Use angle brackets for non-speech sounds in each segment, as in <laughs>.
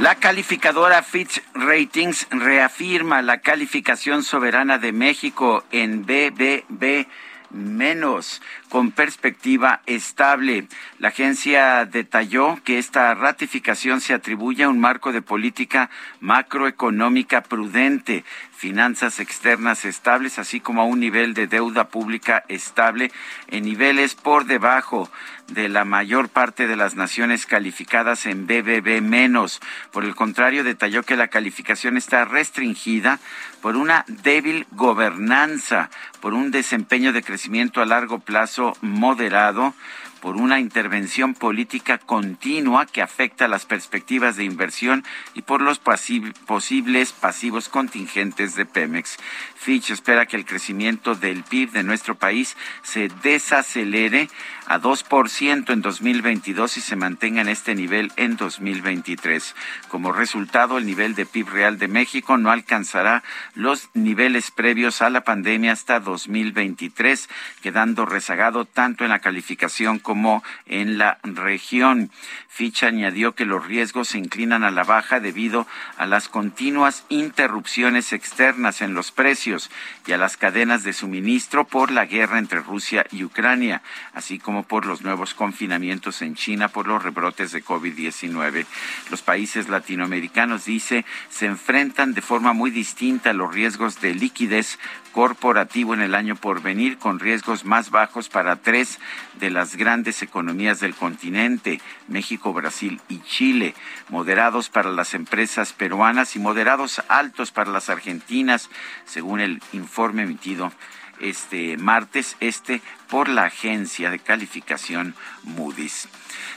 La calificadora Fitch Ratings reafirma la calificación soberana de México en BBB menos, con perspectiva estable. La agencia detalló que esta ratificación se atribuye a un marco de política macroeconómica prudente, finanzas externas estables, así como a un nivel de deuda pública estable en niveles por debajo de la mayor parte de las naciones calificadas en BBB menos. Por el contrario, detalló que la calificación está restringida por una débil gobernanza, por un desempeño de crecimiento a largo plazo moderado, por una intervención política continua que afecta las perspectivas de inversión y por los posibles pasivos contingentes de Pemex. Fitch espera que el crecimiento del PIB de nuestro país se desacelere a 2% en 2022 y se mantenga en este nivel en 2023. Como resultado, el nivel de PIB real de México no alcanzará los niveles previos a la pandemia hasta 2023, quedando rezagado tanto en la calificación como en la región. Fitch añadió que los riesgos se inclinan a la baja debido a las continuas interrupciones externas en los precios y a las cadenas de suministro por la guerra entre Rusia y Ucrania, así como por los nuevos confinamientos en China por los rebrotes de COVID-19. Los países latinoamericanos, dice, se enfrentan de forma muy distinta a los riesgos de liquidez corporativo en el año por venir, con riesgos más bajos para tres de las grandes economías del continente, México, Brasil y Chile, moderados para las empresas peruanas y moderados altos para las argentinas, según el informe emitido este martes, este por la agencia de calificación Moody's.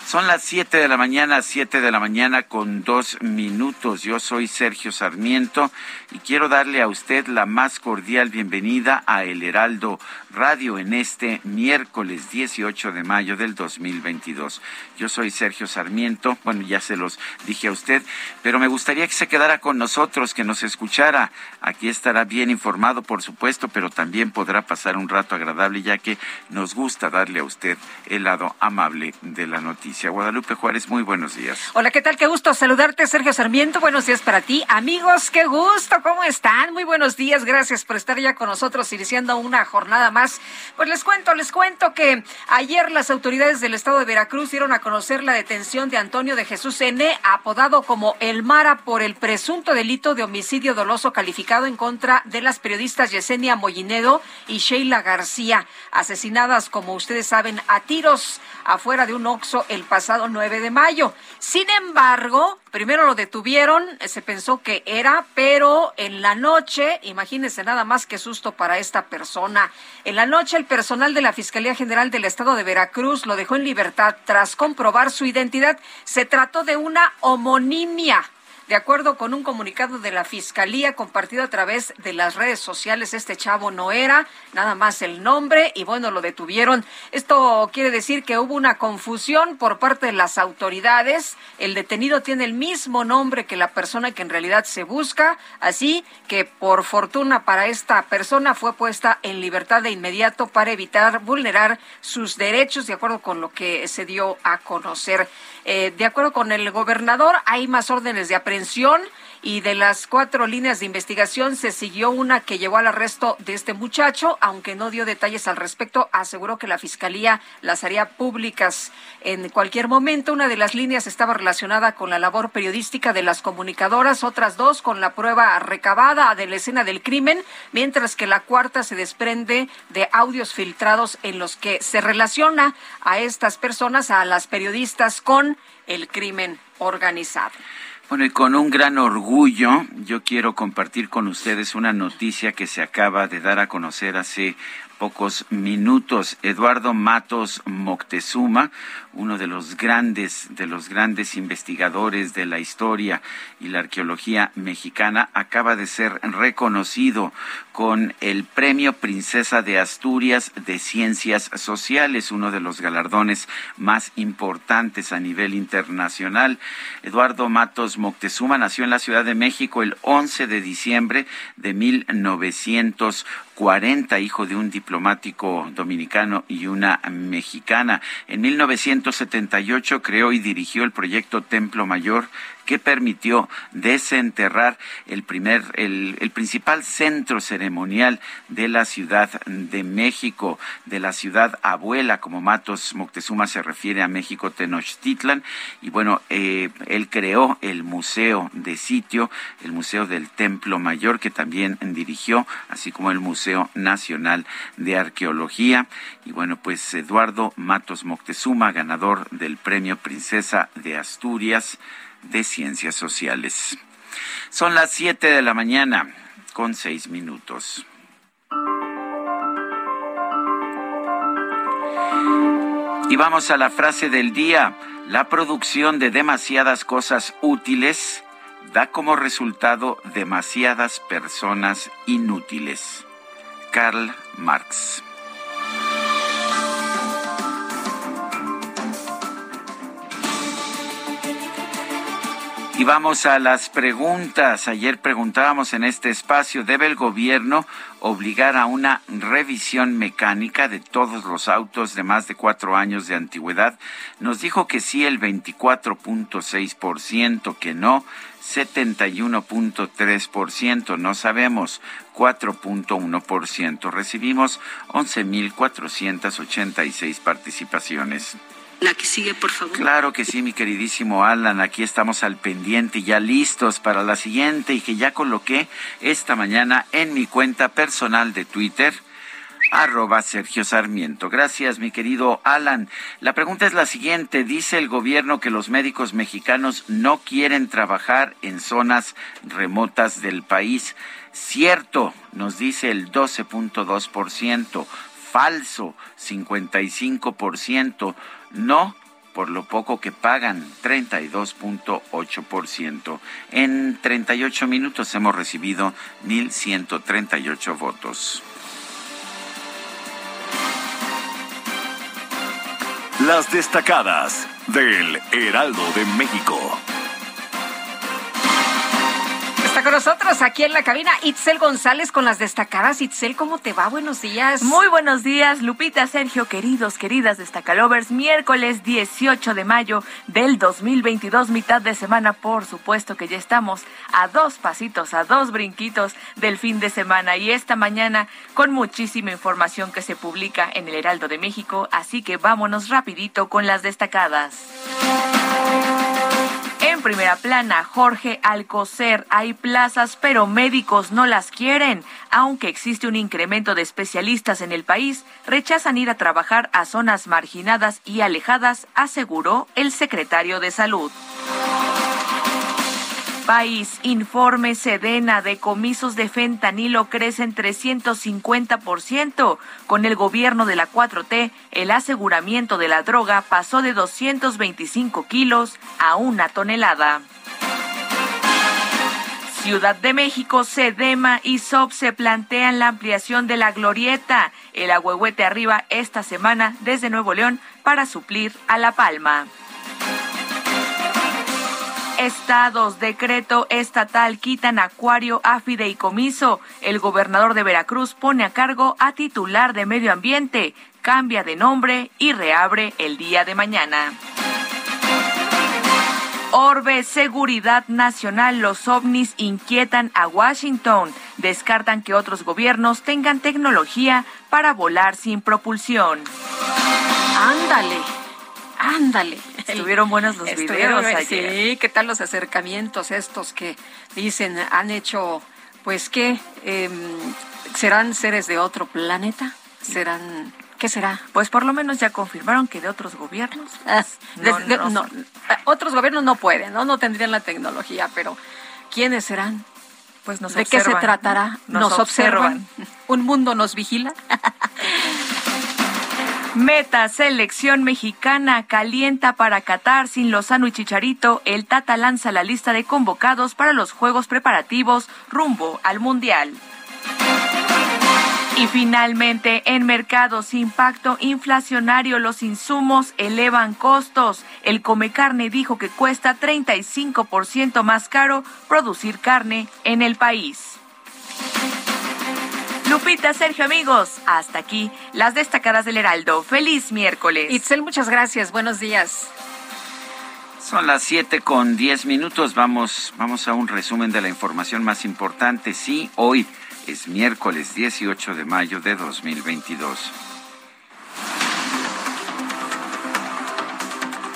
Son las 7 de la mañana, 7 de la mañana con dos minutos. Yo soy Sergio Sarmiento y quiero darle a usted la más cordial bienvenida a El Heraldo Radio en este miércoles 18 de mayo del 2022. Yo soy Sergio Sarmiento, bueno, ya se los dije a usted, pero me gustaría que se quedara con nosotros, que nos escuchara. Aquí estará bien informado, por supuesto, pero también podrá pasar un rato agradable, ya que nos gusta darle a usted el lado amable de la noticia. Guadalupe Juárez, muy buenos días. Hola, ¿qué tal? Qué gusto saludarte, Sergio Sarmiento. Buenos días para ti. Amigos, qué gusto. ¿Cómo están? Muy buenos días. Gracias por estar ya con nosotros iniciando una jornada más. Pues les cuento, les cuento que ayer las autoridades del estado de Veracruz dieron a conocer la detención de Antonio de Jesús N., apodado como El Mara, por el presunto delito de homicidio doloso calificado en contra de las periodistas Yesenia Mollinedo y Sheila García, asesinadas, como ustedes saben, a tiros afuera de un Oxxo el pasado 9 de mayo. Sin embargo, primero lo detuvieron, se pensó que era, pero en la noche, imagínense nada más que susto para esta persona. En la noche el personal de la Fiscalía General del Estado de Veracruz lo dejó en libertad tras comprobar su identidad. Se trató de una homonimia. De acuerdo con un comunicado de la Fiscalía compartido a través de las redes sociales, este chavo no era nada más el nombre y bueno, lo detuvieron. Esto quiere decir que hubo una confusión por parte de las autoridades. El detenido tiene el mismo nombre que la persona que en realidad se busca, así que por fortuna para esta persona fue puesta en libertad de inmediato para evitar vulnerar sus derechos, de acuerdo con lo que se dio a conocer. Eh, de acuerdo con el gobernador, hay más órdenes de aprehensión y de las cuatro líneas de investigación se siguió una que llevó al arresto de este muchacho, aunque no dio detalles al respecto, aseguró que la fiscalía las haría públicas en cualquier momento. Una de las líneas estaba relacionada con la labor periodística de las comunicadoras, otras dos con la prueba recabada de la escena del crimen, mientras que la cuarta se desprende de audios filtrados en los que se relaciona a estas personas, a las periodistas, con el crimen organizado. Bueno, y con un gran orgullo, yo quiero compartir con ustedes una noticia que se acaba de dar a conocer hace pocos minutos. Eduardo Matos Moctezuma, uno de los grandes, de los grandes investigadores de la historia y la arqueología mexicana, acaba de ser reconocido con el Premio Princesa de Asturias de Ciencias Sociales, uno de los galardones más importantes a nivel internacional. Eduardo Matos Moctezuma nació en la Ciudad de México el 11 de diciembre de 1940, hijo de un diplomático dominicano y una mexicana. En 1978 creó y dirigió el proyecto Templo Mayor que permitió desenterrar el primer, el, el, principal centro ceremonial de la Ciudad de México, de la ciudad abuela, como Matos Moctezuma se refiere a México Tenochtitlan, y bueno, eh, él creó el Museo de Sitio, el Museo del Templo Mayor, que también dirigió, así como el Museo Nacional de Arqueología, y bueno, pues Eduardo Matos Moctezuma, ganador del Premio Princesa de Asturias, de Ciencias Sociales. Son las 7 de la mañana con seis minutos. Y vamos a la frase del día. La producción de demasiadas cosas útiles da como resultado demasiadas personas inútiles. Karl Marx. Y vamos a las preguntas. Ayer preguntábamos en este espacio, ¿debe el gobierno obligar a una revisión mecánica de todos los autos de más de cuatro años de antigüedad? Nos dijo que sí el 24.6%, que no 71.3%, no sabemos 4.1%. Recibimos 11.486 participaciones. La que sigue, por favor. Claro que sí, mi queridísimo Alan. Aquí estamos al pendiente, ya listos para la siguiente y que ya coloqué esta mañana en mi cuenta personal de Twitter arroba Sergio Sarmiento. Gracias, mi querido Alan. La pregunta es la siguiente. Dice el gobierno que los médicos mexicanos no quieren trabajar en zonas remotas del país. Cierto, nos dice el 12.2%. Falso, 55% no por lo poco que pagan, 32.8%. En 38 minutos hemos recibido 1.138 votos. Las destacadas del Heraldo de México. Con nosotros aquí en la cabina Itzel González con las destacadas. Itzel, ¿cómo te va? Buenos días. Muy buenos días, Lupita, Sergio, queridos, queridas destacalovers. Miércoles 18 de mayo del 2022, mitad de semana, por supuesto que ya estamos a dos pasitos, a dos brinquitos del fin de semana. Y esta mañana con muchísima información que se publica en el Heraldo de México. Así que vámonos rapidito con las destacadas. Primera plana, Jorge Alcocer, hay plazas pero médicos no las quieren. Aunque existe un incremento de especialistas en el país, rechazan ir a trabajar a zonas marginadas y alejadas, aseguró el secretario de Salud. País, informe Sedena, decomisos de fentanilo crecen 350%. Con el gobierno de la 4T, el aseguramiento de la droga pasó de 225 kilos a una tonelada. Ciudad de México, Sedema y SOP se plantean la ampliación de la glorieta, el agüehuete arriba esta semana desde Nuevo León para suplir a La Palma. Estados, decreto estatal quitan acuario a fideicomiso. El gobernador de Veracruz pone a cargo a titular de medio ambiente, cambia de nombre y reabre el día de mañana. Orbe, seguridad nacional, los ovnis inquietan a Washington. Descartan que otros gobiernos tengan tecnología para volar sin propulsión. Ándale, ándale. <laughs> Estuvieron buenos los videos ayer. Sí, ¿qué tal los acercamientos estos que dicen han hecho, pues qué, em, serán seres de otro planeta? ¿Serán ¿Qué será? Pues por lo menos ya confirmaron que de otros gobiernos. <laughs> Ah, no, eh, otros gobiernos no pueden, ¿no? No tendrían la tecnología, pero ¿quiénes serán? Pues nos ¿De qué se tratará? Nos, observan. ¿Un mundo nos vigila? <laughs> Meta, selección mexicana, calienta para Qatar sin Lozano y Chicharito. El Tata lanza la lista de convocados para los Juegos Preparativos rumbo al Mundial. Y finalmente, en mercados, impacto inflacionario, los insumos elevan costos. El Come Carne dijo que cuesta 35% más caro producir carne en el país. Lupita, Sergio, amigos, hasta aquí las destacadas del Heraldo. Feliz miércoles. Itzel, muchas gracias. Buenos días. Son las 7 con 10 minutos. Vamos, vamos a un resumen de la información más importante. Sí, hoy es miércoles 18 de mayo de 2022.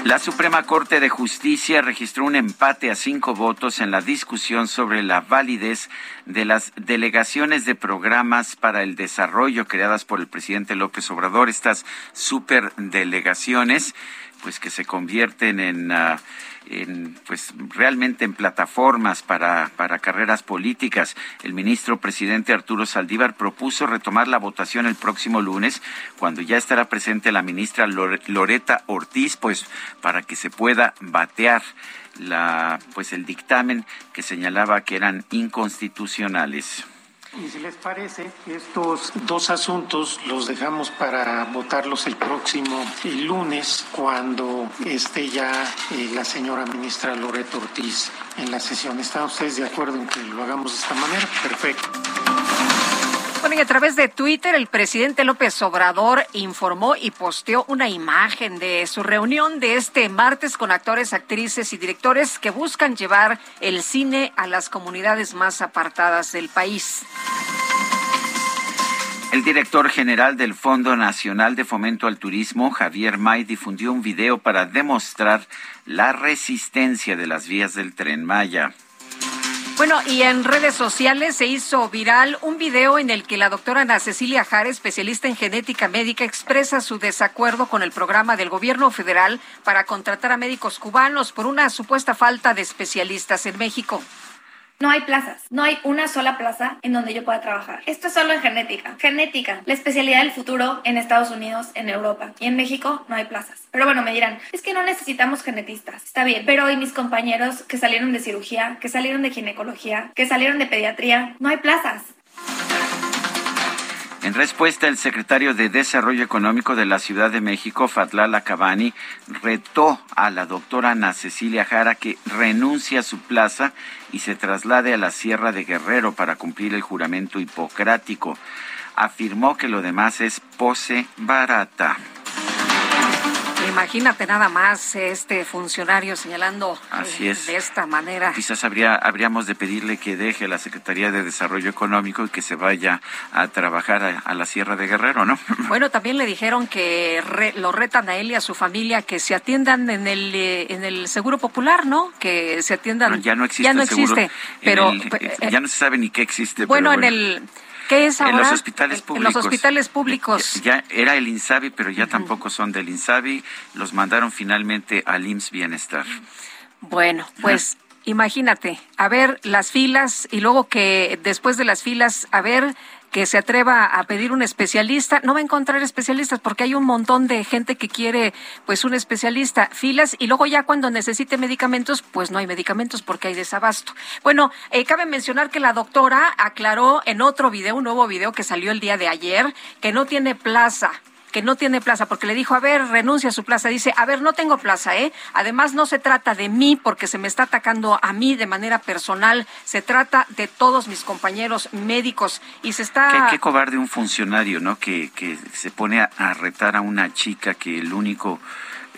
La Suprema Corte de Justicia registró un empate a cinco votos en la discusión sobre la validez de las delegaciones de programas para el desarrollo creadas por el presidente López Obrador, estas superdelegaciones, pues que se convierten en... Ah, en, pues realmente en plataformas para, para carreras políticas. El ministro presidente Arturo Saldívar propuso retomar la votación el próximo lunes, cuando ya estará presente la ministra Loreta Ortiz, pues para que se pueda batear la pues el dictamen que señalaba que eran inconstitucionales. Y si les parece, estos dos asuntos los dejamos para votarlos el próximo lunes, cuando esté ya eh, la señora ministra Loreto Ortiz en la sesión. ¿Están ustedes de acuerdo en que lo hagamos de esta manera? Perfecto. Bueno, y a través de Twitter, el presidente López Obrador informó y posteó una imagen de su reunión de este martes con actores, actrices y directores que buscan llevar el cine a las comunidades más apartadas del país. El director general del Fondo Nacional de Fomento al Turismo, Javier May, difundió un video para demostrar la resistencia de las vías del tren Maya. Bueno, y en redes sociales se hizo viral un video en el que la doctora Ana Cecilia Jara, especialista en genética médica, expresa su desacuerdo con el programa del gobierno federal para contratar a médicos cubanos por una supuesta falta de especialistas en México. No hay plazas, no hay una sola plaza en donde yo pueda trabajar. Esto es solo en genética. Genética, la especialidad del futuro en Estados Unidos, en Europa y en México no hay plazas. Pero bueno, me dirán, es que no necesitamos genetistas. Está bien, pero hoy mis compañeros que salieron de cirugía, que salieron de ginecología, que salieron de pediatría, no hay plazas. En respuesta, el secretario de Desarrollo Económico de la Ciudad de México, Fatlala Cabani, retó a la doctora Ana Cecilia Jara que renuncie a su plaza y se traslade a la Sierra de Guerrero para cumplir el juramento hipocrático. Afirmó que lo demás es pose barata. Imagínate nada más este funcionario señalando Así eh, de esta manera. Quizás habría, habríamos de pedirle que deje la Secretaría de Desarrollo Económico y que se vaya a trabajar a, la Sierra de Guerrero, ¿no? <laughs> Bueno, también le dijeron que lo retan a él y a su familia que se atiendan en el eh, en el Seguro Popular, ¿no? Que se atiendan. ya no existe. Ya no existe, pero eh, ya no se sabe ni qué existe. Bueno, en el ¿Qué es ahora? En los hospitales públicos. En los hospitales públicos. Ya, era el INSABI, pero ya tampoco son del INSABI. Los mandaron finalmente al IMSS Bienestar. Bueno, pues imagínate, a ver las filas y luego que después de las filas, a ver que se atreva a pedir un especialista, no va a encontrar especialistas porque hay un montón de gente que quiere pues un especialista, filas y luego ya cuando necesite medicamentos, pues no hay medicamentos porque hay desabasto. Bueno, eh, cabe mencionar que la doctora aclaró en otro video, un nuevo video que salió el día de ayer, que no tiene plaza que no tiene plaza, porque le dijo, a ver, renuncia a su plaza. Dice, a ver, no tengo plaza, ¿eh? Además, no se trata de mí porque se me está atacando a mí de manera personal, se trata de todos mis compañeros médicos y se está... Qué, cobarde un funcionario, ¿no? Que, que se pone a, retar a una chica que el único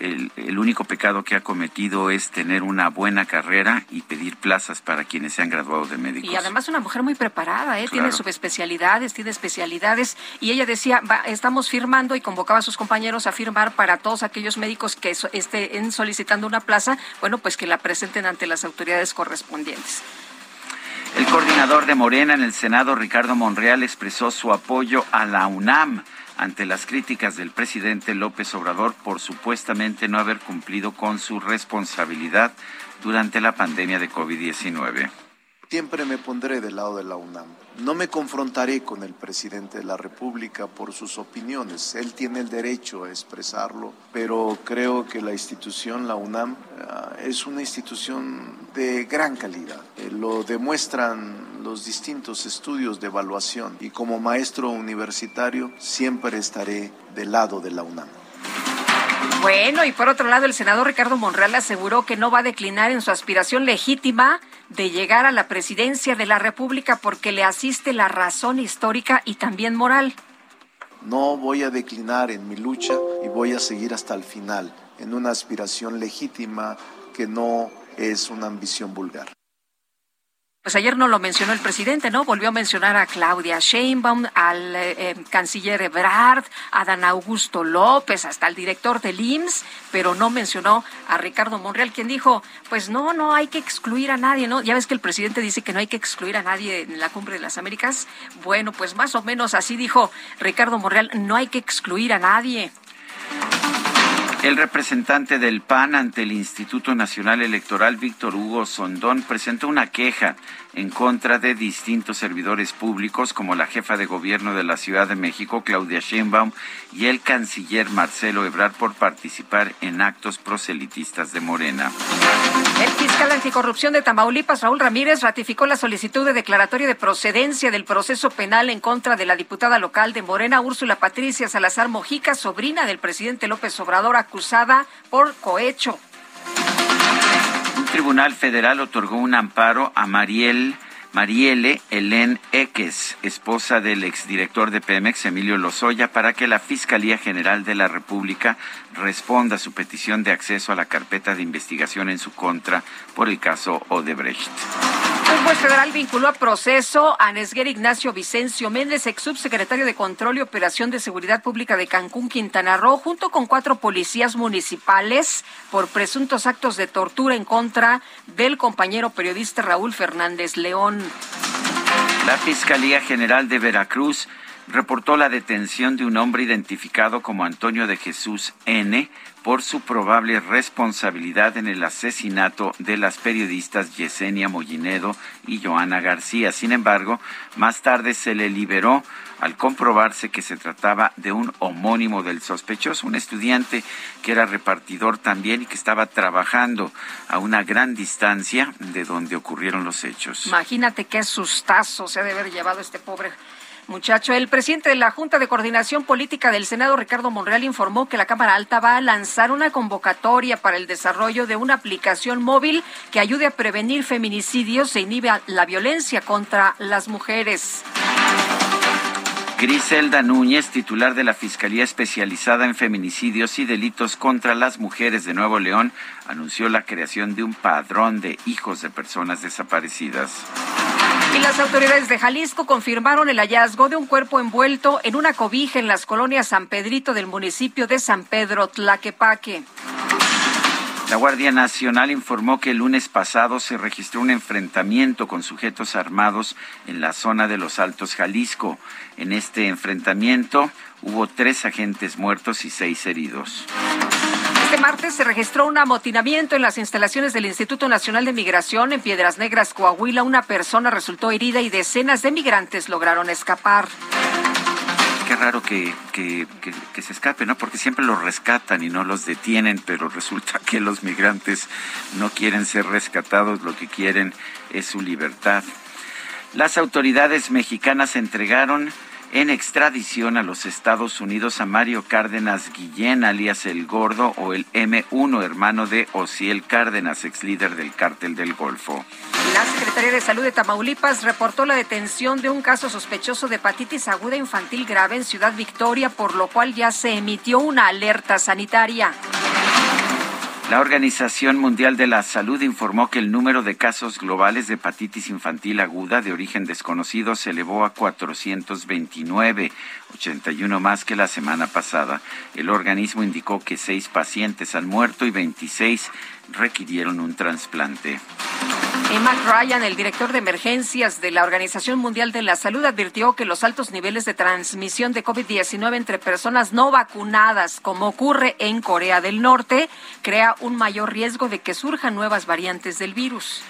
el, único pecado que ha cometido es tener una buena carrera y pedir plazas para quienes se han graduado de médicos. Y además una mujer muy preparada, ¿eh? tiene subespecialidades, tiene especialidades. Y ella decía, estamos firmando y convocaba a sus compañeros a firmar para todos aquellos médicos que estén solicitando una plaza, bueno, pues que la presenten ante las autoridades correspondientes. El coordinador de Morena en el Senado, Ricardo Monreal, expresó su apoyo a la UNAM ante las críticas del presidente López Obrador por supuestamente no haber cumplido con su responsabilidad durante la pandemia de COVID-19. Siempre me pondré del lado de la UNAM. No me confrontaré con el presidente de la República por sus opiniones. Él tiene el derecho a expresarlo, pero creo que la institución, la UNAM, eh, es una institución de gran calidad. Eh, lo demuestran los distintos estudios de evaluación y como maestro universitario siempre estaré del lado de la UNAM. Bueno, y por otro lado, el senador Ricardo Monreal aseguró que no va a declinar en su aspiración legítima de llegar a la presidencia de la República porque le asiste la razón histórica y también moral. No voy a declinar en mi lucha y voy a seguir hasta el final en una aspiración legítima que no es una ambición vulgar. Pues ayer no lo mencionó el presidente, ¿no? Volvió a mencionar a Claudia Sheinbaum, al eh, eh, canciller Ebrard, a Dan Augusto López, hasta el director del IMSS, pero no mencionó a Ricardo Monreal, quien dijo, pues no, no hay que excluir a nadie, ¿no? Ya ves que el presidente dice que no hay que excluir a nadie en la cumbre de las Américas. Bueno, pues más o menos así dijo Ricardo Monreal, no hay que excluir a nadie. El representante del PAN ante el Instituto Nacional Electoral, Víctor Hugo Sondón, presentó una queja en contra de distintos servidores públicos como la jefa de gobierno de la Ciudad de México, Claudia Sheinbaum, y el canciller Marcelo Ebrard por participar en actos proselitistas de Morena. El fiscal anticorrupción de Tamaulipas, Raúl Ramírez, ratificó la solicitud de declaratoria de procedencia del proceso penal en contra de la diputada local de Morena, Úrsula Patricia Salazar Mojica, sobrina del presidente López Obrador, acusada por cohecho tribunal federal otorgó un amparo a Mariel Marielle Helen Eques, esposa del exdirector de Pemex, Emilio Lozoya, para que la Fiscalía General de la República responda a su petición de acceso a la carpeta de investigación en su contra por el caso Odebrecht. Un juez federal vinculó a proceso a Nesguer Ignacio Vicencio Méndez, ex subsecretario de Control y Operación de Seguridad Pública de Cancún, Quintana Roo, junto con cuatro policías municipales por presuntos actos de tortura en contra del compañero periodista Raúl Fernández León. La Fiscalía General de Veracruz reportó la detención de un hombre identificado como Antonio de Jesús N por su probable responsabilidad en el asesinato de las periodistas Yesenia Mollinedo y Joana García. Sin embargo, más tarde se le liberó al comprobarse que se trataba de un homónimo del sospechoso, un estudiante que era repartidor también y que estaba trabajando a una gran distancia de donde ocurrieron los hechos. Imagínate qué sustazo se ha haber llevado este pobre muchacho. El presidente de la Junta de Coordinación Política del Senado, Ricardo Monreal, informó que la Cámara Alta va a lanzar una convocatoria para el desarrollo de una aplicación móvil que ayude a prevenir feminicidios e inhibe la violencia contra las mujeres. Griselda Núñez, titular de la Fiscalía Especializada en Feminicidios y Delitos contra las Mujeres de Nuevo León, anunció la creación de un padrón de hijos de personas desaparecidas. Y las autoridades de Jalisco confirmaron el hallazgo de un cuerpo envuelto en una cobija en las colonias San Pedrito del municipio de San Pedro Tlaquepaque. La Guardia Nacional informó que el lunes pasado se registró un enfrentamiento con sujetos armados en la zona de los Altos Jalisco. En este enfrentamiento hubo tres agentes muertos y seis heridos. Este martes se registró un amotinamiento en las instalaciones del Instituto Nacional de Migración en Piedras Negras, Coahuila. Una persona resultó herida y decenas de migrantes lograron escapar qué raro que, que, se escape, ¿no? Porque siempre los rescatan y no los detienen, pero resulta que los migrantes no quieren ser rescatados, lo que quieren es su libertad. Las autoridades mexicanas entregaron en extradición a los Estados Unidos a Mario Cárdenas Guillén, alias El Gordo, o el M1, hermano de Ociel Cárdenas, ex líder del cártel del Golfo. La Secretaría de Salud de Tamaulipas reportó la detención de un caso sospechoso de hepatitis aguda infantil grave en Ciudad Victoria, por lo cual ya se emitió una alerta sanitaria. La Organización Mundial de la Salud informó que el número de casos globales de hepatitis infantil aguda de origen desconocido se elevó a 429, 81 más que la semana pasada. El organismo indicó que seis pacientes han muerto y 26 requirieron un trasplante. Matt Ryan, el director de emergencias de la Organización Mundial de la Salud, advirtió que los altos niveles de transmisión de COVID-19 entre personas no vacunadas, como ocurre en Corea del Norte, crea un mayor riesgo de que surjan nuevas variantes del virus.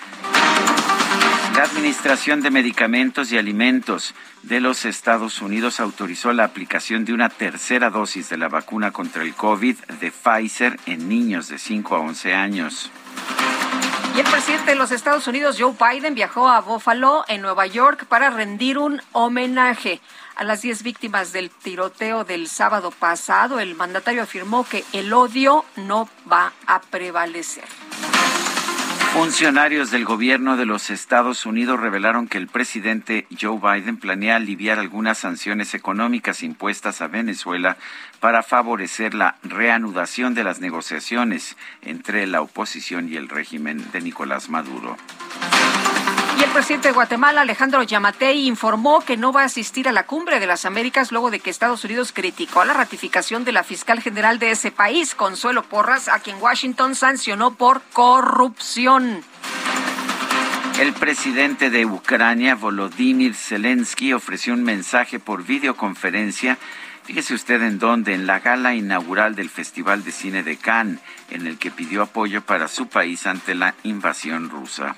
La Administración de Medicamentos y Alimentos de los Estados Unidos autorizó la aplicación de una tercera dosis de la vacuna contra el COVID de Pfizer en niños de 5 a 11 años. El presidente de los Estados Unidos, Joe Biden, viajó a Buffalo, en Nueva York, para rendir un homenaje a las 10 víctimas del tiroteo del sábado pasado. El mandatario afirmó que el odio no va a prevalecer. Funcionarios del gobierno de los Estados Unidos revelaron que el presidente Joe Biden planea aliviar algunas sanciones económicas impuestas a Venezuela para favorecer la reanudación de las negociaciones entre la oposición y el régimen de Nicolás Maduro. Y el presidente de Guatemala, Alejandro Yamatei, informó que no va a asistir a la cumbre de las Américas luego de que Estados Unidos criticó la ratificación de la fiscal general de ese país, Consuelo Porras, a quien Washington sancionó por corrupción. El presidente de Ucrania, Volodymyr Zelensky, ofreció un mensaje por videoconferencia. Fíjese usted en dónde, en la gala inaugural del Festival de Cine de Cannes, en el que pidió apoyo para su país ante la invasión rusa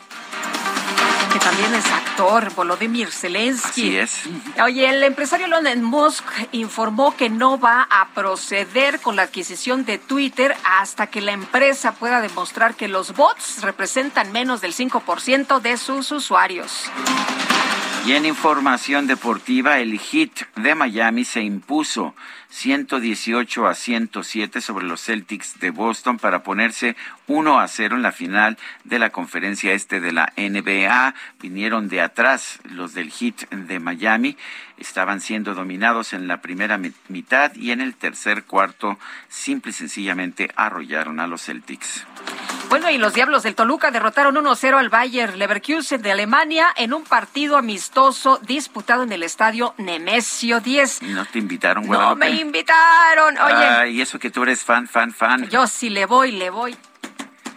que también es actor, Volodymyr Zelensky. Así es. Oye, el empresario Elon Musk informó que no va a proceder con la adquisición de Twitter hasta que la empresa pueda demostrar que los bots representan menos del 5% de sus usuarios. Y en información deportiva, el Heat de Miami se impuso 118 a 107 sobre los Celtics de Boston para ponerse 1 a 0 en la final de la conferencia este de la NBA. Vinieron de atrás los del Heat de Miami. Estaban siendo dominados en la primera mitad y en el tercer cuarto simple y sencillamente arrollaron a los Celtics. Bueno, y los Diablos del Toluca derrotaron 1-0 al Bayer Leverkusen de Alemania en un partido amistoso disputado en el estadio Nemesio 10. ¿No te invitaron, No me invitaron. Oye. y eso que tú eres fan, fan, fan. Yo sí le voy, le voy.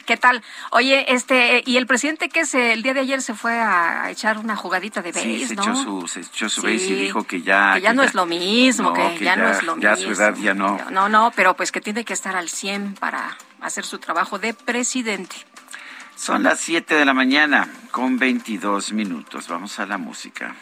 ¿Qué tal? Oye, este, y el presidente que se, el día de ayer se fue a echar una jugadita de sí, se Echó su, se echó su y dijo que ya... Que ya no es lo mismo, que, ya, no es lo ya mismo. su edad ya no. No, no, pero pues que tiene que estar al 100 para hacer su trabajo de presidente. Son las 7 de la mañana con 22 minutos. Vamos a la música.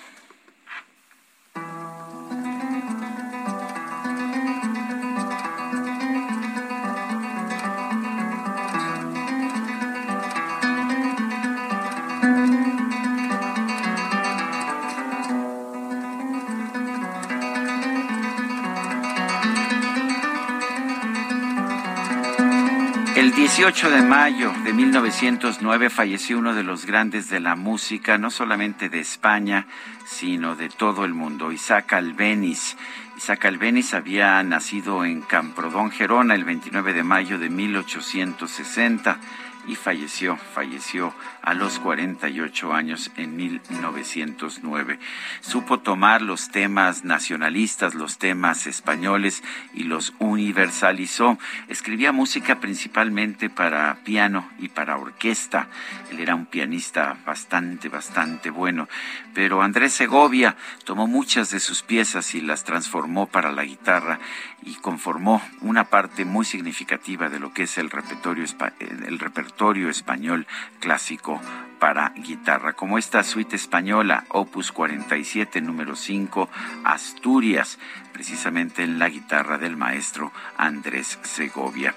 18 de mayo de 1909 falleció uno de los grandes de la música, no solamente de España, sino de todo el mundo, Isaac Albeniz. Isaac Albeniz había nacido en Camprodón, Gerona, el 29 de mayo de 1860 y falleció, falleció a los 48 años en 1909. Supo tomar los temas nacionalistas, los temas españoles y los universalizó. Escribía música principalmente para piano y para orquesta. Él era un pianista bastante, bastante bueno. Pero Andrés Segovia tomó muchas de sus piezas y las transformó para la guitarra y conformó una parte muy significativa de lo que es el repertorio, el repertorio español clásico para guitarra, como esta suite española, opus 47, número 5, Asturias, precisamente en la guitarra del maestro Andrés Segovia.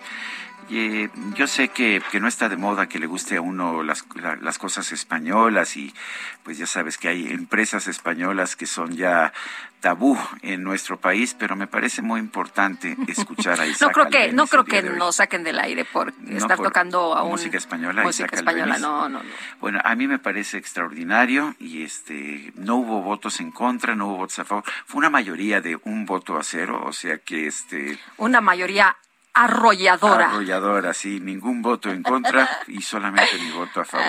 Eh, yo sé que, que, no está de moda que le guste a uno las, las, cosas españolas y pues ya sabes que hay empresas españolas que son ya tabú en nuestro país, pero me parece muy importante <laughs> escuchar a Isaac No creo que, no creo que nos saquen del aire por estar tocando a un, música española. Música española, no, no, no. Bueno, a mí me parece extraordinario y este no hubo votos en contra, no hubo votos a favor. Fue una mayoría de un voto a cero, o sea que este... Una mayoría arrolladora. Arrolladora, sí, ningún voto en contra y solamente mi voto a favor.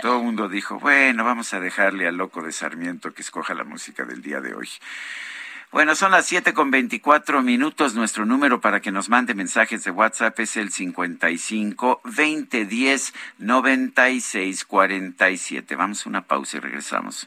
Todo el mundo dijo, bueno, vamos a dejarle al loco de Sarmiento que escoja la música del día de hoy. Bueno, son las siete con veinticuatro minutos. Nuestro número para que nos mande mensajes de WhatsApp es el 55 20 10 96 47. Vamos a una pausa y regresamos.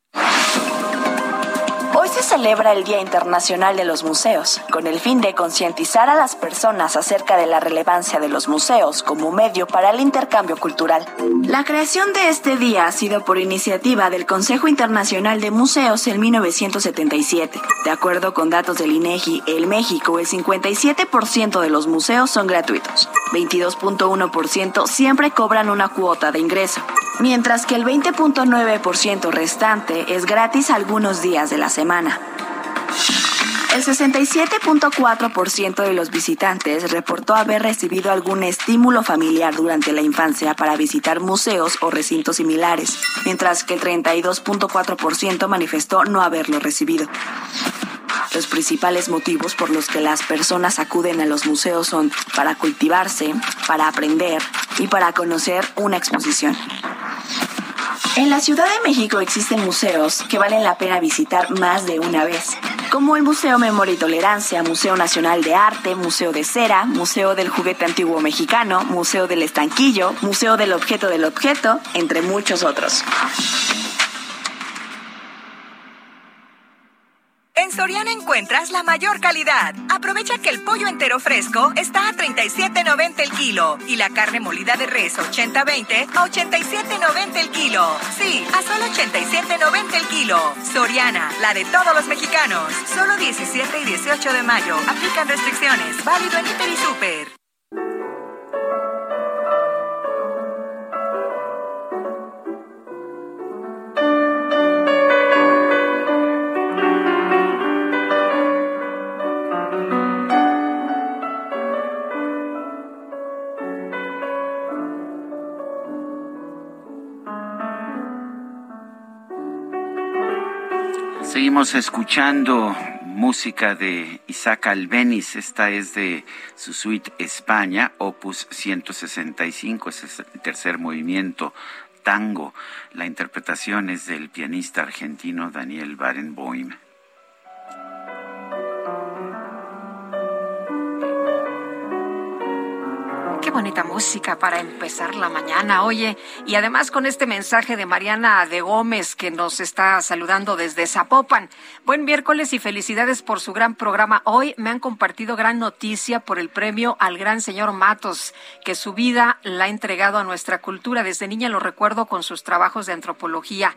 Hoy se celebra el Día Internacional de los Museos, con el fin de concientizar a las personas acerca de la relevancia de los museos como medio para el intercambio cultural. La creación de este día ha sido por iniciativa del Consejo Internacional de Museos en 1977. De acuerdo con datos del INEGI, en México el 57% de los museos son gratuitos, 22.1% siempre cobran una cuota de ingreso, mientras que el 20.9% restante es gratis algunos días de la semana. El 67.4% de los visitantes reportó haber recibido algún estímulo familiar durante la infancia para visitar museos o recintos similares, mientras que el 32.4% manifestó no haberlo recibido. Los principales motivos por los que las personas acuden a los museos son para cultivarse, para aprender y para conocer una exposición. En la Ciudad de México existen museos que valen la pena visitar más de una vez, como el Museo Memoria y Tolerancia, Museo Nacional de Arte, Museo de Cera, Museo del Juguete Antiguo Mexicano, Museo del Estanquillo, Museo del Objeto del Objeto, entre muchos otros. En Soriana encuentras la mayor calidad. Aprovecha que el pollo entero fresco está a 37.90 el kilo y la carne molida de res 80-20 a 87.90 el kilo. Sí, a solo 87.90 el kilo. Soriana, la de todos los mexicanos. Solo 17 y 18 de mayo. Aplican restricciones. Válido en Hiper y Super. Seguimos escuchando música de Isaac Albeniz. Esta es de su suite España, opus 165. es el tercer movimiento tango. La interpretación es del pianista argentino Daniel Barenboim. Bonita música para empezar la mañana, oye, y además con este mensaje de Mariana de Gómez que nos está saludando desde Zapopan. Buen miércoles y felicidades por su gran programa. Hoy me han compartido gran noticia por el premio al gran señor Matos, que su vida la ha entregado a nuestra cultura. Desde niña lo recuerdo con sus trabajos de antropología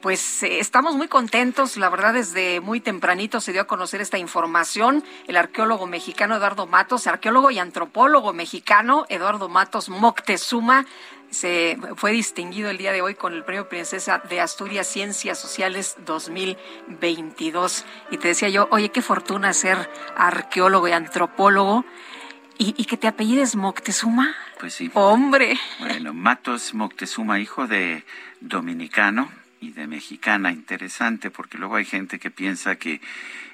pues eh, estamos muy contentos, la verdad desde muy tempranito se dio a conocer esta información. El arqueólogo mexicano Eduardo Matos, arqueólogo y antropólogo mexicano Eduardo Matos Moctezuma, se fue distinguido el día de hoy con el Premio Princesa de Asturias Ciencias Sociales 2022. Y te decía yo, oye, qué fortuna ser arqueólogo y antropólogo. ¿Y, y que te apellides Moctezuma? Pues sí. Hombre. Bueno, Matos Moctezuma, hijo de dominicano, de mexicana. Interesante, porque luego hay gente que piensa que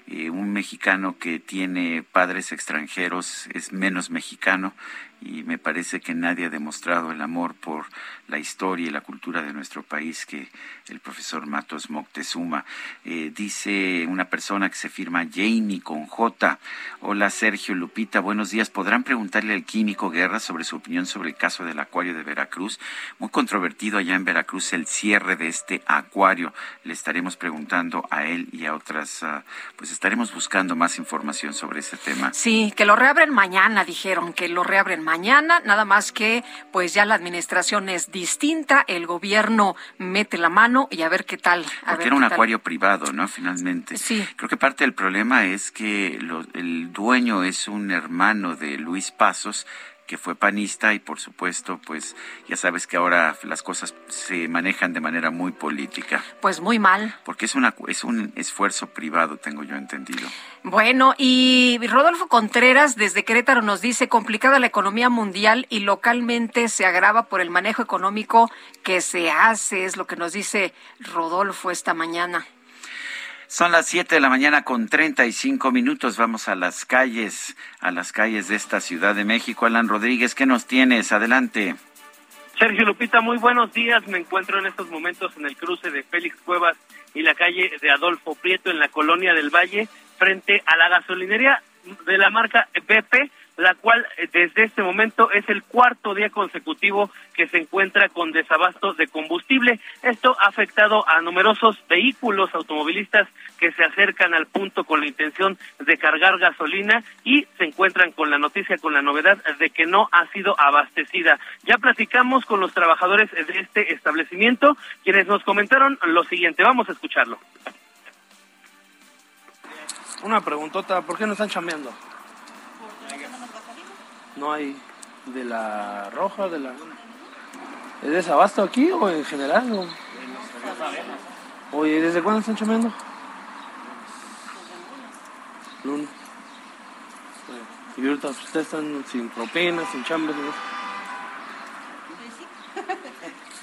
eh, un mexicano que tiene padres extranjeros es menos mexicano y me parece que nadie ha demostrado el amor por la historia y la cultura de nuestro país que el profesor Matos Moctezuma. Eh, dice una persona que se firma Janie con J. Hola Sergio Lupita, buenos días. ¿Podrán preguntarle al químico Guerra sobre su opinión sobre el caso del acuario de Veracruz? Muy controvertido allá en Veracruz el cierre de este acuario. Le estaremos preguntando a él y a otras, ah, pues estaremos buscando más información sobre ese tema. Sí, que lo reabren mañana, dijeron, que lo reabren mañana, nada más que pues ya la administración es distinta, el gobierno mete la mano y a ver qué tal. Porque era un acuario privado, ¿no? Finalmente. Sí. Creo que parte del problema es que el dueño es un hermano de Luis Pasos, que fue panista y por supuesto, pues ya sabes que ahora las cosas se manejan de manera muy política. Pues muy mal. Porque es una es un esfuerzo privado, tengo yo entendido. Bueno, y Rodolfo Contreras desde Querétaro nos dice, complicada la economía mundial y localmente se agrava por el manejo económico que se hace, es lo que nos dice Rodolfo esta mañana. Son las 7 de la mañana con 35 minutos. Vamos a las calles, a las calles de esta Ciudad de México. Alan Rodríguez, ¿qué nos tienes? Adelante. Sergio Lupita, muy buenos días. Me encuentro en estos momentos en el cruce de Félix Cuevas y la calle de Adolfo Prieto en la colonia del Valle, frente a la gasolinería de la marca BP la cual eh, desde este momento es el cuarto día consecutivo que se encuentra con desabasto de combustible. Esto ha afectado a numerosos vehículos automovilistas que se acercan al punto con la intención de cargar gasolina y se encuentran con la noticia, con la novedad de que no ha sido abastecida. Ya platicamos con los trabajadores de este establecimiento, quienes nos comentaron lo siguiente. Vamos a escucharlo. Una preguntota, ¿por qué no están chambeando? No hay de la roja, de la... ¿Es desabasto aquí o en general? O... Oye, ¿desde cuándo están chambeando? Lunes. Y ahorita pues, ustedes están sin propinas, sin chambres.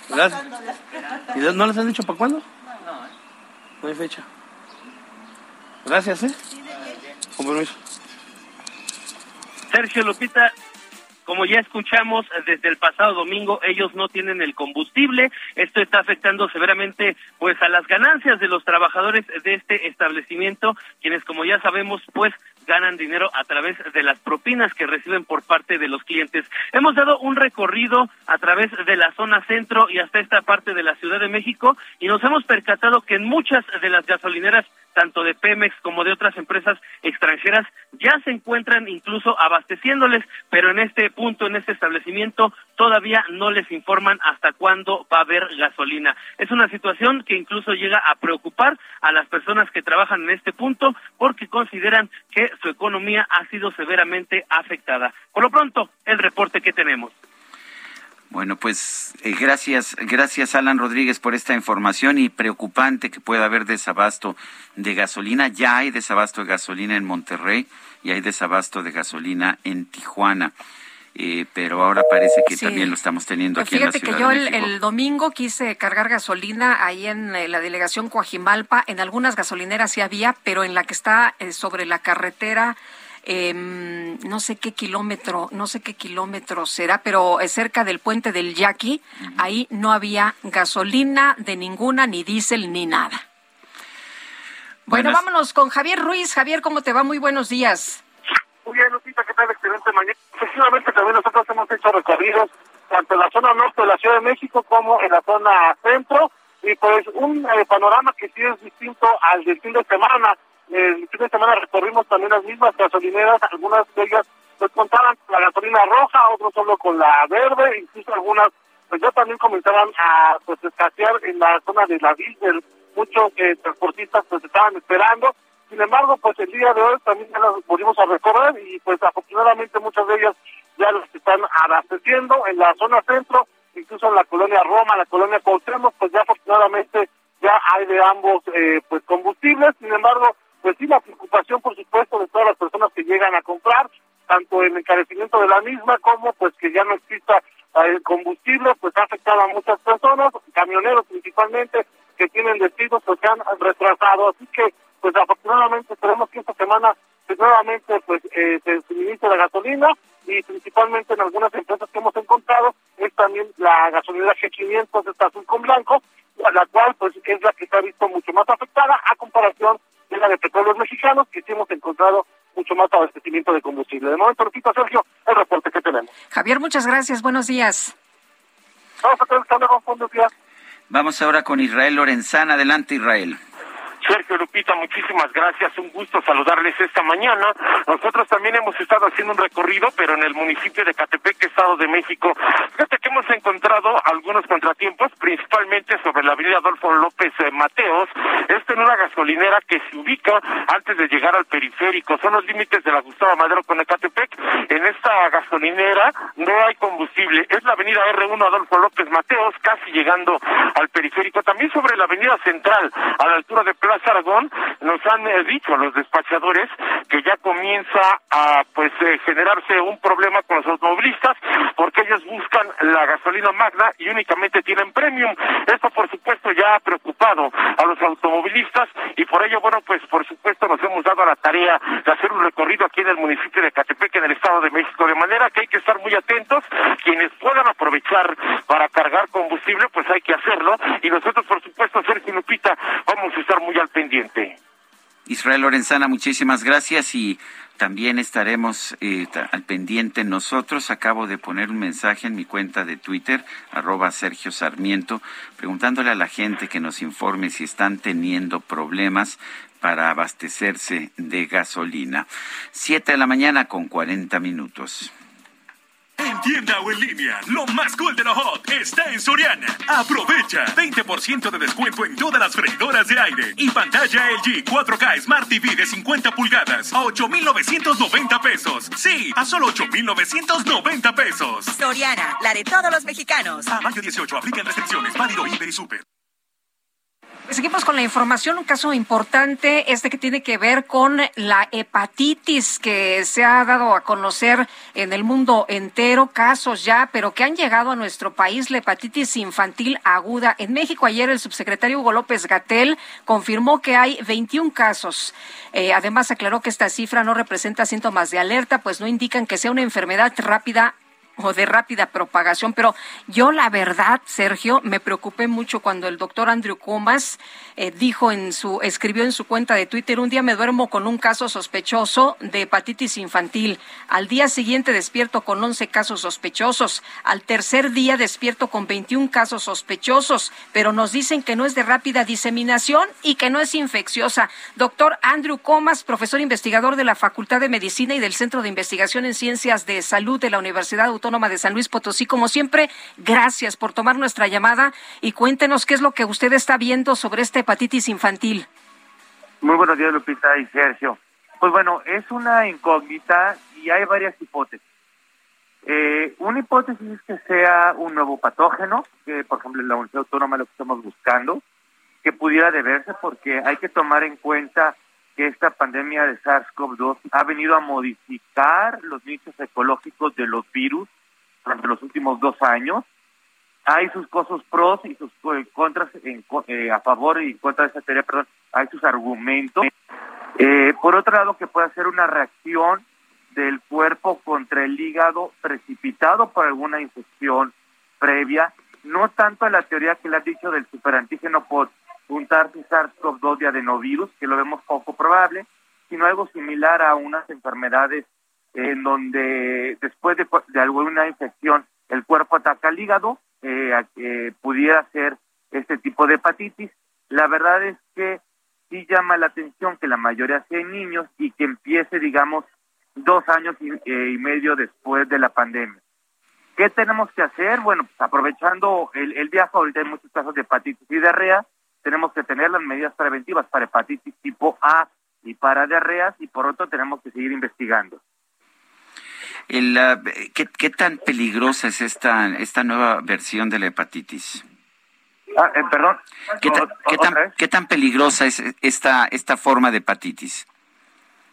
¿Verdad? ¿Y no les han dicho para cuándo? No hay fecha. Gracias, ¿eh? Con permiso. Sergio Lupita, como ya escuchamos desde el pasado domingo, ellos no tienen el combustible. Esto está afectando severamente pues a las ganancias de los trabajadores de este establecimiento, quienes como ya sabemos pues ganan dinero a través de las propinas que reciben por parte de los clientes. Hemos dado un recorrido a través de la zona centro y hasta esta parte de la Ciudad de México y nos hemos percatado que en muchas de las gasolineras tanto de Pemex como de otras empresas extranjeras, ya se encuentran incluso abasteciéndoles, pero en este punto, en este establecimiento, todavía no les informan hasta cuándo va a haber gasolina. Es una situación que incluso llega a preocupar a las personas que trabajan en este punto porque consideran que su economía ha sido severamente afectada. Por lo pronto, el reporte que tenemos. Bueno, pues eh, gracias, gracias Alan Rodríguez por esta información y preocupante que pueda haber desabasto de gasolina. Ya hay desabasto de gasolina en Monterrey y hay desabasto de gasolina en Tijuana. Eh, pero ahora parece que también lo estamos teniendo aquí en la Ciudad que yo el, el, domingo quise cargar gasolina ahí en eh, la delegación Coajimalpa. En algunas gasolineras sí había, pero en la que está sobre la carretera eh, no sé qué kilómetro, no sé qué kilómetro será, pero es cerca del puente del Yaqui, ahí no había gasolina de ninguna, ni diésel, ni nada. Bueno, vámonos con Javier Ruiz. Javier, ¿cómo te va? Muy buenos días. Muy bien, Lupita, ¿qué tal? Excelente mañana. Efectivamente, también nosotros hemos hecho recorridos tanto en la zona norte de la Ciudad de México como en la zona centro. Y pues un eh, panorama que sí es distinto al del fin de semana el fin de semana recorrimos también las mismas gasolineras, algunas de ellas pues contaban con la gasolina roja, otros solo con la verde, incluso algunas pues ya también comenzaban a pues escasear en la zona de la diesel, muchos eh, transportistas pues estaban esperando, sin embargo pues el día de hoy también ya las volvimos a recorrer y pues afortunadamente muchas de ellas ya las están abasteciendo en la zona centro, incluso en la colonia Roma, la colonia Cuauhtémoc, pues ya afortunadamente ya hay de ambos eh, pues combustibles, sin embargo pues la preocupación por supuesto de todas las personas que llegan a comprar, tanto el encarecimiento de la misma como pues que ya no exista el eh, combustible, pues ha afectado a muchas personas, camioneros principalmente, que tienen destinos pues se han retrasado. Así que, pues afortunadamente esperemos que esta semana pues, nuevamente pues eh, se suministre la gasolina y principalmente en algunas empresas que hemos encontrado es también la gasolinera G500 está azul con blanco, la cual pues es la que se ha visto mucho más afectada a comparación de la de petróleos mexicanos que sí hemos encontrado mucho más abastecimiento de combustible. De momento, repito, Sergio, el reporte que tenemos. Javier, muchas gracias. Buenos días. Vamos a tener buenos días. Vamos ahora con Israel Lorenzana. Adelante, Israel. Sergio Lupita, muchísimas gracias. Un gusto saludarles esta mañana. Nosotros también hemos estado haciendo un recorrido, pero en el municipio de Catepec, Estado de México. Fíjate que hemos encontrado algunos contratiempos, principalmente sobre la avenida Adolfo López eh, Mateos. Esta en una gasolinera que se ubica antes de llegar al periférico. Son los límites de la Gustavo Madero con Ecatepec. En esta gasolinera no hay combustible. Es la avenida R1 Adolfo López Mateos, casi llegando al periférico. También sobre la avenida Central, a la altura de Plaza Aragón, nos han eh, dicho los despachadores que ya comienza a pues eh, generarse un problema con los automovilistas porque ellos buscan la gasolina magna y únicamente tienen premium. Esto por supuesto ya ha preocupado a los automovilistas y por ello, bueno, pues por supuesto nos hemos dado a la tarea de hacer un recorrido aquí en el municipio de Catepec, en el Estado de México, de manera que hay que estar muy atentos. Quienes puedan aprovechar para cargar combustible, pues hay que hacerlo. Y nosotros, por supuesto, Sergio Lupita, vamos a estar muy al pendiente. Israel Lorenzana, muchísimas gracias y también estaremos eh, al pendiente nosotros. Acabo de poner un mensaje en mi cuenta de Twitter, arroba Sergio Sarmiento, preguntándole a la gente que nos informe si están teniendo problemas para abastecerse de gasolina. Siete de la mañana con cuarenta minutos. En tienda o en línea, lo más cool de lo hot está en Soriana. Aprovecha 20% de descuento en todas las freidoras de aire y pantalla LG 4K Smart TV de 50 pulgadas a 8,990 pesos. Sí, a solo 8,990 pesos. Soriana, la de todos los mexicanos. A mayo 18, aplican restricciones, válido Hiper y Super. Seguimos con la información. Un caso importante, este que tiene que ver con la hepatitis que se ha dado a conocer en el mundo entero, casos ya, pero que han llegado a nuestro país, la hepatitis infantil aguda. En México ayer el subsecretario Hugo López Gatel confirmó que hay 21 casos. Eh, además aclaró que esta cifra no representa síntomas de alerta, pues no indican que sea una enfermedad rápida o de rápida propagación, pero yo la verdad, Sergio, me preocupé mucho cuando el doctor Andrew Comas eh, dijo en su, escribió en su cuenta de Twitter, un día me duermo con un caso sospechoso de hepatitis infantil, al día siguiente despierto con 11 casos sospechosos, al tercer día despierto con 21 casos sospechosos, pero nos dicen que no es de rápida diseminación y que no es infecciosa. Doctor Andrew Comas, profesor investigador de la Facultad de Medicina y del Centro de Investigación en Ciencias de Salud de la Universidad Autónoma de San Luis Potosí. Como siempre, gracias por tomar nuestra llamada y cuéntenos qué es lo que usted está viendo sobre esta hepatitis infantil. Muy buenos días, Lupita y Sergio. Pues bueno, es una incógnita y hay varias hipótesis. Eh, una hipótesis es que sea un nuevo patógeno, que por ejemplo en la Universidad Autónoma lo que estamos buscando, que pudiera deberse porque hay que tomar en cuenta que esta pandemia de SARS-CoV-2 ha venido a modificar los nichos ecológicos de los virus durante los últimos dos años. Hay sus cosas pros y sus contras eh, a favor y contra de esa teoría, perdón, hay sus argumentos. Eh, por otro lado, que puede ser una reacción del cuerpo contra el hígado precipitado por alguna infección previa, no tanto a la teoría que le has dicho del superantígeno juntarse SARS-CoV-2 de adenovirus, que lo vemos poco probable, sino algo similar a unas enfermedades en donde después de, alguna infección el cuerpo ataca al hígado, eh, pudiera ser este tipo de hepatitis. La verdad es que sí llama la atención que la mayoría sea en niños y que empiece, digamos, dos años y, eh, medio después de la pandemia. ¿Qué tenemos que hacer? Bueno, pues aprovechando el, el viaje, ahorita hay muchos casos de hepatitis y diarrea, tenemos que tener las medidas preventivas para hepatitis tipo A y para diarreas y por otro tenemos que seguir investigando. El, ¿qué, tan peligrosa es esta, esta nueva versión de la hepatitis? Ah, eh, perdón. ¿Qué, tan, ¿Qué, tan, peligrosa es esta, esta forma de hepatitis?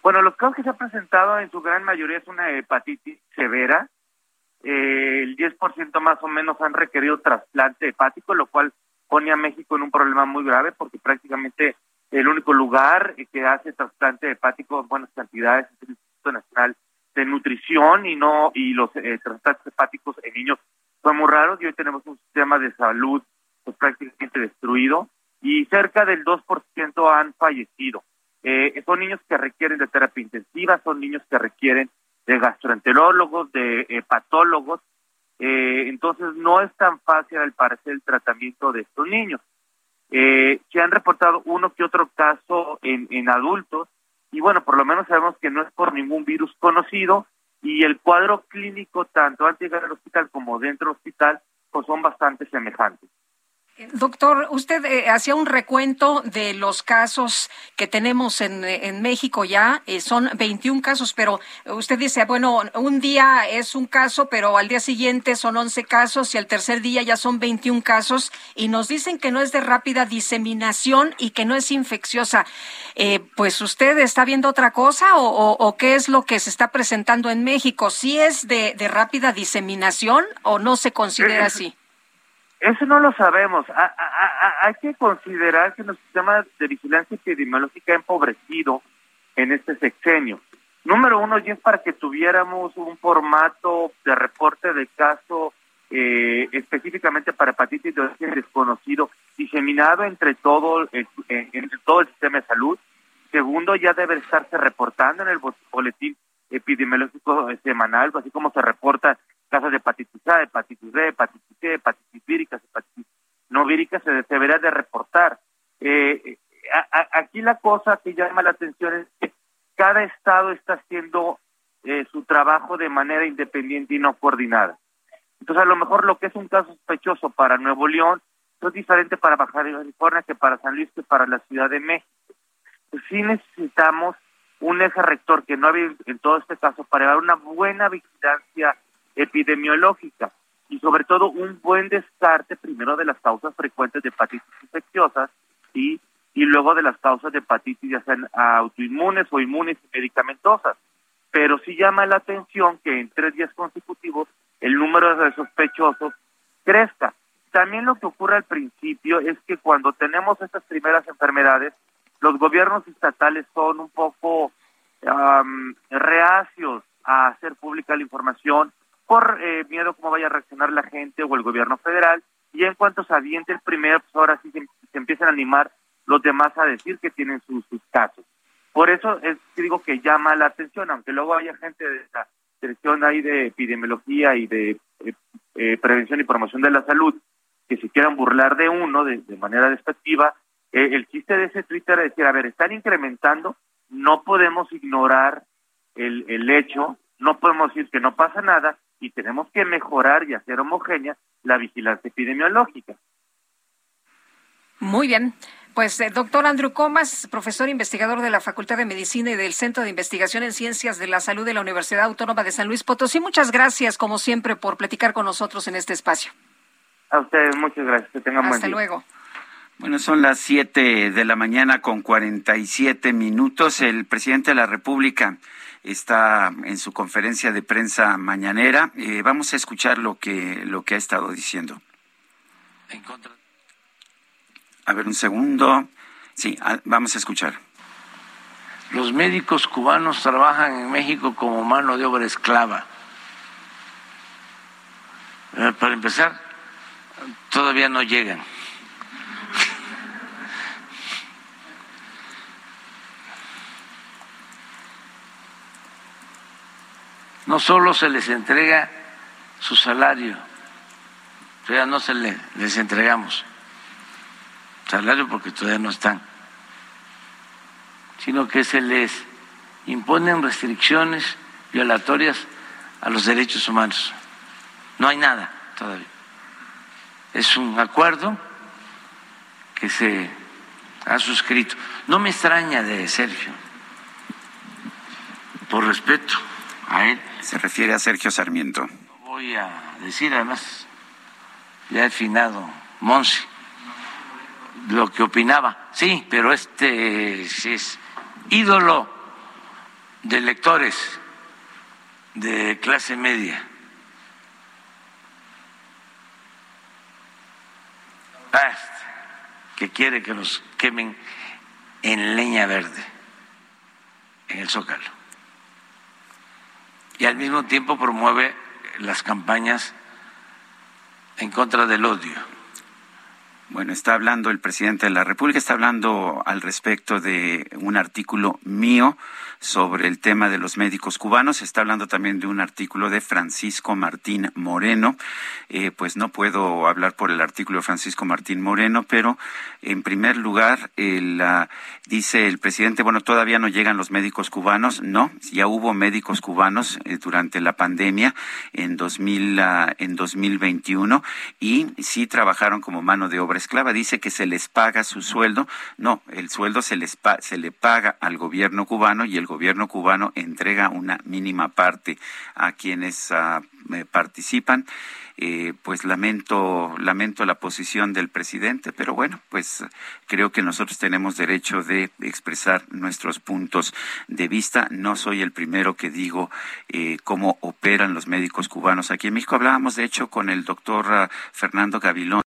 Bueno, los casos que se han presentado en su gran mayoría es una hepatitis severa. Eh, el 10% más o menos han requerido trasplante hepático, lo cual pone a México en un problema muy grave porque prácticamente el único lugar que hace trasplante hepático en buenas cantidades es el Instituto Nacional de Nutrición y no y los eh, trasplantes hepáticos en niños son muy raros y hoy tenemos un sistema de salud pues, prácticamente destruido y cerca del 2% han fallecido. Eh, son niños que requieren de terapia intensiva, son niños que requieren de gastroenterólogos, de hepatólogos, eh, entonces no es tan fácil al parecer el tratamiento de estos niños. Eh, se han reportado uno que otro caso en, en adultos y bueno, por lo menos sabemos que no es por ningún virus conocido y el cuadro clínico tanto de llegar al hospital como dentro del hospital pues son bastante semejantes. Doctor, usted eh, hacía un recuento de los casos que tenemos en, en México ya, eh, son 21 casos, pero usted dice, bueno, un día es un caso, pero al día siguiente son 11 casos y al tercer día ya son 21 casos y nos dicen que no es de rápida diseminación y que no es infecciosa. Eh, pues usted está viendo otra cosa o, o, qué es lo que se está presentando en México? ¿Sí es de, de rápida diseminación o no se considera así? Eso no lo sabemos. hay que considerar que nuestro sistema de vigilancia epidemiológica ha empobrecido en este sexenio. Número uno, y es para que tuviéramos un formato de reporte de caso eh, específicamente para hepatitis de origen desconocido, diseminado entre todo, el, eh, entre todo el sistema de salud. Segundo, ya debe estarse reportando en el boletín epidemiológico semanal, así como se reporta casos de hepatitis A, hepatitis B, hepatitis C, hepatitis víricas, hepatitis no víricas, se debería de reportar. Eh, aquí la cosa que llama la atención es que cada estado está haciendo eh, su trabajo de manera independiente y no coordinada. Entonces, a lo mejor lo que es un caso sospechoso para Nuevo León es diferente para Baja California que para San Luis que para la Ciudad de México. Pues sí necesitamos un eje rector que no había en todo este caso para llevar una buena vigilancia epidemiológica y sobre todo un buen descarte primero de las causas frecuentes de hepatitis infecciosas y, y luego de las causas de hepatitis ya sean autoinmunes o inmunes y medicamentosas. Pero sí llama la atención que en tres días consecutivos el número de sospechosos crezca. También lo que ocurre al principio es que cuando tenemos estas primeras enfermedades, los gobiernos estatales son un poco reacios a hacer pública la información por eh, miedo cómo vaya a reaccionar la gente o el gobierno federal y en cuanto se aviente el primero, pues ahora sí se, empiezan a animar los demás a decir que tienen sus, casos. Por eso es digo que llama la atención, aunque luego haya gente de la dirección ahí de epidemiología y de eh, eh, prevención y promoción de la salud que se quieran burlar de uno de, manera despectiva, el chiste de ese Twitter es decir, a ver, están incrementando, no podemos ignorar el, el hecho, no podemos decir que no pasa nada y tenemos que mejorar y hacer homogénea la vigilancia epidemiológica. Muy bien. Pues, eh, doctor Andrew Comas, profesor investigador de la Facultad de Medicina y del Centro de Investigación en Ciencias de la Salud de la Universidad Autónoma de San Luis Potosí, muchas gracias, como siempre, por platicar con nosotros en este espacio. A ustedes, muchas gracias. Que tengan Hasta luego. Bueno, son las siete de la mañana con cuarenta y siete minutos. El presidente de la República está en su conferencia de prensa mañanera. Eh, vamos a escuchar lo que, lo que ha estado diciendo. A ver, un segundo. Sí, vamos a escuchar. Los médicos cubanos trabajan en México como mano de obra esclava. Eh, para empezar, todavía no llegan. No solo se les entrega su salario, todavía no se les entregamos salario porque todavía no están, sino que se les imponen restricciones violatorias a los derechos humanos. No hay nada todavía. Es un acuerdo que se ha suscrito. No me extraña de Sergio, por respeto a él. Se refiere a Sergio Sarmiento. Voy a decir además, ya he finado Monsi, lo que opinaba. Sí, pero este es ídolo de lectores de clase media. que quiere que los quemen en leña verde, en el Zócalo. Y al mismo tiempo promueve las campañas en contra del odio. Bueno, está hablando el presidente de la República, está hablando al respecto de un artículo mío sobre el tema de los médicos cubanos. Está hablando también de un artículo de Francisco Martín Moreno. Eh, pues no puedo hablar por el artículo de Francisco Martín Moreno, pero en primer lugar, dice el presidente, bueno, todavía no llegan los médicos cubanos. No, ya hubo médicos cubanos eh, durante la pandemia en, 2000, ah, en 2021 y sí trabajaron como mano de obra esclava. Dice que se les paga su sueldo. No, el sueldo se, les se le paga al gobierno cubano y el gobierno cubano entrega una mínima parte a quienes ah, eh, participan. Eh, pues lamento lamento la posición del presidente, pero bueno, pues creo que nosotros tenemos derecho de expresar nuestros puntos de vista. No soy el primero que digo eh, cómo operan los médicos cubanos aquí en México. Hablábamos de hecho con el doctor ah, Fernando Gavilón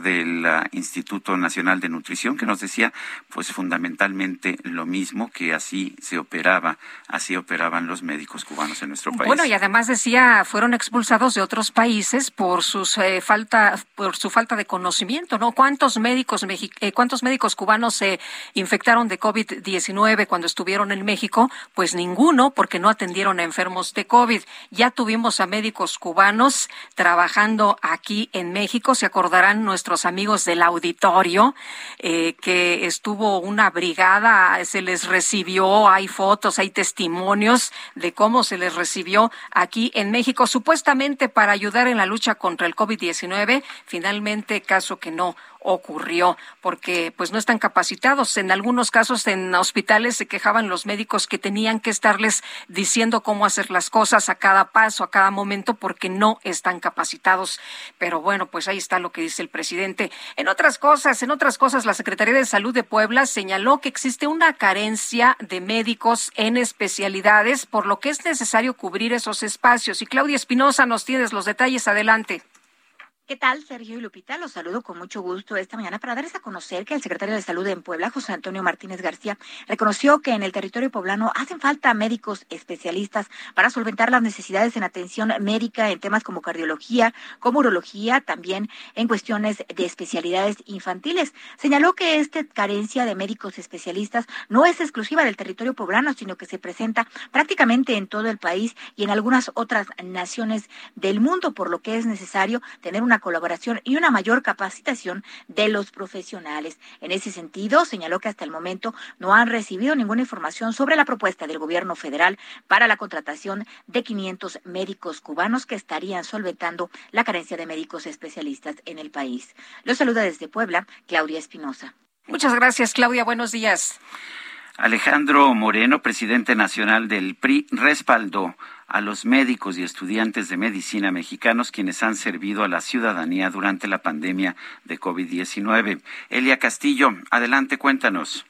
del ah, Instituto Nacional de Nutrición que nos decía pues fundamentalmente lo mismo que así se operaba, así operaban los médicos cubanos en nuestro país. Bueno, y además decía fueron expulsados de otros países por sus eh, falta por su falta de conocimiento, ¿no? ¿Cuántos médicos eh, cuántos médicos cubanos se infectaron de COVID-19 cuando estuvieron en México? Pues ninguno porque no atendieron a enfermos de COVID. Ya tuvimos a médicos cubanos trabajando aquí en México, se acordarán nuestros amigos del auditorio, eh, que estuvo una brigada, se les recibió, hay fotos, hay testimonios de cómo se les recibió aquí en México, supuestamente para ayudar en la lucha contra el COVID-19. Finalmente, caso que no ocurrió, porque pues no están capacitados. En algunos casos en hospitales se quejaban los médicos que tenían que estarles diciendo cómo hacer las cosas a cada paso, a cada momento, porque no están capacitados. Pero bueno, pues ahí está lo que dice el presidente. En otras cosas, en otras cosas, la Secretaría de Salud de Puebla señaló que existe una carencia de médicos en especialidades, por lo que es necesario cubrir esos espacios. Y Claudia Espinosa nos tienes los detalles. Adelante. ¿Qué tal, Sergio y Lupita? Los saludo con mucho gusto esta mañana para darles a conocer que el secretario de Salud en Puebla, José Antonio Martínez García, reconoció que en el territorio poblano hacen falta médicos especialistas para solventar las necesidades en atención médica en temas como cardiología, como urología, también en cuestiones de especialidades infantiles. Señaló que esta carencia de médicos especialistas no es exclusiva del territorio poblano, sino que se presenta prácticamente en todo el país y en algunas otras naciones del mundo, por lo que es necesario tener una colaboración y una mayor capacitación de los profesionales. En ese sentido, señaló que hasta el momento no han recibido ninguna información sobre la propuesta del gobierno federal para la contratación de 500 médicos cubanos que estarían solventando la carencia de médicos especialistas en el país. Los saluda desde Puebla, Claudia Espinosa. Muchas gracias, Claudia. Buenos días. Alejandro Moreno, presidente nacional del PRI, respaldó a los médicos y estudiantes de medicina mexicanos quienes han servido a la ciudadanía durante la pandemia de COVID-19. Elia Castillo, adelante, cuéntanos.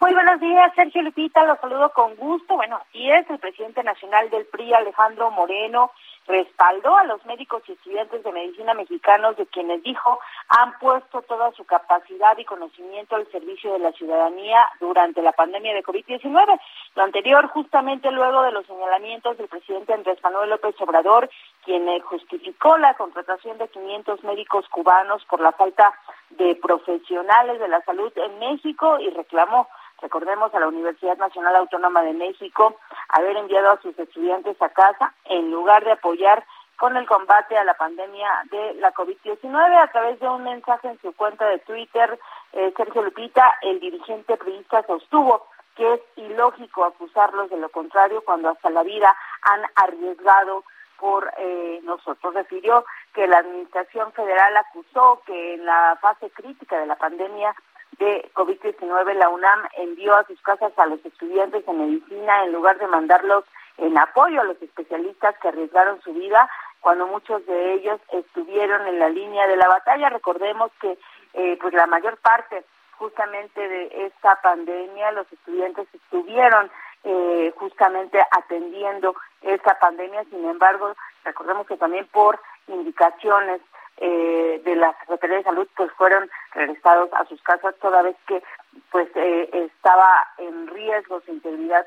Muy buenos días, Sergio Lupita, los saludo con gusto. Bueno, así es, el presidente nacional del PRI, Alejandro Moreno, respaldó a los médicos y estudiantes de medicina mexicanos de quienes dijo han puesto toda su capacidad y conocimiento al servicio de la ciudadanía durante la pandemia de COVID-19. Lo anterior justamente luego de los señalamientos del presidente Andrés Manuel López Obrador, quien eh, justificó la contratación de 500 médicos cubanos por la falta de profesionales de la salud en México y reclamó recordemos a la Universidad Nacional Autónoma de México, haber enviado a sus estudiantes a casa en lugar de apoyar con el combate a la pandemia de la COVID-19 a través de un mensaje en su cuenta de Twitter, eh, Sergio Lupita, el dirigente periodista sostuvo que es ilógico acusarlos de lo contrario cuando hasta la vida han arriesgado por eh, nosotros. Refirió que la Administración Federal acusó que en la fase crítica de la pandemia de COVID-19, la UNAM envió a sus casas a los estudiantes de medicina en lugar de mandarlos en apoyo a los especialistas que arriesgaron su vida cuando muchos de ellos estuvieron en la línea de la batalla. Recordemos que eh, pues la mayor parte justamente de esta pandemia los estudiantes estuvieron eh, justamente atendiendo esta pandemia. Sin embargo, recordemos que también por indicaciones eh, de la Secretaría de Salud pues fueron regresados a sus casas toda vez que pues eh, estaba en riesgo su integridad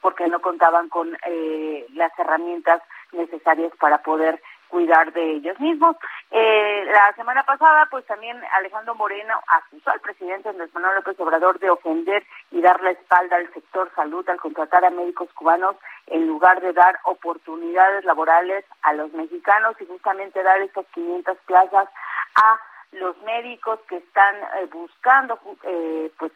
porque no contaban con eh, las herramientas necesarias para poder cuidar de ellos mismos. Eh, la semana pasada, pues también Alejandro Moreno acusó al presidente Andrés Manuel López Obrador de ofender y dar la espalda al sector salud al contratar a médicos cubanos en lugar de dar oportunidades laborales a los mexicanos y justamente dar estas 500 plazas a los médicos que están eh, buscando eh, pues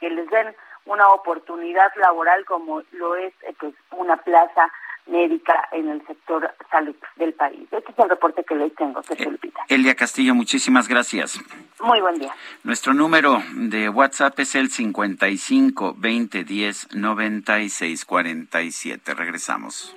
que les den una oportunidad laboral como lo es eh, pues una plaza médica en el sector salud del país. Este es el reporte que les tengo, Lupita. Elia Castillo, muchísimas gracias. Muy buen día. Nuestro número de WhatsApp es el 55 20 10 96 47. Regresamos.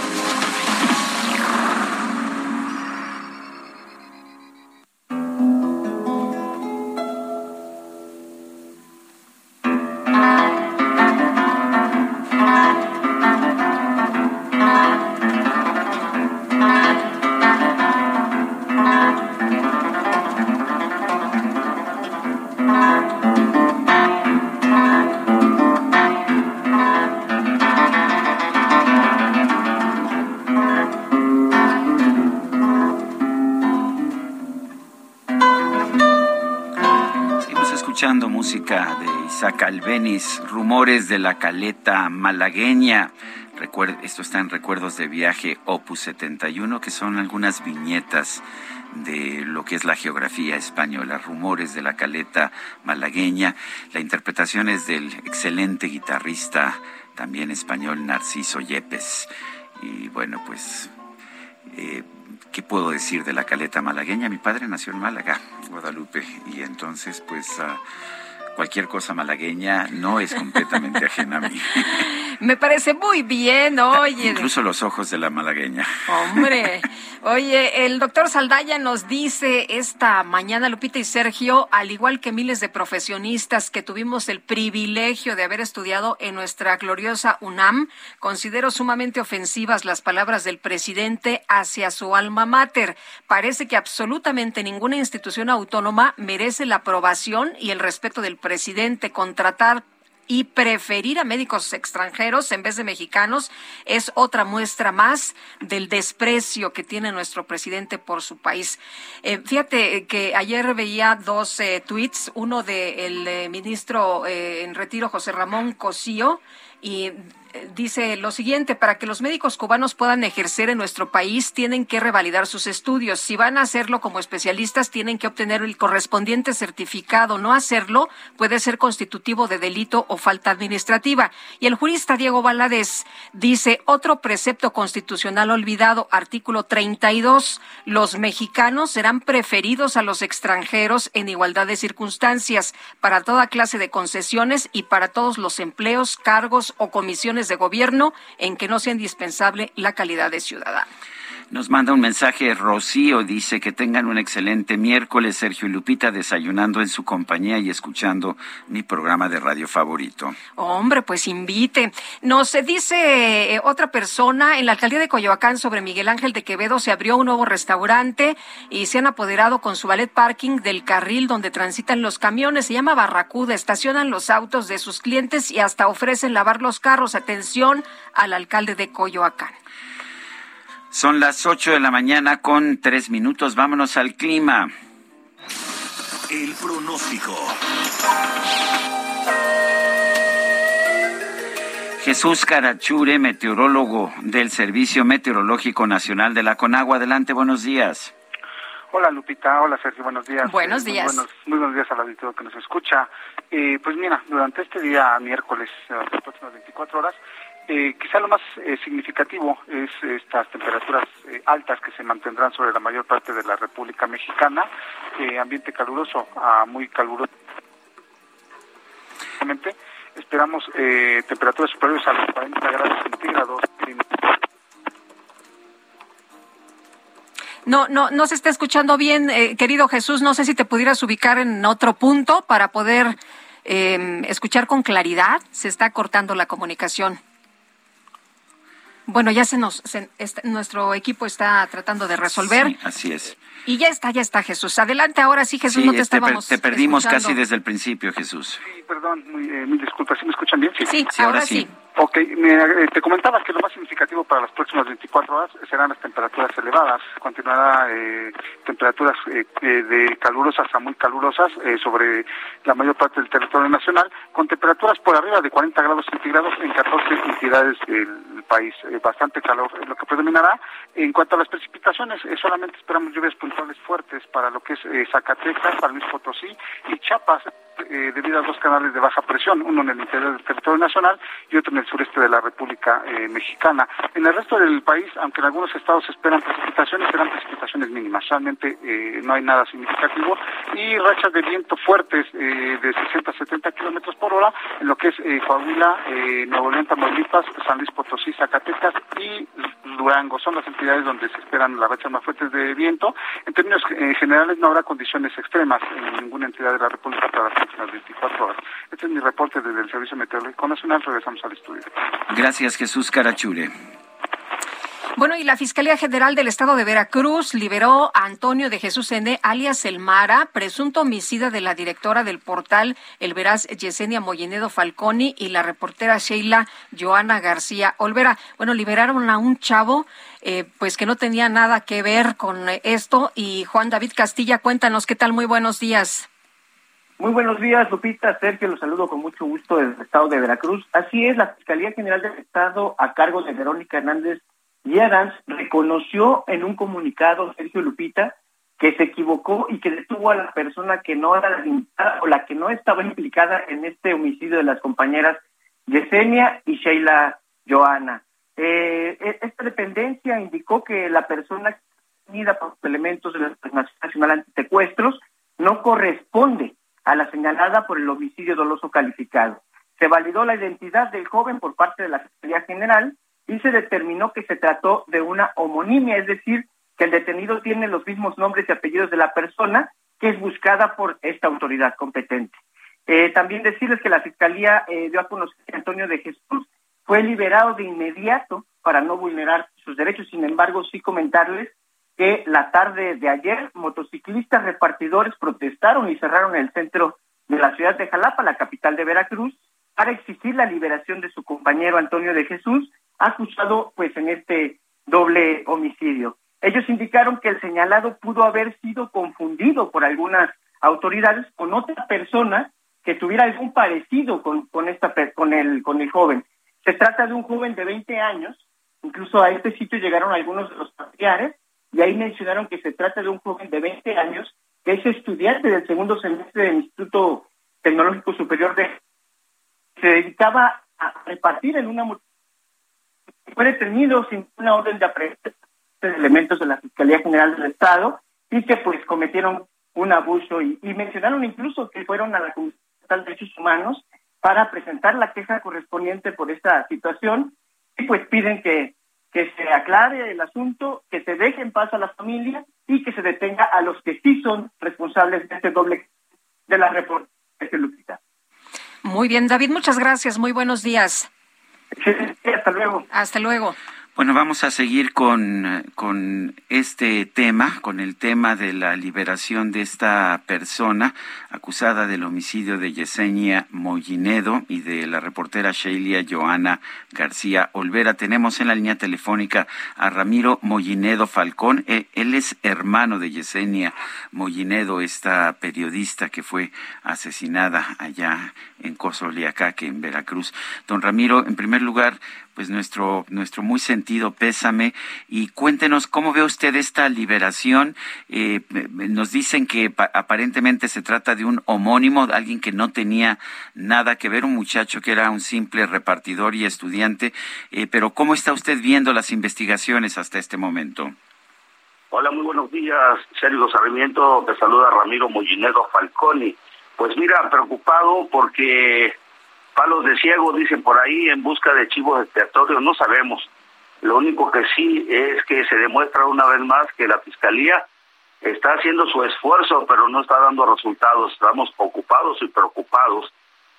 Albeniz, rumores de la caleta malagueña. Esto está en Recuerdos de Viaje Opus 71, que son algunas viñetas de lo que es la geografía española, rumores de la caleta malagueña. La interpretación es del excelente guitarrista también español Narciso Yepes. Y bueno, pues eh, ¿qué puedo decir de la caleta malagueña? Mi padre nació en Málaga, Guadalupe, y entonces, pues, ah, cualquier cosa malagueña no es completamente ajena a mí. <laughs> Me parece muy bien, oye. Incluso los ojos de la malagueña. Hombre, <laughs> oye, el doctor Saldaya nos dice esta mañana, Lupita y Sergio, al igual que miles de profesionistas que tuvimos el privilegio de haber estudiado en nuestra gloriosa UNAM, considero sumamente ofensivas las palabras del presidente hacia su alma mater. Parece que absolutamente ninguna institución autónoma merece la aprobación y el respeto del presidente. Contratar y preferir a médicos extranjeros en vez de mexicanos es otra muestra más del desprecio que tiene nuestro presidente por su país. Eh, fíjate que ayer veía dos eh, tweets, uno del eh, ministro eh, en retiro José Ramón Cosío y dice lo siguiente, para que los médicos cubanos puedan ejercer en nuestro país tienen que revalidar sus estudios. Si van a hacerlo como especialistas, tienen que obtener el correspondiente certificado. No hacerlo puede ser constitutivo de delito o falta administrativa. Y el jurista Diego Valadez dice otro precepto constitucional olvidado, artículo 32. Los mexicanos serán preferidos a los extranjeros en igualdad de circunstancias para toda clase de concesiones y para todos los empleos, cargos o comisiones de gobierno en que no sea indispensable la calidad de ciudadano. Nos manda un mensaje Rocío, dice que tengan un excelente miércoles, Sergio y Lupita, desayunando en su compañía y escuchando mi programa de radio favorito. Hombre, pues invite. Nos dice eh, otra persona, en la alcaldía de Coyoacán sobre Miguel Ángel de Quevedo se abrió un nuevo restaurante y se han apoderado con su ballet parking del carril donde transitan los camiones. Se llama Barracuda, estacionan los autos de sus clientes y hasta ofrecen lavar los carros. Atención al alcalde de Coyoacán. Son las 8 de la mañana con tres minutos. Vámonos al clima. El pronóstico. Jesús Carachure, meteorólogo del Servicio Meteorológico Nacional de la Conagua. Adelante, buenos días. Hola Lupita, hola Sergio, buenos días. Buenos Eh, días. Muy buenos, muy buenos días al auditorio que nos escucha. Eh, pues mira, durante este día miércoles, eh, las próximas 24 horas, eh, quizá lo más eh, significativo es estas temperaturas eh, altas que se mantendrán sobre la mayor parte de la República Mexicana, eh, ambiente caluroso a muy caluroso. Esperamos eh, temperaturas superiores a los 40 grados centígrados. No, no, no se está escuchando bien, querido Jesús. No sé si te pudieras ubicar en otro punto para poder escuchar con claridad. Se está cortando la comunicación. Bueno, ya se nos, se- está- nuestro equipo está tratando de resolver. Sí, así es. Y ya está, ya está Jesús. Adelante ahora sí, Jesús, Sí, no te este, per- estábamos te perdimos escuchando. casi desde el principio, Jesús. Sí, perdón, muy, eh, mil disculpas. ¿Sí me escuchan bien? Sí, Sí, ahora ahora sí. Ok, eh, te comentaba que lo más significativo para las próximas 24 horas serán las temperaturas elevadas. Continuará eh, temperaturas eh, eh, de calurosas a muy calurosas eh, sobre la mayor parte del territorio nacional, con temperaturas por arriba de 40 grados centígrados en 14 entidades del país. Eh, bastante calor lo que predominará. En cuanto a las precipitaciones, solamente esperamos lluvias puntuales fuertes para lo que es Zacatecas, San Luis Potosí y Chiapas, eh, debido a dos canales de baja presión, uno en el interior del territorio nacional y otro en el sureste de la República eh, Mexicana. En el resto del país, aunque en algunos estados esperan precipitaciones, serán precipitaciones mínimas. Realmente eh, no hay nada significativo y rachas de viento fuertes eh, de 60 a 70 kilómetros por hora en lo que es Coahuila, Nuevo León, Tamaulipas, San Luis Potosí, Zacatecas y Durango. Son las entidades donde se esperan las rachas más fuertes de viento. En términos generales, no habrá condiciones extremas en ninguna entidad de la República para las próximas 24 horas. Este es mi reporte desde el Servicio Meteorológico Nacional. Regresamos al estudio. Gracias, Jesús Carachure. Bueno, y la Fiscalía General del Estado de Veracruz liberó a Antonio de Jesús N., alias El Mara, presunto homicida de la directora del portal El Veraz, Yesenia Mollinedo Falconi, y la reportera Sheila Joana García Olvera. Bueno, liberaron a un chavo, eh, pues que no tenía nada que ver con esto. Y Juan David Castilla, cuéntanos qué tal. Muy buenos días. Muy buenos días, Lupita. Sergio, los saludo con mucho gusto desde el estado de Veracruz. Así es, la Fiscalía General del Estado, a cargo de Verónica Hernández y Adams, reconoció en un comunicado, Sergio Lupita, que se equivocó y que detuvo a la persona que no era la o la que no estaba implicada en este homicidio de las compañeras Yesenia y Sheila Joana. Eh, e- esta dependencia indicó que la persona unida por los elementos de la Nacional Antisecuestros no corresponde a la señalada por el homicidio doloso calificado. Se validó la identidad del joven por parte de la Fiscalía General y se determinó que se trató de una homonimia, es decir, que el detenido tiene los mismos nombres y apellidos de la persona que es buscada por esta autoridad competente. Eh, también decirles que la Fiscalía eh, dio a conocer que Antonio de Jesús fue liberado de inmediato para no vulnerar sus derechos. Sin embargo, sí comentarles que la tarde de ayer motociclistas repartidores protestaron y cerraron el centro de la ciudad de Jalapa, la capital de Veracruz, para exigir la liberación de su compañero Antonio de Jesús, acusado pues en este doble homicidio. Ellos indicaron que el señalado pudo haber sido confundido por algunas autoridades con otra persona que tuviera algún parecido con, con esta con el con el joven. Se trata de un joven de 20 años, incluso a este sitio llegaron algunos de los familiares y ahí mencionaron que se trata de un joven de 20 años que es estudiante del segundo semestre del Instituto Tecnológico Superior de se dedicaba a repartir en una fue detenido sin una orden de aprehensión de elementos de la Fiscalía General del Estado y que pues cometieron un abuso y, y mencionaron incluso que fueron a la Comisión de Derechos Humanos para presentar la queja correspondiente por esta situación y pues piden que, que se aclare el asunto, que se deje en paz a la familia y que se detenga a los que sí son responsables de este doble de la reporte Lupita. Muy bien, David, muchas gracias. Muy buenos días. hasta luego. Hasta luego. Bueno, vamos a seguir con, con este tema, con el tema de la liberación de esta persona acusada del homicidio de Yesenia Mollinedo y de la reportera Sheila Joana García Olvera. Tenemos en la línea telefónica a Ramiro Mollinedo Falcón. Eh, Él es hermano de Yesenia Mollinedo, esta periodista que fue asesinada allá en Cozoleacaque, en Veracruz. Don Ramiro, en primer lugar, pues nuestro, nuestro muy sentido pésame y cuéntenos cómo ve usted esta liberación. Eh, nos dicen que aparentemente se trata de un homónimo, alguien que no tenía nada que ver, un muchacho que era un simple repartidor y estudiante, eh, pero ¿cómo está usted viendo las investigaciones hasta este momento? Hola, muy buenos días, Sergio Sarmiento, te saluda Ramiro Mollinedo Falconi. Pues mira, preocupado porque palos de ciego, dicen por ahí, en busca de chivos expiatorios, no sabemos. Lo único que sí es que se demuestra una vez más que la Fiscalía está haciendo su esfuerzo, pero no está dando resultados. Estamos ocupados y preocupados,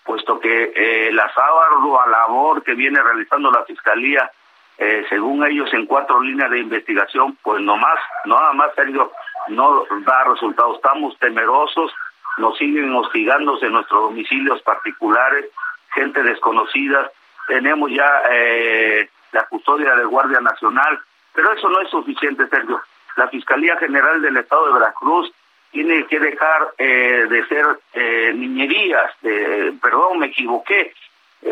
puesto que eh, la ardua labor que viene realizando la Fiscalía, eh, según ellos en cuatro líneas de investigación, pues no más, nada más, Sergio, no da resultados. Estamos temerosos, nos siguen hostigándose en nuestros domicilios particulares, gente desconocida, tenemos ya eh, la custodia de Guardia Nacional, pero eso no es suficiente, Sergio. La Fiscalía General del Estado de Veracruz tiene que dejar eh, de ser eh, niñerías, perdón, me equivoqué.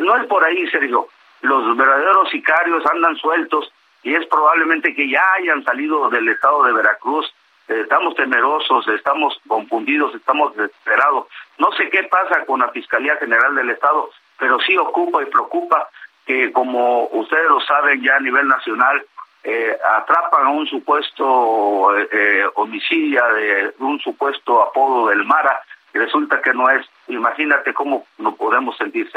no es por ahí, Sergio. Los verdaderos sicarios andan sueltos y es probablemente que ya hayan salido del Estado de Veracruz estamos temerosos, estamos confundidos, estamos desesperados. No sé qué pasa con la Fiscalía General del Estado, pero sí ocupa y preocupa que, como ustedes lo saben ya a nivel nacional, eh, atrapan a un supuesto eh, eh homicidio de un supuesto apodo del Mara resulta que no es. Imagínate cómo nos podemos sentir.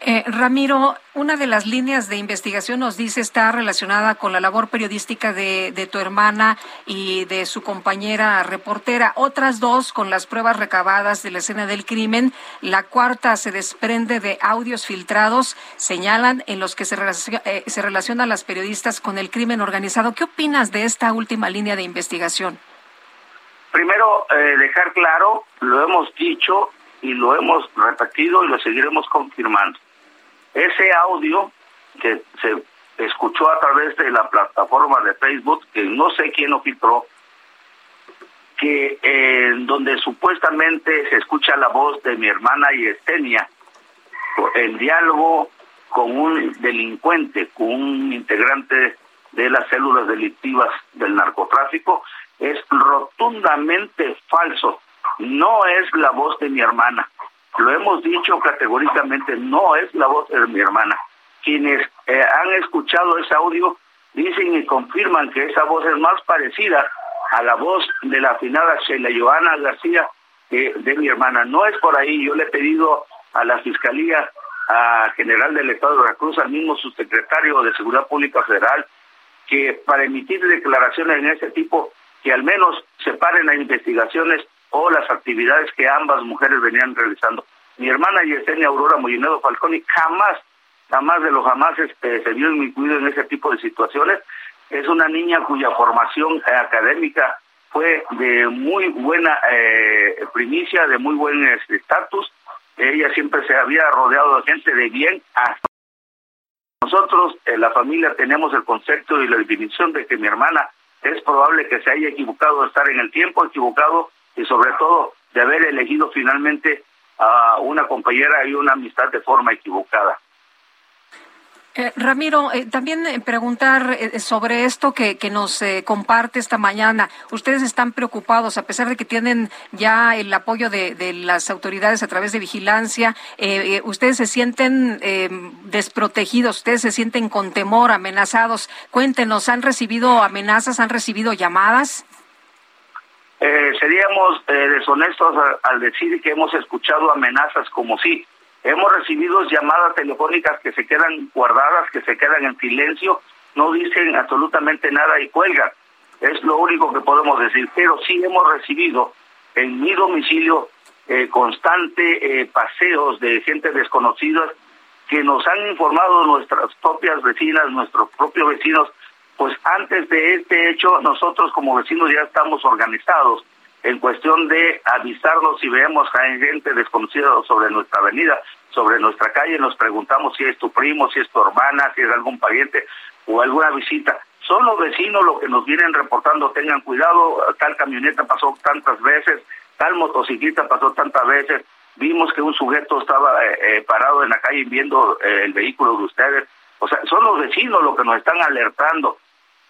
Eh, Ramiro, una de las líneas de investigación nos dice está relacionada con la labor periodística de, de tu hermana y de su compañera reportera. Otras dos con las pruebas recabadas de la escena del crimen. La cuarta se desprende de audios filtrados, señalan en los que se, eh, se relacionan las periodistas con el crimen organizado. ¿Qué opinas de esta última línea de investigación? Primero, eh, dejar claro, lo hemos dicho y lo hemos repetido y lo seguiremos confirmando. Ese audio que se escuchó a través de la plataforma de Facebook, que no sé quién lo filtró, que eh, donde supuestamente se escucha la voz de mi hermana Yestenia, el diálogo con un delincuente, con un integrante de las células delictivas del narcotráfico, es rotundamente falso. No es la voz de mi hermana. Lo hemos dicho categóricamente, no es la voz de mi hermana. Quienes eh, han escuchado ese audio dicen y confirman que esa voz es más parecida a la voz de la afinada Sheila Joana García que de mi hermana. No es por ahí. Yo le he pedido a la Fiscalía a General del Estado de Veracruz, al mismo subsecretario de Seguridad Pública Federal, que para emitir declaraciones en ese tipo que al menos separen las investigaciones o las actividades que ambas mujeres venían realizando. Mi hermana Yesenia Aurora Mollinedo Falconi jamás, jamás de los jamás este, se vio incluido en ese tipo de situaciones. Es una niña cuya formación académica fue de muy buena eh, primicia, de muy buen este, estatus. Ella siempre se había rodeado de gente de bien. Hasta nosotros, en la familia, tenemos el concepto y la definición de que mi hermana es probable que se haya equivocado de estar en el tiempo equivocado y sobre todo de haber elegido finalmente a una compañera y una amistad de forma equivocada. Eh, Ramiro, eh, también eh, preguntar sobre esto que, que nos comparte esta mañana. Ustedes están preocupados, a pesar de que tienen ya el apoyo de, de las autoridades a través de vigilancia, ustedes se sienten desprotegidos, ustedes se sienten con temor, amenazados. Cuéntenos, ¿han recibido amenazas, han recibido llamadas? seríamos deshonestos al decir que hemos escuchado amenazas como si Hemos recibido llamadas telefónicas que se quedan guardadas, que se quedan en silencio, no dicen absolutamente nada y cuelgan. Es lo único que podemos decir. Pero sí hemos recibido en mi domicilio eh, constante eh, paseos de gente desconocida que nos han informado nuestras propias vecinas, nuestros propios vecinos, pues antes de este hecho nosotros como vecinos ya estamos organizados en cuestión de avisarnos si vemos a gente desconocida sobre nuestra avenida, sobre nuestra calle, nos preguntamos si es tu primo, si es tu hermana, si es algún pariente o alguna visita. Son los vecinos los que nos vienen reportando, tengan cuidado, tal camioneta pasó tantas veces, tal motociclista pasó tantas veces, vimos que un sujeto estaba eh, eh, parado en la calle viendo eh, el vehículo de ustedes. O sea, son los vecinos los que nos están alertando.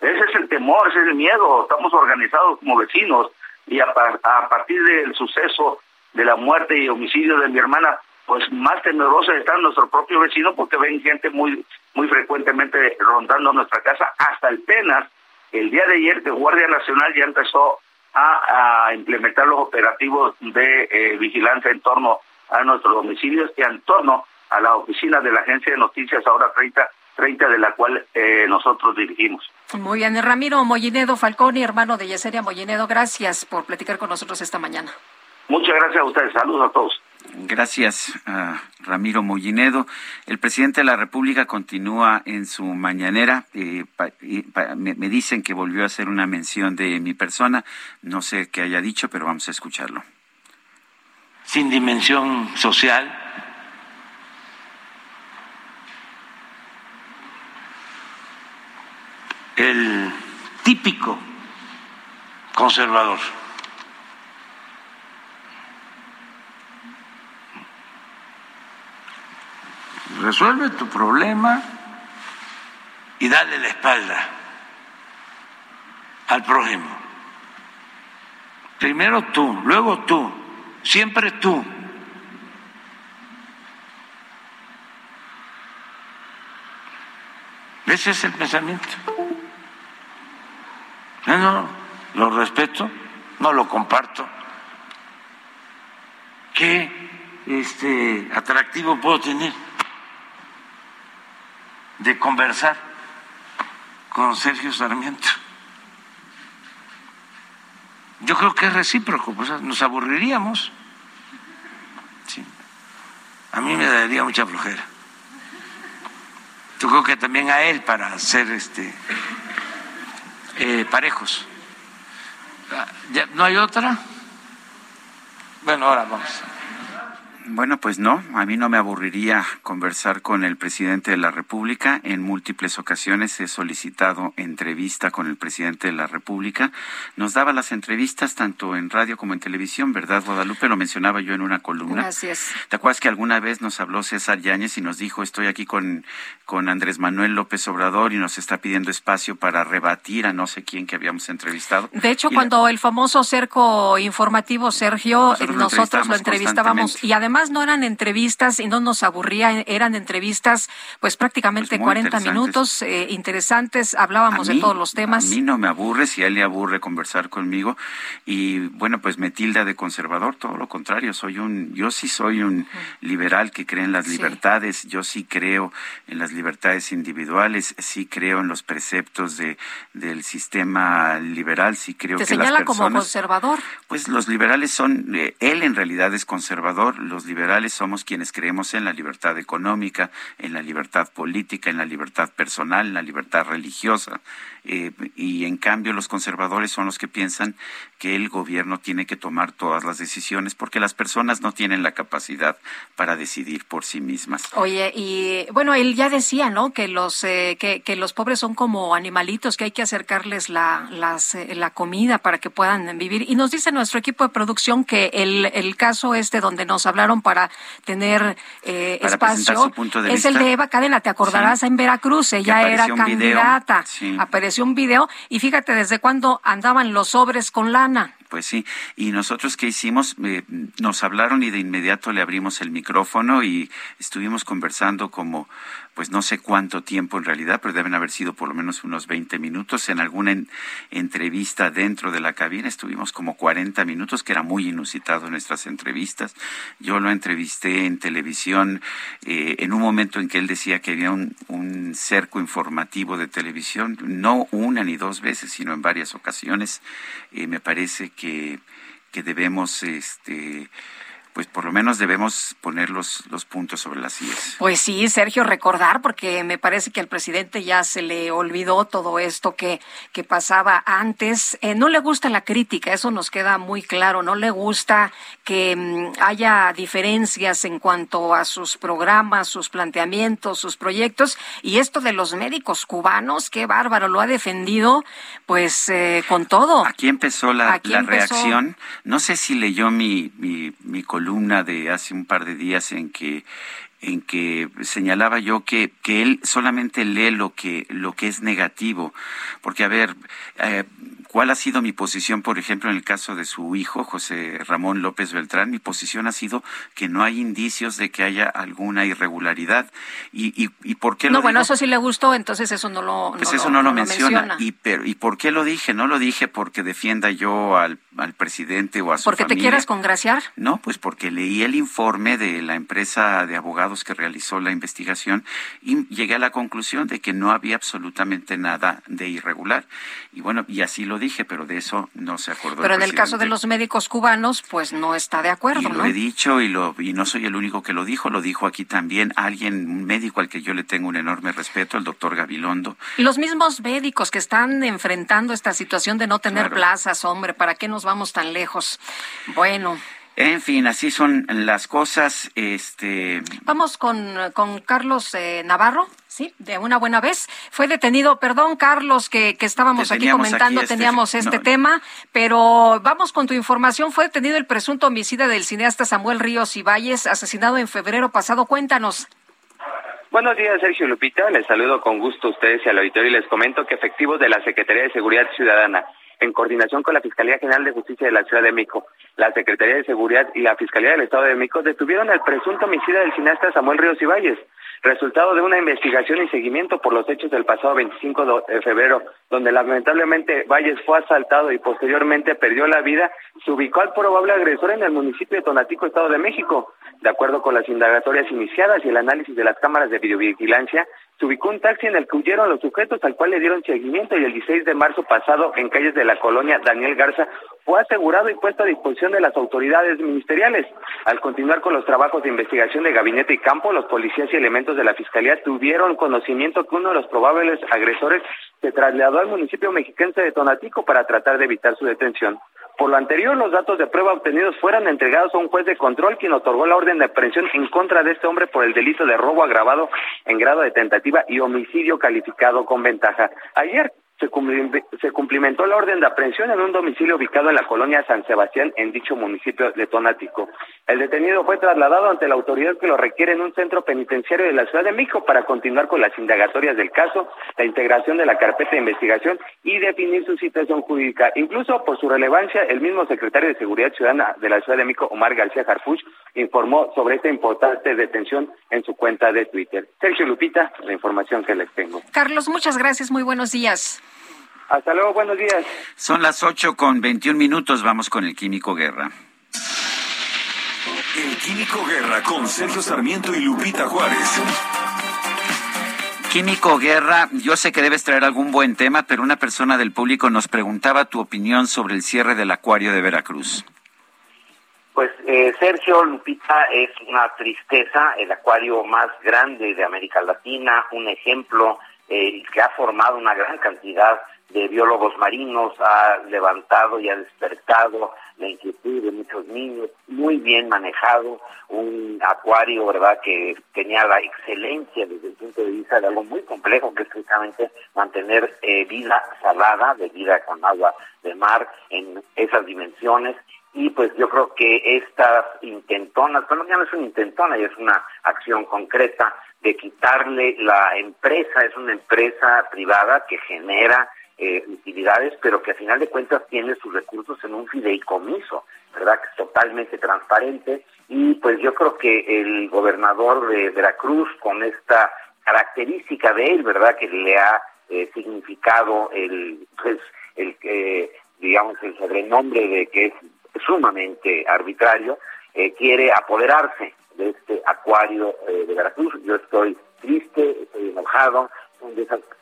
Ese es el temor, ese es el miedo. Estamos organizados como vecinos y a, a partir del suceso de la muerte y homicidio de mi hermana, pues más temerosos están nuestros propios vecinos porque ven gente muy muy frecuentemente rondando nuestra casa hasta el Penas. El día de ayer que Guardia Nacional ya empezó a, implementar los operativos de eh, vigilancia en torno a nuestros domicilios y en torno a la oficina de la Agencia de Noticias ahora 30 30 de la cual eh, nosotros dirigimos. Muy bien, Ramiro Mollinedo Falconi, hermano de Yeseria Mollinedo, gracias por platicar con nosotros esta mañana. Muchas gracias a ustedes, saludos a todos. Gracias, Ramiro Mollinedo. El presidente de la República continúa en su mañanera. Eh, me, me, dicen que volvió a hacer una mención de mi persona. No sé qué haya dicho, pero vamos a escucharlo. Sin dimensión social. El típico conservador. resuelve tu problema y dale la espalda al prójimo. Primero tú, luego tú, siempre tú. Ese es el pensamiento. No, no, lo respeto, no lo comparto. ¿Qué este, atractivo puedo tener? de conversar con Sergio Sarmiento. Yo creo que es recíproco, pues nos aburriríamos. A mí me daría mucha flojera. Yo creo que también a él para ser este eh, parejos. Ah, ¿No hay otra? Bueno, ahora vamos. Bueno, pues no, a mí no me aburriría conversar con el presidente de la República. En múltiples ocasiones he solicitado entrevista con el presidente de la República. Nos daba las entrevistas tanto en radio como en televisión, ¿verdad, Guadalupe? Lo mencionaba yo en una columna. Gracias. ¿Te acuerdas que alguna vez nos habló César Yáñez y nos dijo, estoy aquí con, con Andrés Manuel López Obrador y nos está pidiendo espacio para rebatir a no sé quién que habíamos entrevistado? De hecho, cuando el famoso cerco informativo, Sergio, nosotros, lo entrevistábamos y además no eran entrevistas y no nos aburría, eran entrevistas pues prácticamente 40 pues minutos eh, interesantes, hablábamos de todos los temas. A mí no me aburre, si a él le aburre conversar conmigo y bueno, pues me tilda de conservador, todo lo contrario, soy un yo sí soy un liberal que cree en las libertades, yo sí creo en las libertades individuales, sí creo en los preceptos de del sistema liberal, sí creo ¿Te que señala las personas, como conservador? Pues los liberales son eh, él en realidad es conservador, los liberales somos quienes creemos en la libertad económica, en la libertad política, en la libertad personal, en la libertad religiosa. Eh, y en cambio los conservadores son los que piensan que el gobierno tiene que tomar todas las decisiones porque las personas no tienen la capacidad para decidir por sí mismas. Oye, y bueno, él ya decía, ¿no? Que los eh, que, que, los pobres son como animalitos, que hay que acercarles la, las, eh, la comida para que puedan vivir. Y nos dice nuestro equipo de producción que el, el caso este donde nos hablaron para tener espacio es el de Eva Cadena, te acordarás en Veracruz, ella era candidata. Apareció un video y fíjate desde cuándo andaban los sobres con lana. Pues sí, y nosotros qué hicimos, eh, nos hablaron y de inmediato le abrimos el micrófono y estuvimos conversando como pues no sé cuánto tiempo en realidad, pero deben haber sido por lo menos unos 20 minutos. En alguna entrevista dentro de la cabina estuvimos como 40 minutos, que era muy inusitado en nuestras entrevistas. Yo lo entrevisté en televisión eh, en un momento en que él decía que había un, un cerco informativo de televisión, no una ni dos veces, sino en varias ocasiones. Eh, me parece que, que debemos este pues por lo menos debemos poner los, los puntos sobre las IES. Pues sí, Sergio, recordar, porque me parece que al presidente ya se le olvidó todo esto que, que pasaba antes. Eh, no le gusta la crítica, eso nos queda muy claro. No le gusta que mm, haya diferencias en cuanto a sus programas, sus planteamientos, sus proyectos. Y esto de los médicos cubanos, qué bárbaro, lo ha defendido pues eh, con todo. Aquí empezó la, la reacción. No sé si leyó mi, mi, mi columna de hace un par de días en que en que señalaba yo que, que él solamente lee lo que, lo que es negativo. Porque, a ver, eh, ¿Cuál ha sido mi posición, por ejemplo, en el caso de su hijo, José Ramón López Beltrán? Mi posición ha sido que no hay indicios de que haya alguna irregularidad. ¿Y, y, y por qué No, bueno, eso sí le gustó, entonces eso no lo Pues eso no, lo, menciona. ¿Y, pero, ¿Y por qué lo dije? No lo dije porque defienda yo al, al presidente o a su ¿Porque te quieras congraciar? No, pues porque leí el informe de la empresa de abogados que realizó la investigación y llegué a la conclusión de que no había absolutamente nada de irregular. Y bueno, y así lo dije, pero de eso no se acordó. Pero en el caso de los médicos cubanos, pues no está de acuerdo, y lo he dicho y, lo, y no soy el único que lo dijo, lo dijo aquí también alguien, un médico al que yo le tengo un enorme respeto, el doctor Gabilondo. Y los mismos médicos que están enfrentando esta situación de no tener plazas, hombre, ¿para qué nos vamos tan lejos? Bueno. En fin, así son las cosas. Este. Vamos con, con Carlos eh, Navarro. Sí, de una buena vez. Fue detenido, perdón Carlos, que, que estábamos aquí comentando, este teníamos este tema, pero vamos con tu información. Fue detenido el presunto homicida del cineasta Samuel Ríos y Valles, asesinado en febrero pasado. Cuéntanos. Buenos días, Sergio Lupita. Les saludo con gusto a ustedes y al auditorio y les comento que efectivos de la Secretaría de Seguridad Ciudadana en coordinación con la Fiscalía General de Justicia de la Ciudad de México, la Secretaría de Seguridad y la Fiscalía del Estado de México detuvieron al presunto homicida del cineasta Samuel Ríos Ibáñez, resultado de una investigación y seguimiento por los hechos del pasado 25 de febrero, donde lamentablemente Valles fue asaltado y posteriormente perdió la vida, se ubicó al probable agresor en el municipio de Tonatico, Estado de México. De acuerdo con las indagatorias iniciadas y el análisis de las cámaras de videovigilancia, se ubicó un taxi en el que huyeron los sujetos al cual le dieron seguimiento y el 16 de marzo pasado en calles de la colonia Daniel Garza fue asegurado y puesto a disposición de las autoridades ministeriales. Al continuar con los trabajos de investigación de gabinete y campo, los policías y elementos de la fiscalía tuvieron conocimiento que uno de los probables agresores se trasladó al municipio mexiquense de Tonatico para tratar de evitar su detención. Por lo anterior, los datos de prueba obtenidos fueron entregados a un juez de control quien otorgó la orden de aprehensión en contra de este hombre por el delito de robo agravado en grado de tentativa y homicidio calificado con ventaja. Ayer, se, cumplimentó la orden de aprehensión en un domicilio ubicado en la colonia San Sebastián, en dicho municipio de Tonático. El detenido fue trasladado ante la autoridad que lo requiere en un centro penitenciario de la Ciudad de México para continuar con las indagatorias del caso, la integración de la carpeta de investigación y definir su situación jurídica. Incluso por su relevancia, el mismo secretario de Seguridad Ciudadana de la Ciudad de México, Omar García Harfuch, informó sobre esta importante detención en su cuenta de Twitter. Sergio Lupita, la información que les tengo. Carlos, muchas gracias. Muy buenos días. Hasta luego, buenos días. Son las 8 con 21 minutos, vamos con el Químico Guerra. El Químico Guerra con Sergio Sarmiento y Lupita Juárez. Químico Guerra, yo sé que debes traer algún buen tema, pero una persona del público nos preguntaba tu opinión sobre el cierre del acuario de Veracruz. Pues eh, Sergio Lupita es una tristeza, el acuario más grande de América Latina, un ejemplo eh, que ha formado una gran cantidad de biólogos marinos, ha levantado y ha despertado la inquietud de muchos niños, muy bien manejado, un acuario, ¿verdad?, que tenía la excelencia desde el punto de vista de algo muy complejo, que es precisamente mantener eh, vida salada, de vida con agua de mar en esas dimensiones. Y pues yo creo que estas intentonas, bueno, ya no es una intentona, ya es una acción concreta de quitarle la empresa, es una empresa privada que genera eh, utilidades, pero que a final de cuentas tiene sus recursos en un fideicomiso, ¿verdad? Que es totalmente transparente. Y pues yo creo que el gobernador de Veracruz, con esta característica de él, ¿verdad? Que le ha eh, significado el, pues, el que, digamos, el sobrenombre de que es sumamente arbitrario, eh, quiere apoderarse de este acuario de Veracruz. Yo estoy triste, estoy enojado,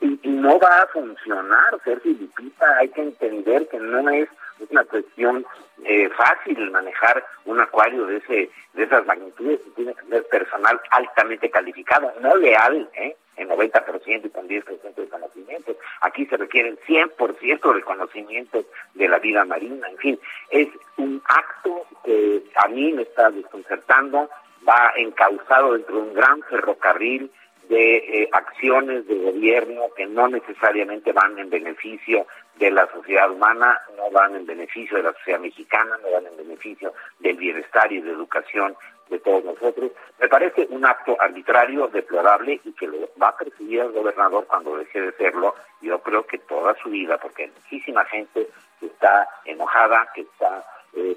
y, no va a funcionar, Sergio Lupita, hay que entender que no es una cuestión eh, fácil manejar un acuario de ese de esas magnitudes y tiene que tener personal altamente calificado, no leal, ¿eh? en 90% y con 10% de conocimiento. Aquí se requiere el 100% del conocimiento de la vida marina. En fin, es un acto que a mí me está desconcertando, va encauzado dentro de un gran ferrocarril de eh, acciones de gobierno que no necesariamente van en beneficio de la sociedad humana, no van en beneficio de la sociedad mexicana, no van en beneficio del bienestar y de educación de todos nosotros. Me parece un acto arbitrario, deplorable y que lo va a perseguir el gobernador cuando deje de serlo. Yo creo que toda su vida, porque hay muchísima gente que está enojada, que está eh,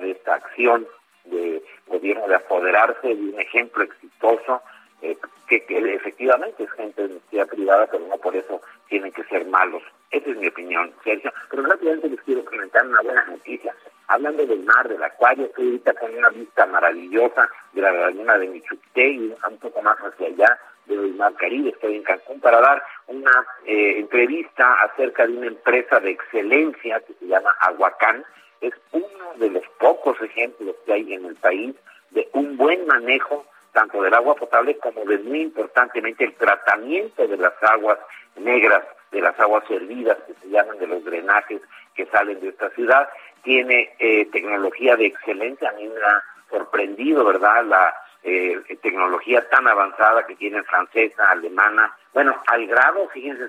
de esta acción de gobierno de apoderarse de un ejemplo exitoso eh, que, efectivamente es gente de iniciativa privada, pero no por eso tienen que ser malos. Esa es mi opinión, Sergio. Pero rápidamente les quiero comentar una buena noticia. Hablando del mar, del acuario, estoy ahorita con una vista maravillosa de la laguna de y un poco más hacia allá del Mar Caribe, estoy en Cancún para dar una eh, entrevista acerca de una empresa de excelencia que se llama Aguacán. Es uno de los pocos ejemplos que hay en el país de un buen manejo tanto del agua potable como de muy importantemente el tratamiento de las aguas negras, de las aguas servidas que se llaman de los drenajes que salen de esta ciudad. Tiene eh, tecnología de excelencia, a mí me ha sorprendido, ¿verdad? La eh, tecnología tan avanzada que tiene francesa, alemana. Bueno, al grado, fíjense,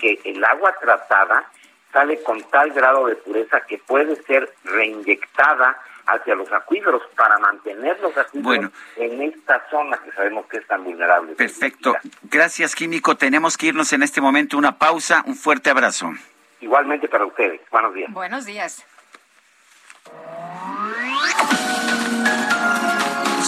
que el agua tratada sale con tal grado de pureza que puede ser reinyectada hacia los acuíferos para mantener los acuíferos en esta zona que sabemos que es tan vulnerable. Perfecto. Gracias, Químico. Tenemos que irnos en este momento. Una pausa. Un fuerte abrazo. Igualmente para ustedes. Buenos días. Buenos días.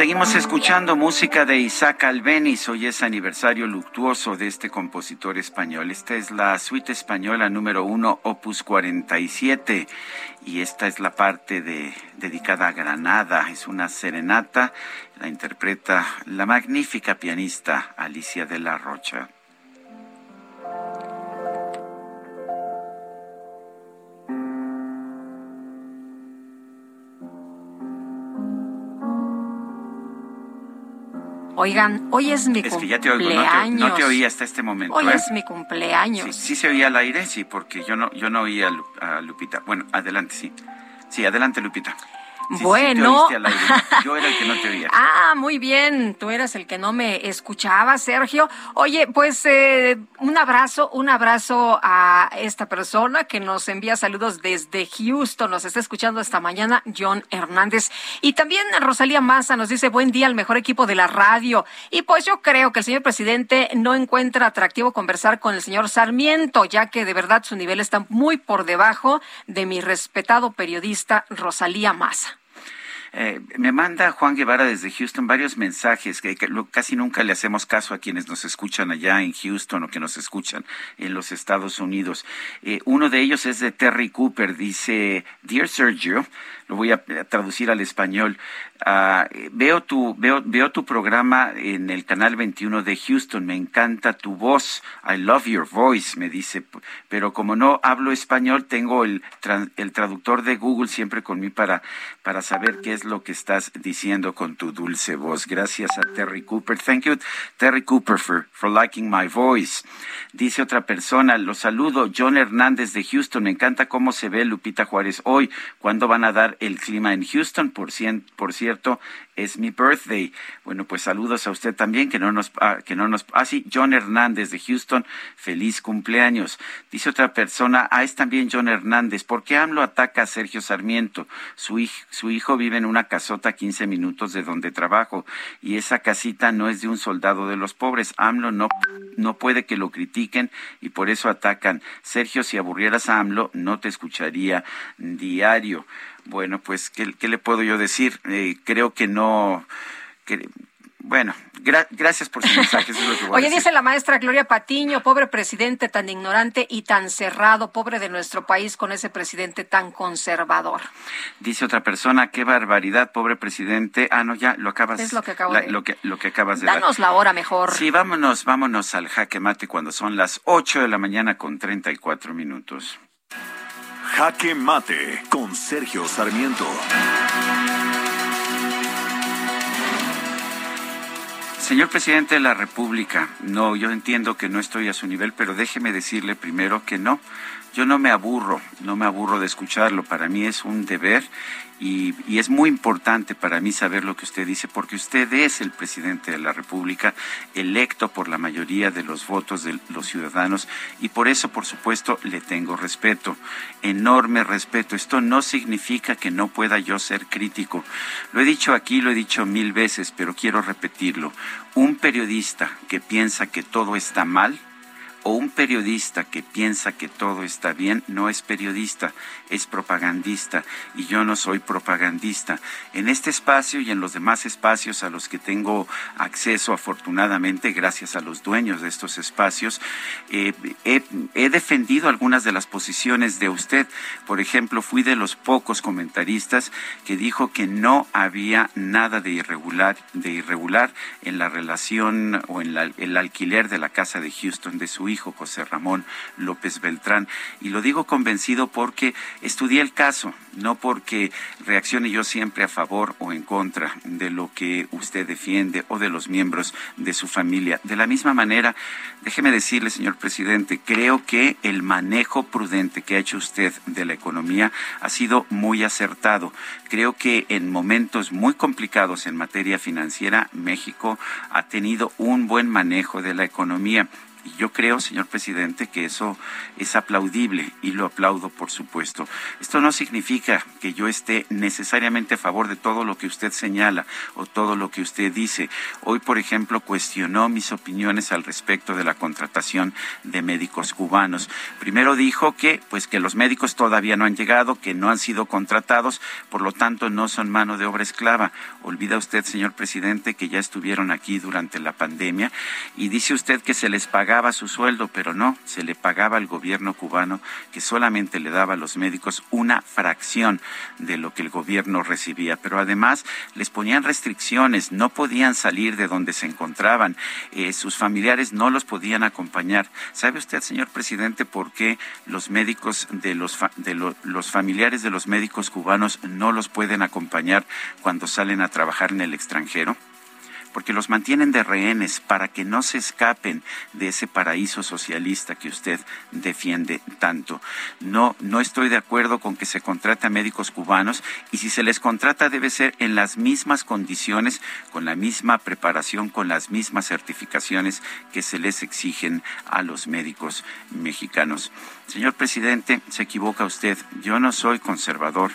Seguimos escuchando música de Isaac Albeniz. Hoy es aniversario luctuoso de este compositor español. Esta es la suite española número uno, opus 47. Y esta es la parte de, dedicada a Granada. Es una serenata. La interpreta la magnífica pianista Alicia de la Rocha. Oigan, hoy es mi cumpleaños. no, te, oía hasta este momento. Hoy ¿eh? es mi cumpleaños. Sí, se oía al aire, sí, porque yo no, yo no oía a Lupita. Bueno, adelante, sí. Sí, adelante, Lupita bueno. <laughs> Yo era el que no te oía. ah, muy bien. Tú eras el que no me escuchaba, Sergio. Oye, pues eh, un abrazo, un abrazo a esta persona que nos envía saludos desde Houston. Nos está escuchando esta mañana, John Hernández. Y también Rosalía Maza nos dice buen día al mejor equipo de la radio. Y pues yo creo que el señor presidente no encuentra atractivo conversar con el señor Sarmiento, ya que de verdad su nivel está muy por debajo de mi respetado periodista Rosalía Maza. Eh, me manda Juan Guevara desde Houston varios mensajes que, casi nunca le hacemos caso a quienes nos escuchan allá en Houston o que nos escuchan en los Estados Unidos. Eh, uno de ellos es de Terry Cooper. Dice, Dear Sergio, lo voy a traducir al español. Ah, veo tu veo veo tu programa en el canal 21 de Houston. Me encanta tu voz. I love your voice, me dice. Pero como no hablo español, tengo el el traductor de Google siempre conmigo para para saber qué es lo que estás diciendo con tu dulce voz. Gracias a Terry Cooper. Thank you, Terry Cooper, for for liking my voice. Dice otra persona. Lo saludo, John Hernández de Houston. Me encanta cómo se ve Lupita Juárez hoy. ¿Cuándo van a dar el clima en Houston? Por, cien, por cierto, es mi birthday. Bueno, pues saludos a usted también, que no nos, ah, que no nos, ah, sí, John Hernández de Houston, feliz cumpleaños. Dice otra persona, ah, es también John Hernández, ¿por qué AMLO ataca a Sergio Sarmiento? Su, su hijo vive en una casota a 15 minutos de donde trabajo y esa casita no es de un soldado de los pobres. AMLO no, no puede que lo critiquen y por eso atacan. Sergio, si aburrieras a AMLO, no te escucharía diario. Bueno, pues, ¿qué, le puedo yo decir? Eh, creo que no... bueno, gracias por su mensaje. Oye, dice la maestra Gloria Patiño, pobre presidente tan ignorante y tan cerrado, pobre de nuestro país con ese presidente tan conservador. Dice otra persona, qué barbaridad, pobre presidente. Ah, no, ya lo acabas. Es lo que acabo de... Lo que, lo que acabas de Danos la hora mejor. Sí, vámonos, vámonos al jaque mate cuando son las 8 de la mañana con 34 minutos. Jaque Mate con Sergio Sarmiento. Señor presidente de la República, no, yo entiendo que no estoy a su nivel, pero déjeme decirle primero que no. Yo no me aburro, no me aburro de escucharlo. Para mí es un deber y, es muy importante para mí saber lo que usted dice, porque usted es el presidente de la República, electo por la mayoría de los votos de los ciudadanos, y por eso, por supuesto, le tengo respeto, enorme respeto. Esto no significa que no pueda yo ser crítico. Lo he dicho aquí, lo he dicho mil veces, pero quiero repetirlo. Un periodista que piensa que todo está mal, o un periodista que piensa que todo está bien no es periodista, es propagandista y yo no soy propagandista. En este espacio y en los demás espacios a los que tengo acceso afortunadamente gracias a los dueños de estos espacios, eh, he, defendido algunas de las posiciones de usted. Por ejemplo, fui de los pocos comentaristas que dijo que no había nada de irregular, de irregular en la relación o en el alquiler de la casa de Houston de su hijo José Ramón López Beltrán. Y lo digo convencido porque estudié el caso, no porque reaccione yo siempre a favor o en contra de lo que usted defiende o de los miembros de su familia. De la misma manera, déjeme decirle, señor presidente, creo que el manejo prudente que ha hecho usted de la economía ha sido muy acertado. Creo que en momentos muy complicados en materia financiera, México ha tenido un buen manejo de la economía. Y yo creo, señor presidente, que eso es aplaudible y lo aplaudo, por supuesto. Esto no significa que yo esté necesariamente a favor de todo lo que usted señala o todo lo que usted dice. Hoy, por ejemplo, cuestionó mis opiniones al respecto de la contratación de médicos cubanos. Primero dijo que, pues, que los médicos todavía no han llegado, que no han sido contratados, por lo tanto, no son mano de obra esclava. Olvida usted, señor presidente, que ya estuvieron aquí durante la pandemia y dice usted que se les paga pagaba su sueldo, pero no, se le pagaba al gobierno cubano que solamente le daba a los médicos una fracción de lo que el gobierno recibía. Pero además les ponían restricciones, no podían salir de donde se encontraban, eh, sus familiares no los podían acompañar. ¿Sabe usted, señor presidente, por qué los médicos de los, de los familiares de los médicos cubanos no los pueden acompañar cuando salen a trabajar en el extranjero? Porque los mantienen de rehenes para que no se escapen de ese paraíso socialista que usted defiende tanto. No, no estoy de acuerdo con que se contrate a médicos cubanos y si se les contrata debe ser en las mismas condiciones, con la misma preparación, con las mismas certificaciones que se les exigen a los médicos mexicanos. Señor presidente, se equivoca usted. Yo no soy conservador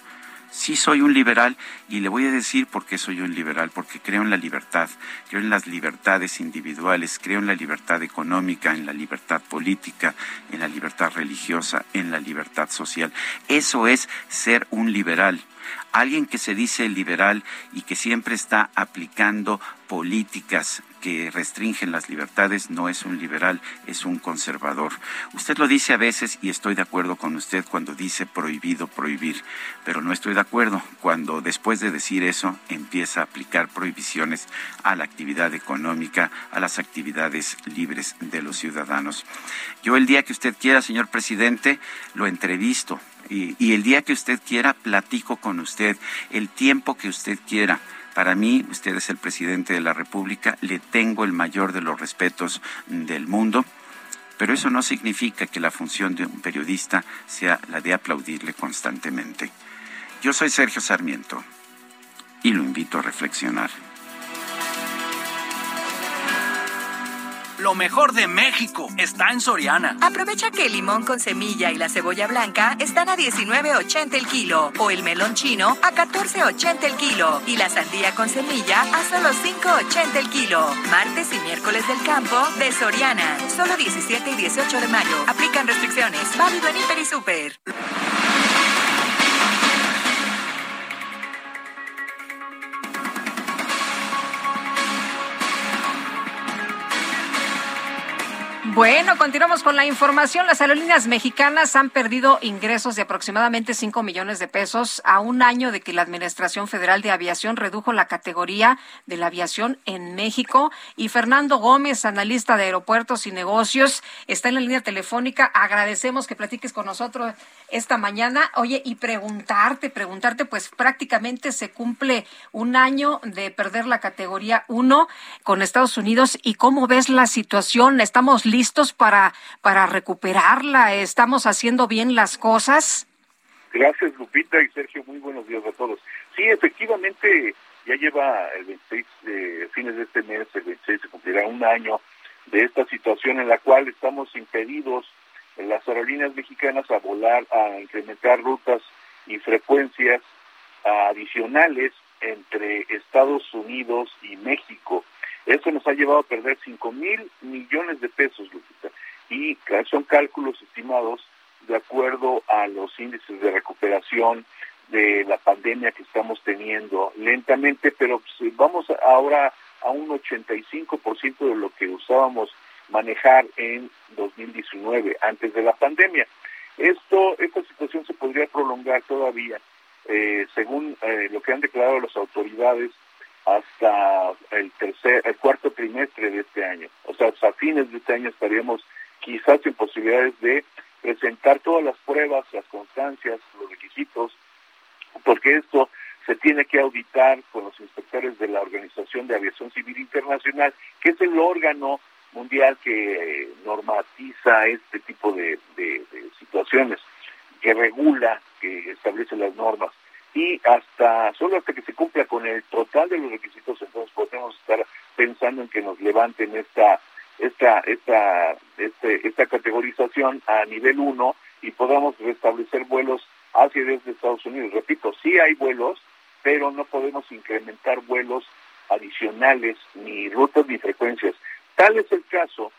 Sí soy un liberal y le voy a decir por qué soy un liberal, porque creo en la libertad, creo en las libertades individuales, creo en la libertad económica, en la libertad política, en la libertad religiosa, en la libertad social. Eso es ser un liberal alguien que se dice liberal y que siempre está aplicando políticas que restringen las libertades no es un liberal, es un conservador. Usted lo dice a veces y estoy de acuerdo con usted cuando dice prohibido prohibir, pero no estoy de acuerdo cuando después de decir eso empieza a aplicar prohibiciones a la actividad económica, a las actividades libres de los ciudadanos. Yo el día que usted quiera, señor presidente, lo entrevisto, y, y, el día que usted quiera, platico con usted, el tiempo que usted quiera. Para mí, usted es el presidente de la República, le tengo el mayor de los respetos del mundo, pero eso no significa que la función de un periodista sea la de aplaudirle constantemente. Yo soy Sergio Sarmiento y lo invito a reflexionar. Lo mejor de México está en Soriana. Aprovecha que el limón con semilla y la cebolla blanca están a 19.80 el kilo o el melón chino a 14.80 el kilo y la sandía con semilla a solo 5.80 el kilo. Martes y miércoles del campo de Soriana. Solo 17 y 18 de mayo. Aplican restricciones. Válido en Hiper y Super. Bueno, continuamos con la información. Las aerolíneas mexicanas han perdido ingresos de aproximadamente 5 millones de pesos a un año de que la Administración Federal de Aviación redujo la categoría de la aviación en México. Y Fernando Gómez, analista de aeropuertos y negocios, está en la línea telefónica. Agradecemos que platiques con nosotros esta mañana. Oye, y preguntarte, preguntarte, pues prácticamente se cumple un año de perder la categoría 1 con Estados Unidos. ¿Y cómo ves la situación? ¿Estamos listos? Listos para, para recuperarla? ¿Estamos haciendo bien las cosas? Gracias, Lupita y Sergio. Muy buenos días a todos. Sí, efectivamente, ya lleva el 26 de fines de este mes, el 26 se cumplirá un año de esta situación en la cual estamos impedidos en las aerolíneas mexicanas a volar, a incrementar rutas y frecuencias adicionales entre Estados Unidos y México. Eso nos ha llevado a perder 5 mil millones de pesos, Lupita, y son cálculos estimados de acuerdo a los índices de recuperación de la pandemia que estamos teniendo lentamente, pero pues, vamos ahora a un 85% de lo que usábamos manejar en 2019, antes de la pandemia. Esto, esta situación se podría prolongar todavía, eh, según eh, lo que han declarado las autoridades hasta el tercer, el cuarto trimestre de este año. O sea, a fines de este año estaríamos quizás en posibilidades de presentar todas las pruebas, las constancias, los requisitos, porque esto se tiene que auditar con los inspectores de la Organización de Aviación Civil Internacional, que es el órgano mundial que normatiza este tipo de situaciones, que regula, que establece las normas y hasta solo hasta que se cumpla con el total de los requisitos entonces podemos estar pensando en que nos levanten esta esta esta este, esta categorización a nivel 1 y podamos restablecer vuelos hacia y desde Estados Unidos. Repito, sí hay vuelos, pero no podemos incrementar vuelos adicionales, ni rutas ni frecuencias. Tal es el caso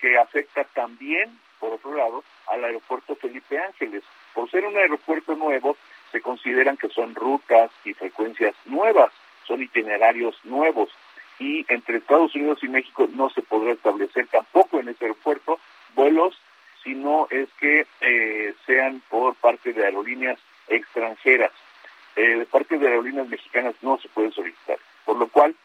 que afecta también, por otro lado, al aeropuerto Felipe Ángeles. Por ser un aeropuerto nuevo, se consideran que son rutas y frecuencias nuevas, son itinerarios nuevos. Y entre Estados Unidos y México no se podrá establecer tampoco en ese aeropuerto vuelos, sino es que eh, sean por parte de aerolíneas extranjeras. Eh, de parte de aerolíneas mexicanas no se puede solicitar. Por lo cual,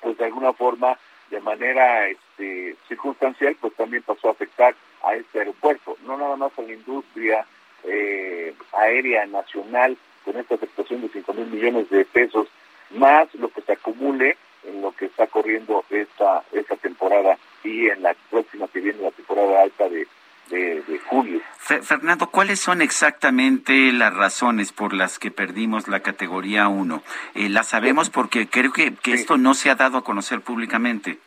pues de alguna forma, de manera este, circunstancial, pues también pasó a afectar a este aeropuerto, no nada más a la industria eh, aérea nacional con esta afectación de 5 mil millones de pesos, más lo que se acumule en lo que está corriendo esta, esta temporada y en la próxima que viene la temporada alta de, de, julio. Fernando, ¿cuáles son exactamente las razones por las que perdimos la categoría 1? Eh, la sabemos porque creo que, que esto no se ha dado a conocer públicamente.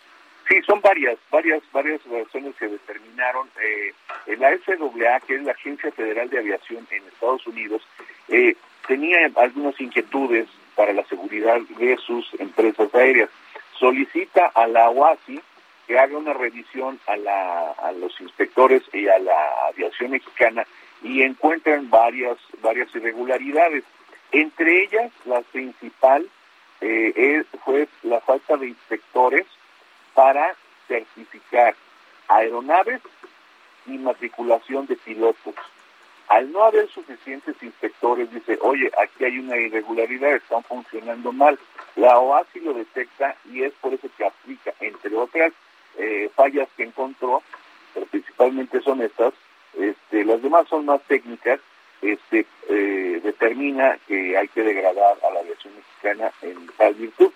Sí, son varias, varias, varias razones que determinaron. Eh, la FAA, que es la Agencia Federal de Aviación en Estados Unidos, eh, tenía algunas inquietudes para la seguridad de sus empresas aéreas. Solicita a la OASI que haga una revisión a, la, los inspectores y a la aviación mexicana y encuentran varias, varias irregularidades. Entre ellas, la principal eh, fue la falta de inspectores para certificar aeronaves y matriculación de pilotos. Al no haber suficientes inspectores, dice, oye, aquí hay una irregularidad, están funcionando mal. La OASI lo detecta y es por eso que aplica, entre otras eh, fallas que encontró, principalmente son estas, este, las demás son más técnicas, este, eh, determina que hay que degradar a la aviación mexicana en tal virtud.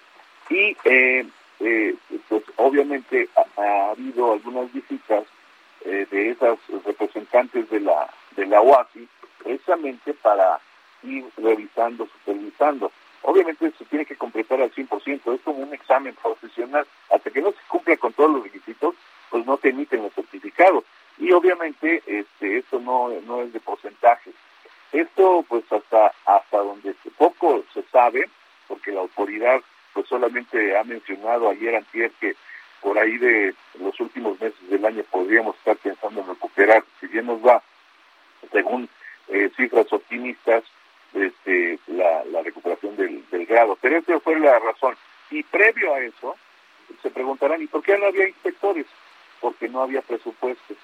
Y eh, pues obviamente ha, habido algunas visitas de esas representantes de la de la OASI precisamente para ir revisando, supervisando. Obviamente se tiene que completar al 100%, es como un examen profesional. Hasta que no se cumpla con todos los requisitos, pues no te emiten los certificados. Y obviamente este, esto no, no es de porcentaje. Esto pues hasta, hasta donde poco se sabe, porque la autoridad pues solamente ha mencionado ayer antier que por ahí de los últimos meses del año podríamos estar pensando en recuperar, si bien nos va según eh, cifras optimistas, este, la, recuperación del, del, grado. Pero esa fue la razón. Y previo a eso, se preguntarán, ¿y por qué no había inspectores? Porque no había presupuestos.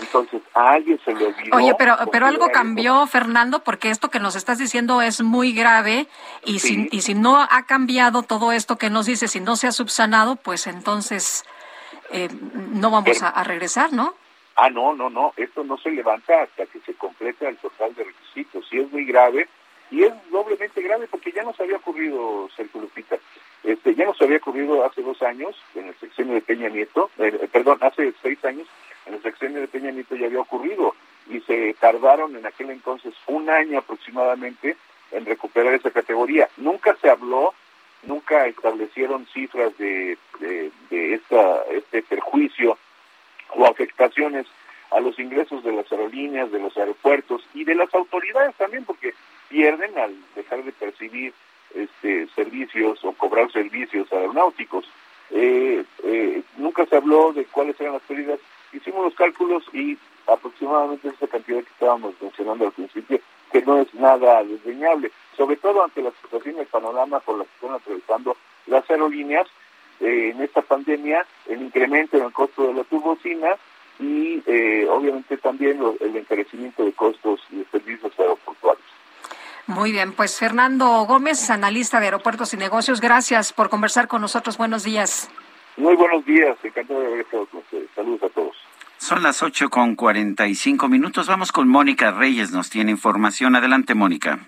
Entonces, a alguien se le olvidó. Oye, pero, pero algo cambió, Fernando, porque esto que nos estás diciendo es muy grave y, si, y si no ha cambiado todo esto que nos dice, si no se ha subsanado, pues entonces eh, no vamos a, a regresar, ¿no? Ah, no, no, no, esto no se levanta hasta que se complete el total de requisitos. Y es muy grave, y es doblemente grave porque ya nos había ocurrido, Sergio Lupita, este, ya nos había ocurrido hace dos años, en el sexenio de Peña Nieto, eh, perdón, hace seis años, en el sexenio de Peña Nieto ya había ocurrido, y se tardaron en aquel entonces un año aproximadamente en recuperar esa categoría. Nunca se habló, nunca establecieron cifras de, de, de esta, este perjuicio o afectaciones a los ingresos de las aerolíneas, de los aeropuertos y de las autoridades también, porque pierden al dejar de percibir este, servicios o cobrar servicios aeronáuticos. Eh, eh, nunca se habló de cuáles eran las pérdidas. Hicimos los cálculos y aproximadamente esa cantidad que estábamos mencionando al principio, que no es nada desdeñable, sobre todo ante la situación y el panorama por la que están atravesando las aerolíneas, eh, en esta pandemia el incremento en el costo de la turbocina y eh, obviamente también el encarecimiento de costos de servicios aeroportuarios. Muy bien, pues Fernando Gómez, analista de aeropuertos y negocios, gracias por conversar con nosotros. Buenos días. Muy buenos días, encantado de haber estado con ustedes. Saludos a todos. Son las ocho con cuarenta y cinco minutos. Vamos con Mónica Reyes, nos tiene información. Adelante, Mónica.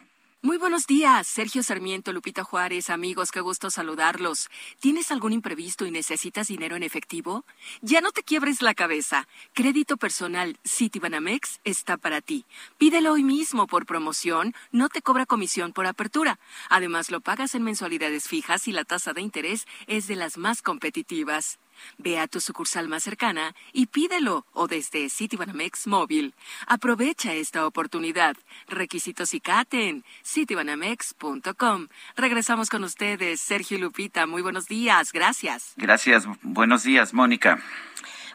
Muy buenos días, Sergio Sarmiento, Lupita Juárez, amigos, qué gusto saludarlos. ¿Tienes algún imprevisto y necesitas dinero en efectivo? Ya no te quiebres la cabeza. Crédito personal Citibanamex está para ti. Pídelo hoy mismo por promoción, no te cobra comisión por apertura. Además, lo pagas en mensualidades fijas y la tasa de interés es de las más competitivas. Ve a tu sucursal más cercana y pídelo o desde Citibanamex móvil. Aprovecha esta oportunidad. Requisitos y CATE en citibanamex.com. Regresamos con ustedes, Sergio Lupita. Muy buenos días. Gracias. Gracias. Buenos días, Mónica.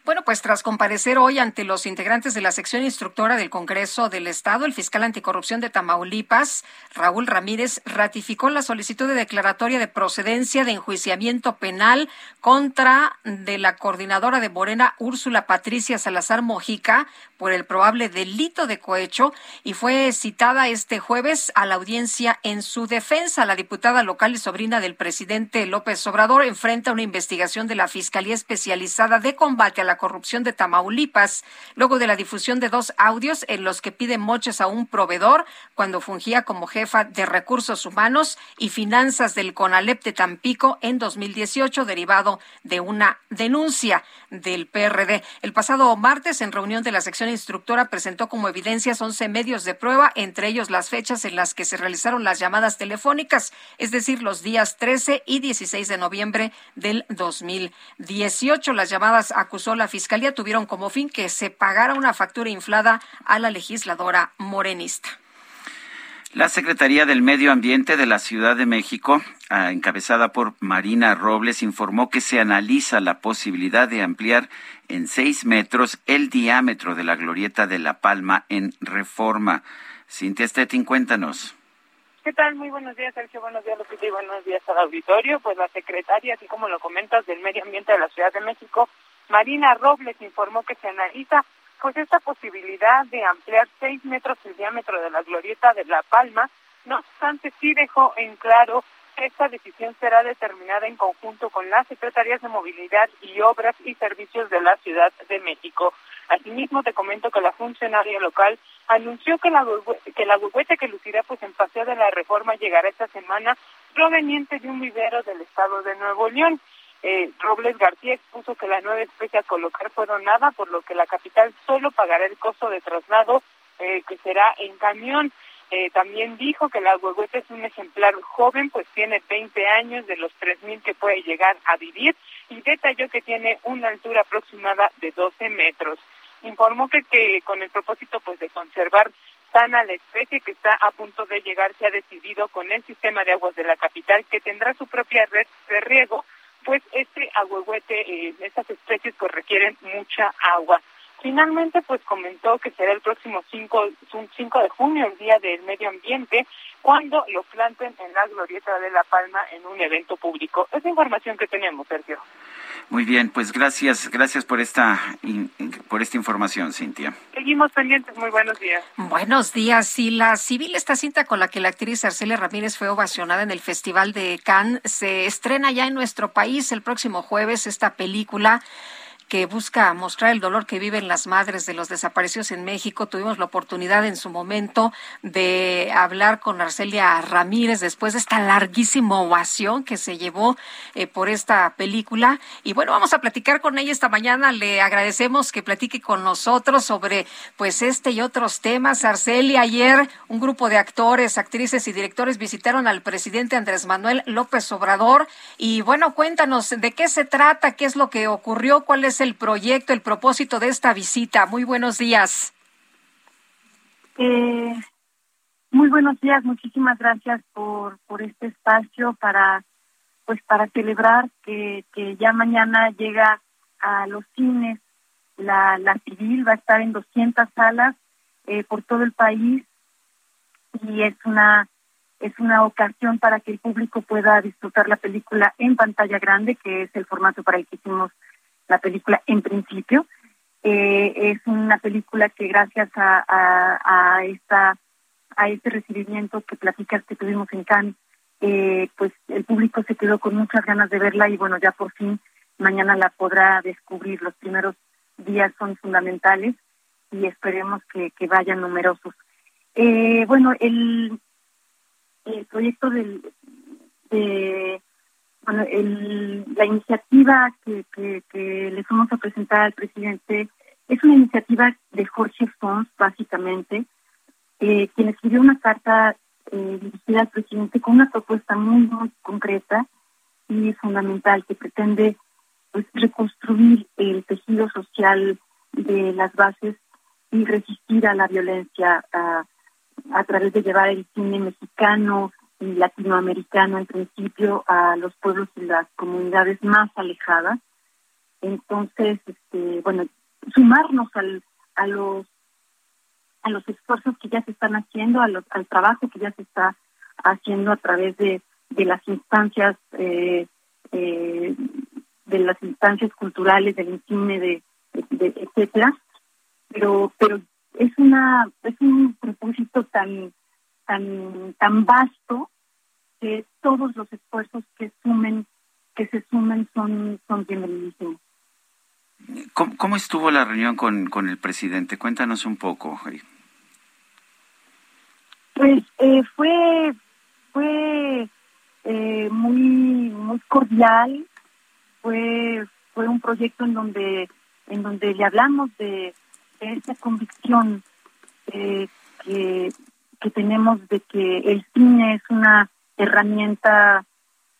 Bueno, pues tras comparecer hoy ante los integrantes de la sección instructora del Congreso del Estado, el fiscal anticorrupción de Tamaulipas, Raúl Ramírez, ratificó la solicitud de declaratoria de procedencia de enjuiciamiento penal contra de la coordinadora de Morena, Úrsula Patricia Salazar Mojica, por el probable delito de cohecho y fue citada este jueves a la audiencia en su defensa. La diputada local y sobrina del presidente López Obrador enfrenta una investigación de la Fiscalía Especializada de Combate a la Corrupción de Tamaulipas, luego de la difusión de dos audios en los que pide moches a un proveedor cuando fungía como jefa de recursos humanos y finanzas del CONALEP de Tampico en 2018, derivado de una denuncia del PRD. El pasado martes, en reunión de la sección instructora, presentó como evidencias 11 medios de prueba, entre ellos las fechas en las que se realizaron las llamadas telefónicas, es decir, los días 13 y 16 de noviembre del 2018. Las llamadas, acusó la Fiscalía, tuvieron como fin que se pagara una factura inflada a la legisladora morenista. La Secretaría del Medio Ambiente de la Ciudad de México, ah, encabezada por Marina Robles, informó que se analiza la posibilidad de ampliar en seis metros el diámetro de la glorieta de La Palma en reforma. Cintia Stettin, cuéntanos. ¿Qué tal? Muy buenos días, Sergio. Buenos días, Lupita, y buenos días al auditorio. Pues la secretaria, así como lo comentas, del Medio Ambiente de la Ciudad de México, Marina Robles, informó que se analiza pues esta posibilidad de ampliar seis metros el diámetro de la glorieta de La Palma, no obstante sí dejó en claro que esta decisión será determinada en conjunto con las Secretarías de Movilidad y Obras y Servicios de la Ciudad de México. Asimismo, te comento que la funcionaria local anunció que la, que que lucirá pues en paseo de la reforma llegará esta semana proveniente de un vivero del estado de Nuevo León. Eh, Robles García expuso que la nueva especie a colocar fue donada, por lo que la capital solo pagará el costo de traslado, eh, que será en camión. Eh, también dijo que la huehueta es un ejemplar joven, pues tiene 20 años de los 3.000 que puede llegar a vivir y detalló que tiene una altura aproximada de 12 metros. Informó que, con el propósito pues de conservar sana la especie que está a punto de llegar, se ha decidido con el sistema de aguas de la capital que tendrá su propia red de riego pues este ahuehuete, eh, estas especies pues requieren mucha agua. Finalmente, pues comentó que será el próximo 5, 5 de junio, el Día del Medio Ambiente, cuando lo planten en la Glorieta de La Palma en un evento público. Es información que tenemos, Sergio. Muy bien, pues gracias, gracias por esta por esta información, Cintia. Seguimos pendientes, muy buenos días. Buenos días. Y la civil, esta cinta con la que la actriz Arcelia Ramírez fue ovacionada en el Festival de Cannes, se estrena ya en nuestro país el próximo jueves esta película que busca mostrar el dolor que viven las madres de los desaparecidos en México. Tuvimos la oportunidad en su momento de hablar con Arcelia Ramírez después de esta larguísima ovación que se llevó eh, por esta película. Y bueno, vamos a platicar con ella esta mañana. Le agradecemos que platique con nosotros sobre pues este y otros temas. Arcelia, ayer un grupo de actores, actrices y directores visitaron al presidente Andrés Manuel López Obrador. Y bueno, cuéntanos de qué se trata, qué es lo que ocurrió, cuál es el proyecto, el propósito de esta visita? Muy buenos días. Eh, muy buenos días, muchísimas gracias por, por este espacio para pues para celebrar que, que ya mañana llega a los cines la, la civil, va a estar en 200 salas eh, por todo el país y es una es una ocasión para que el público pueda disfrutar la película en pantalla grande, que es el formato para el que hicimos la película en principio. Eh, es una película que gracias a, a, esta a este recibimiento que platicas que tuvimos en Cannes, eh, pues el público se quedó con muchas ganas de verla y bueno, ya por fin mañana la podrá descubrir. Los primeros días son fundamentales y esperemos que, que vayan numerosos. Eh, bueno, el, el proyecto del, de bueno, el, la iniciativa que, que, le fuimos a presentar al presidente es una iniciativa de Jorge Fons, básicamente, eh, quien escribió una carta eh, dirigida al presidente con una propuesta muy, muy concreta y fundamental que pretende pues, reconstruir el tejido social de las bases y resistir a la violencia a través de llevar el cine mexicano, latinoamericano en principio a los pueblos y las comunidades más alejadas. Entonces, este, bueno, sumarnos al, a los a los esfuerzos que ya se están haciendo, al trabajo que ya se está haciendo a través de, de las instancias eh, eh, de las instancias culturales del cine de, de, etcétera pero pero es una es un propósito tan tan, tan vasto que todos los esfuerzos que sumen, que se sumen son, son bienvenidos. ¿Cómo, ¿Cómo, estuvo la reunión con, con el presidente? Cuéntanos un poco. Pues eh, fue fue eh, muy muy cordial. Fue fue un proyecto en donde en donde le hablamos de, de esa convicción eh, que que tenemos de que el cine es una herramienta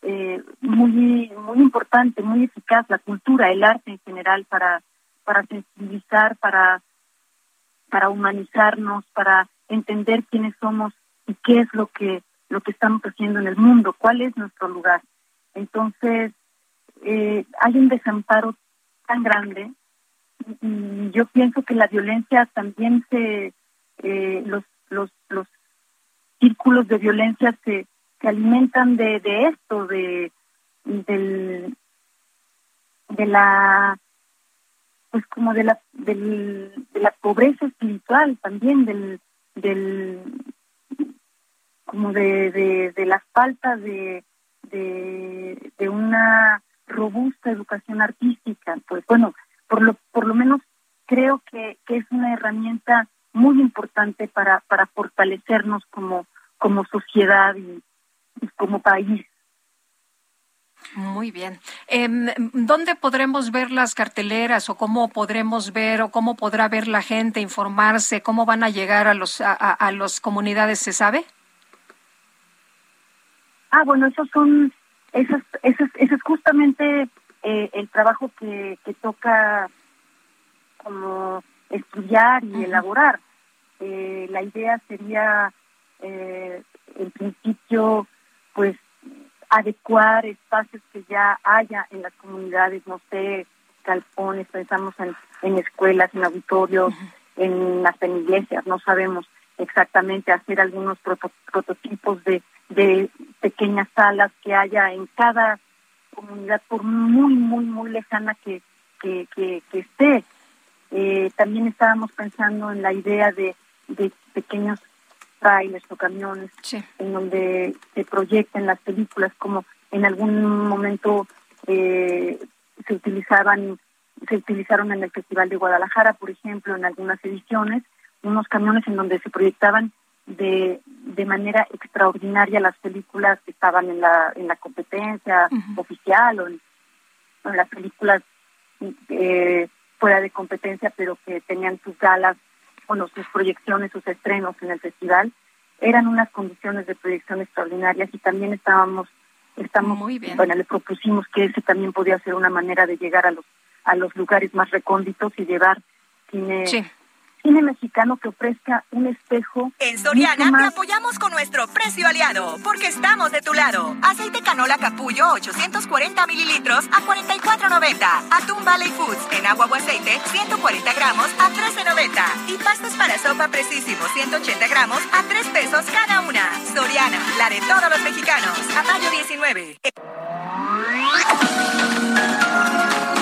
eh, muy muy importante, muy eficaz, la cultura, el arte en general para para sensibilizar, para para humanizarnos, para entender quiénes somos y qué es lo que lo que estamos haciendo en el mundo, cuál es nuestro lugar. Entonces, eh, hay un desamparo tan grande y yo pienso que la violencia también se, eh, los, los, los círculos de violencia se, se alimentan de, de esto, de, del, de la pues como de la del, de la pobreza espiritual también del del como de, de, de la falta de, de, de una robusta educación artística. Pues bueno por lo por lo menos creo que, que es una herramienta muy importante para para fortalecernos como como sociedad y como país muy bien. Eh, ¿Dónde podremos ver las carteleras o cómo podremos ver o cómo podrá ver la gente, informarse, cómo van a llegar a los a, a las comunidades, se sabe? Ah, bueno, esos son, esas, esas, ese es justamente eh, el trabajo que, que toca como estudiar y elaborar. Eh, la idea sería, eh, en principio, pues adecuar espacios que ya haya en las comunidades, no sé, calpones, pensamos en, en escuelas, en auditorios, en las en iglesias, no sabemos exactamente hacer algunos prototipos de, de pequeñas salas que haya en cada comunidad, por muy, muy, muy lejana que, que, que, que esté. Eh, también estábamos pensando en la idea de, de pequeños trailers o camiones en donde se proyecten las películas como en algún momento eh, se utilizaban se utilizaron en el Festival de Guadalajara, por ejemplo, en algunas ediciones, unos camiones en donde se proyectaban de, de manera extraordinaria las películas que estaban en la, en la competencia oficial o en, las películas eh, fuera de competencia, pero que tenían sus galas bueno, sus proyecciones, sus estrenos en el festival, eran unas condiciones de proyección extraordinarias y también estábamos, estamos, Muy bien. bueno, le propusimos que ese también podía ser una manera de llegar a los, a los lugares más recónditos y llevar cine, sí cine mexicano que ofrezca un espejo. En Soriana te apoyamos con nuestro precio aliado, porque estamos de tu lado. Aceite canola capullo 840 mililitros a 44.90. Atún Valley Foods en agua o aceite 140 gramos a 13.90. Y pastas para sopa precisísimo 180 gramos a 3 pesos cada una. Soriana, la de todos los mexicanos. A mayo 19.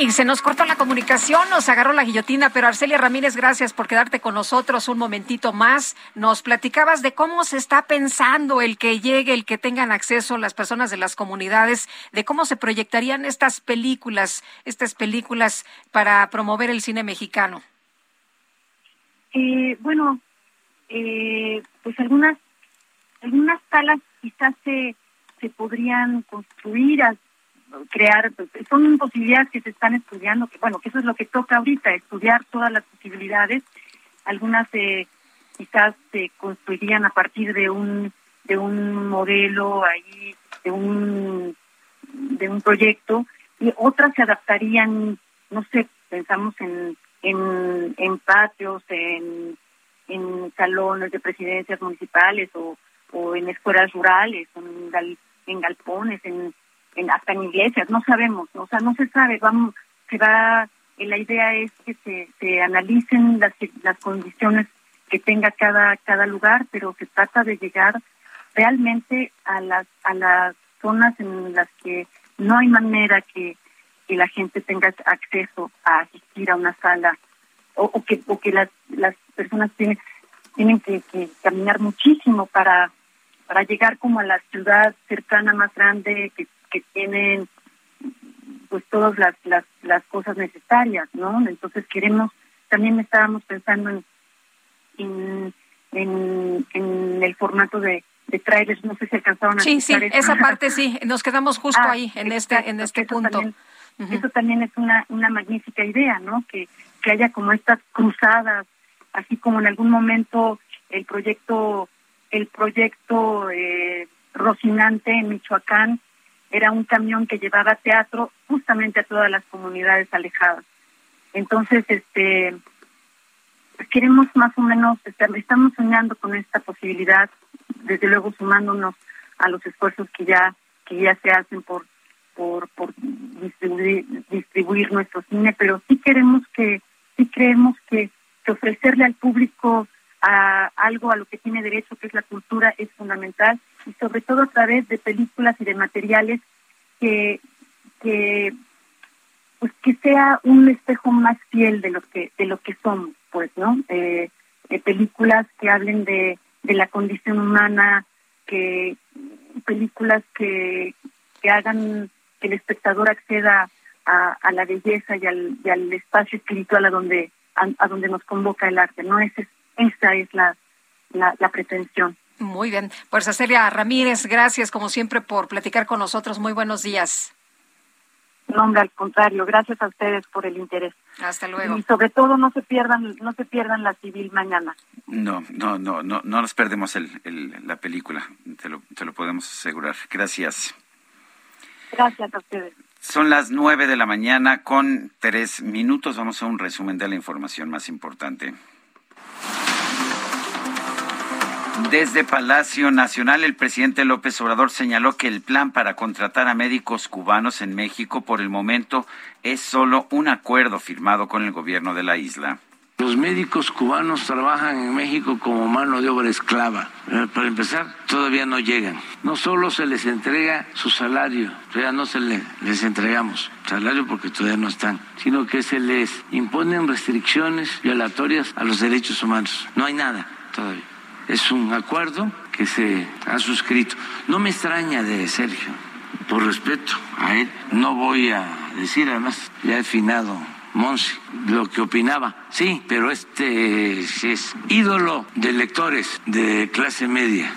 Y se nos cortó la comunicación, nos agarró la guillotina, pero Arcelia Ramírez, gracias por quedarte con nosotros un momentito más. Nos platicabas de cómo se está pensando el que llegue, el que tengan acceso las personas de las comunidades, de cómo se proyectarían estas películas, estas películas para promover el cine mexicano. Eh, bueno, eh, pues algunas algunas salas quizás se, se podrían construir crear, pues, son posibilidades que se están estudiando, que bueno, que eso es lo que toca ahorita, estudiar todas las posibilidades. Algunas eh, quizás se construirían a partir de un de un modelo ahí, de un de un proyecto y otras se adaptarían, no sé, pensamos en en, patios, en en salones de presidencias municipales o, o en escuelas rurales, en, en galpones, en en, hasta en iglesias, no sabemos, o sea, no se sabe, vamos, se va, eh, la idea es que se, se analicen las, las condiciones que tenga cada, cada lugar, pero se trata de llegar realmente a las, a las zonas en las que no hay manera que, que la gente tenga acceso a asistir a una sala o, o que, o que las, las personas tienen, tienen que, que caminar muchísimo para, para llegar como a la ciudad cercana más grande que que tienen pues todas las, las, las cosas necesarias, ¿no? Entonces queremos, también estábamos pensando en, en, en, en el formato de, de trailers, no sé si alcanzaron a Sí, sí, esa parte sí, nos quedamos justo Ah, ahí, en este, en este eso punto. También, Eso también es una, una magnífica idea, ¿no? Que, que haya como estas cruzadas, así como en algún momento el proyecto, el proyecto eh, Rocinante en Michoacán era un camión que llevaba teatro justamente a todas las comunidades alejadas. Entonces, este, pues queremos más o menos, este, estamos soñando con esta posibilidad, desde luego sumándonos a los esfuerzos que ya que ya se hacen por por por distribuir, distribuir nuestro cine, pero sí queremos que sí creemos que, que ofrecerle al público a algo a lo que tiene derecho, que es la cultura, es fundamental y sobre todo a través de películas y de materiales que que pues que sea un espejo más fiel de lo que de lo que somos pues no eh, eh, películas que hablen de de la condición humana que películas que que hagan que el espectador acceda a, a la belleza y al, y al espacio espiritual a donde a, donde nos convoca el arte no esa es, esa es la la pretensión Muy bien. Pues Celia Ramírez, gracias como siempre por platicar con nosotros. Muy buenos días. no hombre al contrario gracias a ustedes por el interés Hasta luego. y sobre todo no se pierdan no se pierdan la civil mañana No, no, no, no, no nos perdemos el, el- la película, te lo, te lo podemos asegurar. Gracias. gracias a ustedes Son las nueve de la mañana con tres minutos. Vamos a un resumen de la información más importante. Desde Palacio Nacional, el presidente López Obrador señaló que el plan para contratar a médicos cubanos en México por el momento es solo un acuerdo firmado con el gobierno de la isla. Los médicos cubanos trabajan en México como mano de obra esclava. Eh, Para empezar, todavía no llegan. No solo se les entrega su salario, todavía no se le- les entregamos salario porque todavía no están, sino que se les imponen restricciones violatorias a los derechos humanos. No hay nada todavía. Es un acuerdo que se ha suscrito. No me extraña de Sergio, por respeto a él. No voy a decir, además, ya he finado Monsi, lo que opinaba. Sí, pero este es ídolo de lectores de clase media.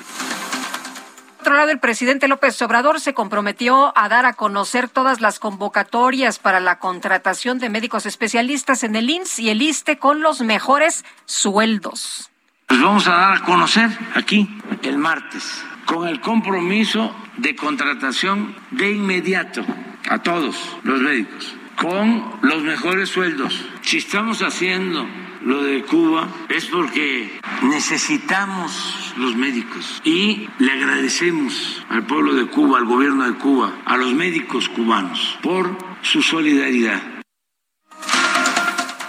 Por otro lado, el presidente López Obrador se comprometió a dar a conocer todas las convocatorias para la contratación de médicos especialistas en el INS y el ISTE con los mejores sueldos. Pues vamos a dar a conocer aquí el martes con el compromiso de contratación de inmediato a todos los médicos con los mejores sueldos. Si estamos haciendo lo de Cuba es porque necesitamos los médicos y le agradecemos al pueblo de Cuba, al gobierno de Cuba, a los médicos cubanos por su solidaridad.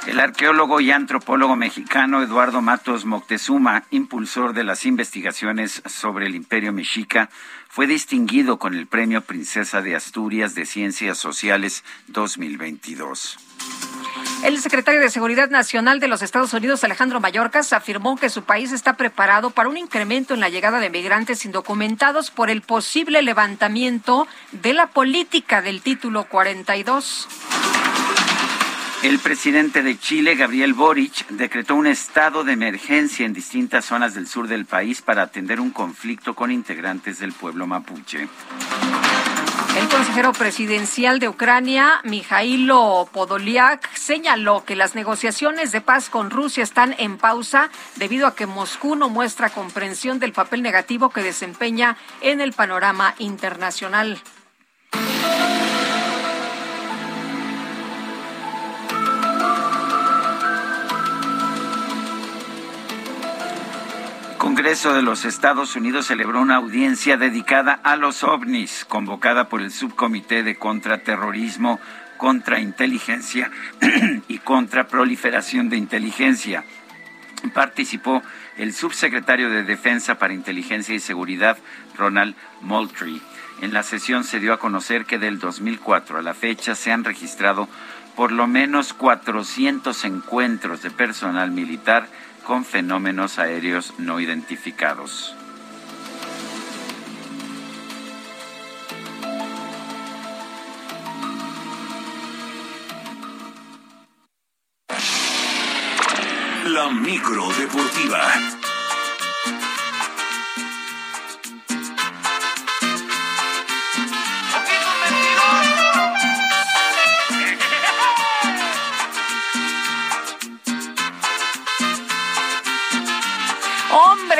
El arqueólogo y antropólogo mexicano Eduardo Matos Moctezuma, impulsor de las investigaciones sobre el imperio mexica, fue distinguido con el Premio Princesa de Asturias de Ciencias Sociales 2022. El secretario de Seguridad Nacional de los Estados Unidos, Alejandro Mayorkas, afirmó que su país está preparado para un incremento en la llegada de migrantes indocumentados por el posible levantamiento de la política del título 42. El presidente de Chile, Gabriel Boric, decretó un estado de emergencia en distintas zonas del sur del país para atender un conflicto con integrantes del pueblo mapuche. El consejero presidencial de Ucrania, Mijailo Podolyak, señaló que las negociaciones de paz con Rusia están en pausa debido a que Moscú no muestra comprensión del papel negativo que desempeña en el panorama internacional. Congreso de los Estados Unidos celebró una audiencia dedicada a los ovnis, convocada por el Subcomité de Contraterrorismo, Contrainteligencia <clears throat> y Contraproliferación de Inteligencia. Participó el subsecretario de Defensa para Inteligencia y Seguridad, Ronald Moultrie. En la sesión se dio a conocer que del 2004 a la fecha se han registrado por lo menos 400 encuentros de personal militar con fenómenos aéreos no identificados. La micro deportiva.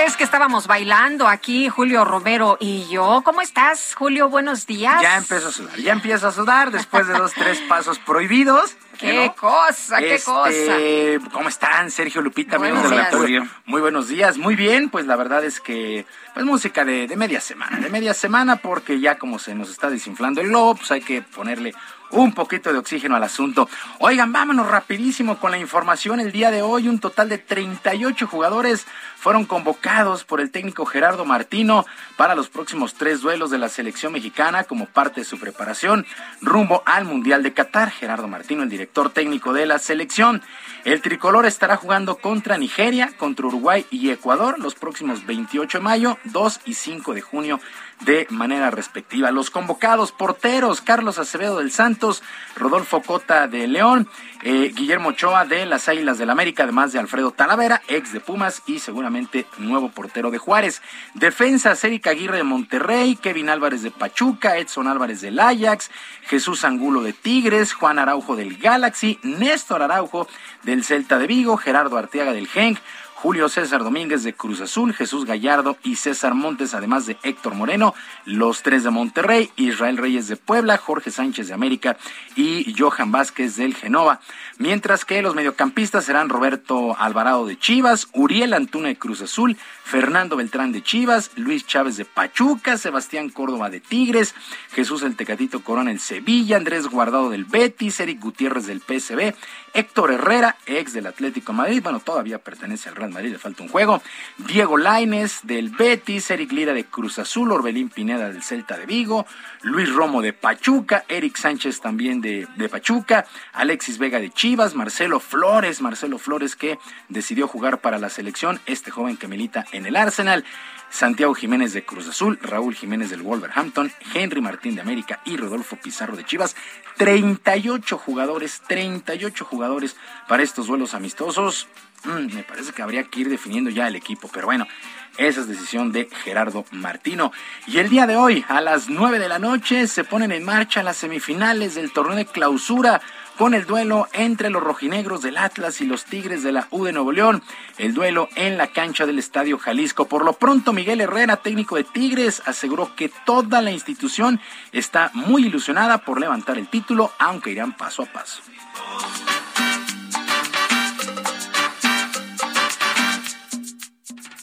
Hombres que estábamos bailando aquí, Julio Romero y yo. ¿Cómo estás, Julio? Buenos días. Ya empiezo a sudar, ya empiezo a sudar después de dos, tres pasos prohibidos. <laughs> ¡Qué cosa, qué Este, cosa! ¿Cómo están, Sergio Lupita, amigos del auditorio? Muy buenos días, muy bien. Pues la verdad es que, pues música de, de media semana, de media semana, porque ya como se nos está desinflando el globo, pues hay que ponerle un poquito de oxígeno al asunto. Oigan, vámonos rapidísimo con la información. El día de hoy, un total de 38 jugadores fueron convocados por el técnico Gerardo Martino para los próximos tres duelos de la selección mexicana como parte de su preparación rumbo al Mundial de Qatar. Gerardo Martino, el director técnico de la selección. El tricolor estará jugando contra Nigeria, contra Uruguay y Ecuador los próximos 28 de mayo, 2 y 5 de junio de manera respectiva. Los convocados porteros, Carlos Acevedo del Santos, Rodolfo Cota de León, eh, Guillermo Ochoa de las Águilas del América, además de Alfredo Talavera, ex de Pumas y seguramente nuevo portero de Juárez. Defensa, Erika Aguirre de Monterrey, Kevin Álvarez de Pachuca, Edson Álvarez del Ajax, Jesús Angulo de Tigres, Juan Araujo del Galaxy, Néstor Araujo del Celta de Vigo, Gerardo Arteaga del Genk, Julio César Domínguez de Cruz Azul, Jesús Gallardo y César Montes, además de Héctor Moreno, los tres de Monterrey, Israel Reyes de Puebla, Jorge Sánchez de América y Johan Vázquez del Genova. Mientras que los mediocampistas serán Roberto Alvarado de Chivas, Uriel Antuna de Cruz Azul, Fernando Beltrán de Chivas, Luis Chávez de Pachuca, Sebastián Córdoba de Tigres, Jesús el Tecatito Corona del Sevilla, Andrés Guardado del Betis, Eric Gutiérrez del PSB, Héctor Herrera, ex del Atlético Madrid, bueno, todavía pertenece al Real Madrid, le falta un juego, Diego Laines del Betis, Eric Lira de Cruz Azul, Orbelín Pineda del Celta de Vigo, Luis Romo de Pachuca, Eric Sánchez también de, de Pachuca, Alexis Vega de Chivas, Marcelo Flores, Marcelo Flores que decidió jugar para la selección, este joven que milita en el Arsenal, Santiago Jiménez de Cruz Azul, Raúl Jiménez del Wolverhampton, Henry Martín de América y Rodolfo Pizarro de Chivas. 38 jugadores, 38 jugadores para estos duelos amistosos. Mm, me parece que habría que ir definiendo ya el equipo, pero bueno, esa es decisión de Gerardo Martino. Y el día de hoy, a las 9 de la noche, se ponen en marcha las semifinales del torneo de clausura con el duelo entre los rojinegros del Atlas y los Tigres de la U de Nuevo León. El duelo en la cancha del Estadio Jalisco. Por lo pronto, Miguel Herrera, técnico de Tigres, aseguró que toda la institución está muy ilusionada por levantar el título, aunque irán paso a paso.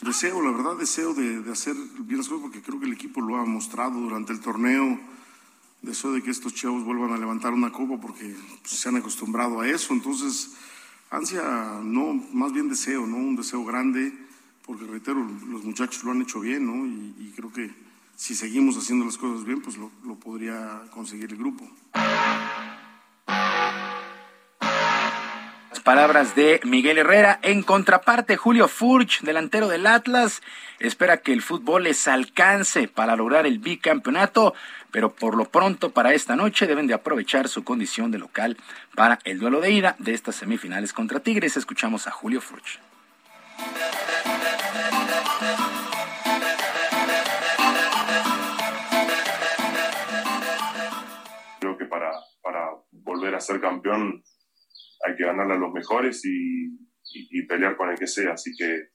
Deseo, la verdad, deseo de, hacer bien las cosas porque creo que el equipo lo ha mostrado durante el torneo. Deseo de que estos chavos vuelvan a levantar una copa porque pues, se han acostumbrado a eso. Entonces, ansia, no, más bien deseo, ¿no? Un deseo grande porque, reitero, los muchachos lo han hecho bien, ¿no? Y, y creo que si seguimos haciendo las cosas bien, pues lo, lo podría conseguir el grupo. Palabras de Miguel Herrera. En contraparte, Julio Furch, delantero del Atlas, espera que el fútbol les alcance para lograr el bicampeonato, pero por lo pronto para esta noche deben de aprovechar su condición de local para el duelo de ida de estas semifinales contra Tigres. Escuchamos a Julio Furch. Creo que para, para volver a ser campeón hay que ganarle a los mejores y pelear con el que sea. Así que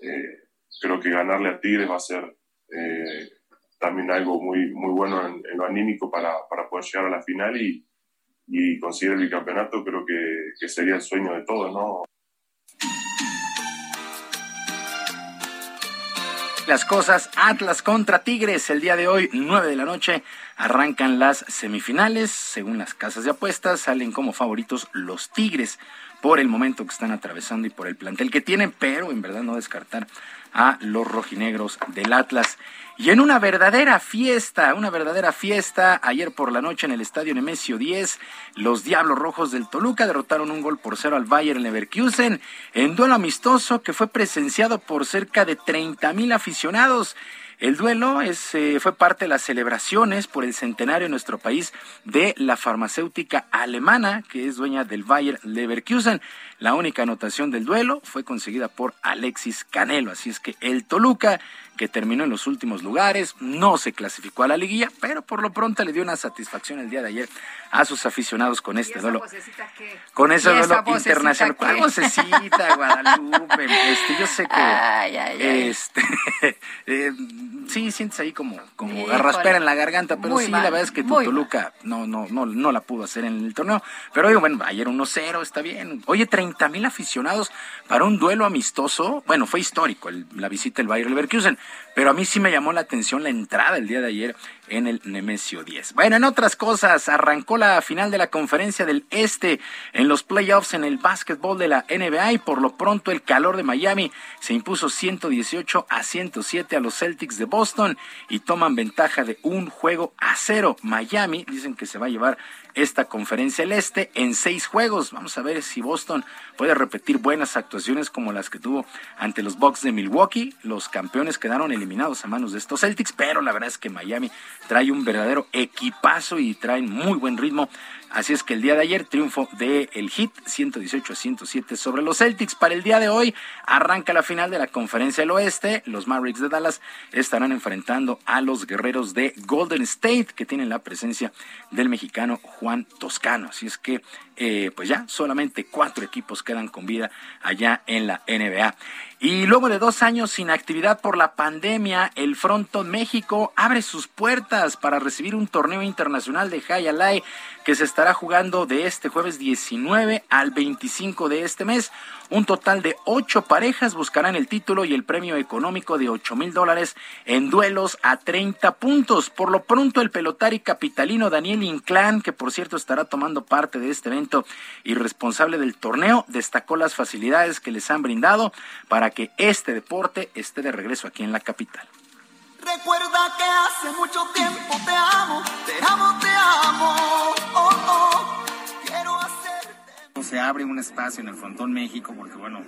eh, creo que ganarle a Tigres va a ser eh, también algo muy, muy bueno en, lo anímico para, para poder llegar a la final y, y conseguir el bicampeonato. Creo que, que sería el sueño de todos, ¿no? Las cosas, Atlas contra Tigres, el día de hoy, 9 de la noche, arrancan las semifinales. Según las casas de apuestas, salen como favoritos los Tigres por el momento que están atravesando y por el plantel que tienen, pero en verdad no descartar a los rojinegros del Atlas. Y en una verdadera fiesta, una verdadera fiesta, ayer por la noche en el Estadio Nemesio 10, los Diablos Rojos del Toluca derrotaron un gol por cero al Bayern Leverkusen en duelo amistoso que fue presenciado por cerca de 30 mil aficionados. El duelo es, eh, fue parte de las celebraciones por el centenario en nuestro país de la farmacéutica alemana, que es dueña del Bayer Leverkusen. La única anotación del duelo fue conseguida por Alexis Canelo, así es que el Toluca que terminó en los últimos lugares, no se clasificó a la liguilla, pero por lo pronto le dio una satisfacción el día de ayer a sus aficionados con este duelo. Con ese duelo internacional. ¿Cuál vocecita, Guadalupe? Este, yo sé que este <laughs> eh, sí sientes ahí como, como garraspera en la garganta, pero sí, la verdad es que tu Toluca no, no, no, no la pudo hacer en el torneo. Pero oye, bueno, ayer 1-0, está bien. Oye, 30 mil aficionados para un duelo amistoso. Bueno, fue histórico la visita del Bayer Leverkusen. Pero a mí sí me llamó la atención la entrada el día de ayer en el Nemesio 10. Bueno, en otras cosas, arrancó la final de la conferencia del Este en los playoffs en el básquetbol de la NBA y por lo pronto el calor de Miami se impuso 118 a 107 a los Celtics de Boston y toman ventaja de un juego a cero. Miami dicen que se va a llevar esta conferencia el Este en seis juegos. Vamos a ver si Boston puede repetir buenas actuaciones como las que tuvo ante los Bucks de Milwaukee. Los campeones quedaron eliminados a manos de estos Celtics, pero la verdad es que Miami trae un verdadero equipazo y traen muy buen ritmo Así es que el día de ayer triunfo el Heat 118 a 107 sobre los Celtics. Para el día de hoy arranca la final de la Conferencia del Oeste. Los Mavericks de Dallas estarán enfrentando a los guerreros de Golden State que tienen la presencia del mexicano Juan Toscano. Así es que eh, pues ya solamente cuatro equipos quedan con vida allá en la NBA. Y luego de dos años sin actividad por la pandemia, el Fronton México abre sus puertas para recibir un torneo internacional de High Alay que se estará jugando de este jueves 19 al 25 de este mes. Un total de ocho parejas buscarán el título y el premio económico de ocho mil dólares en duelos a 30 puntos. Por lo pronto, el pelotari capitalino Daniel Inclán, que por cierto estará tomando parte de este evento y responsable del torneo, destacó las facilidades que les han brindado para que este deporte esté de regreso aquí en la capital. Recuerda que hace mucho tiempo te amo, te amo, te amo. Oh, oh. Quiero hacerte. Se abre un espacio en el Frontón México, porque bueno,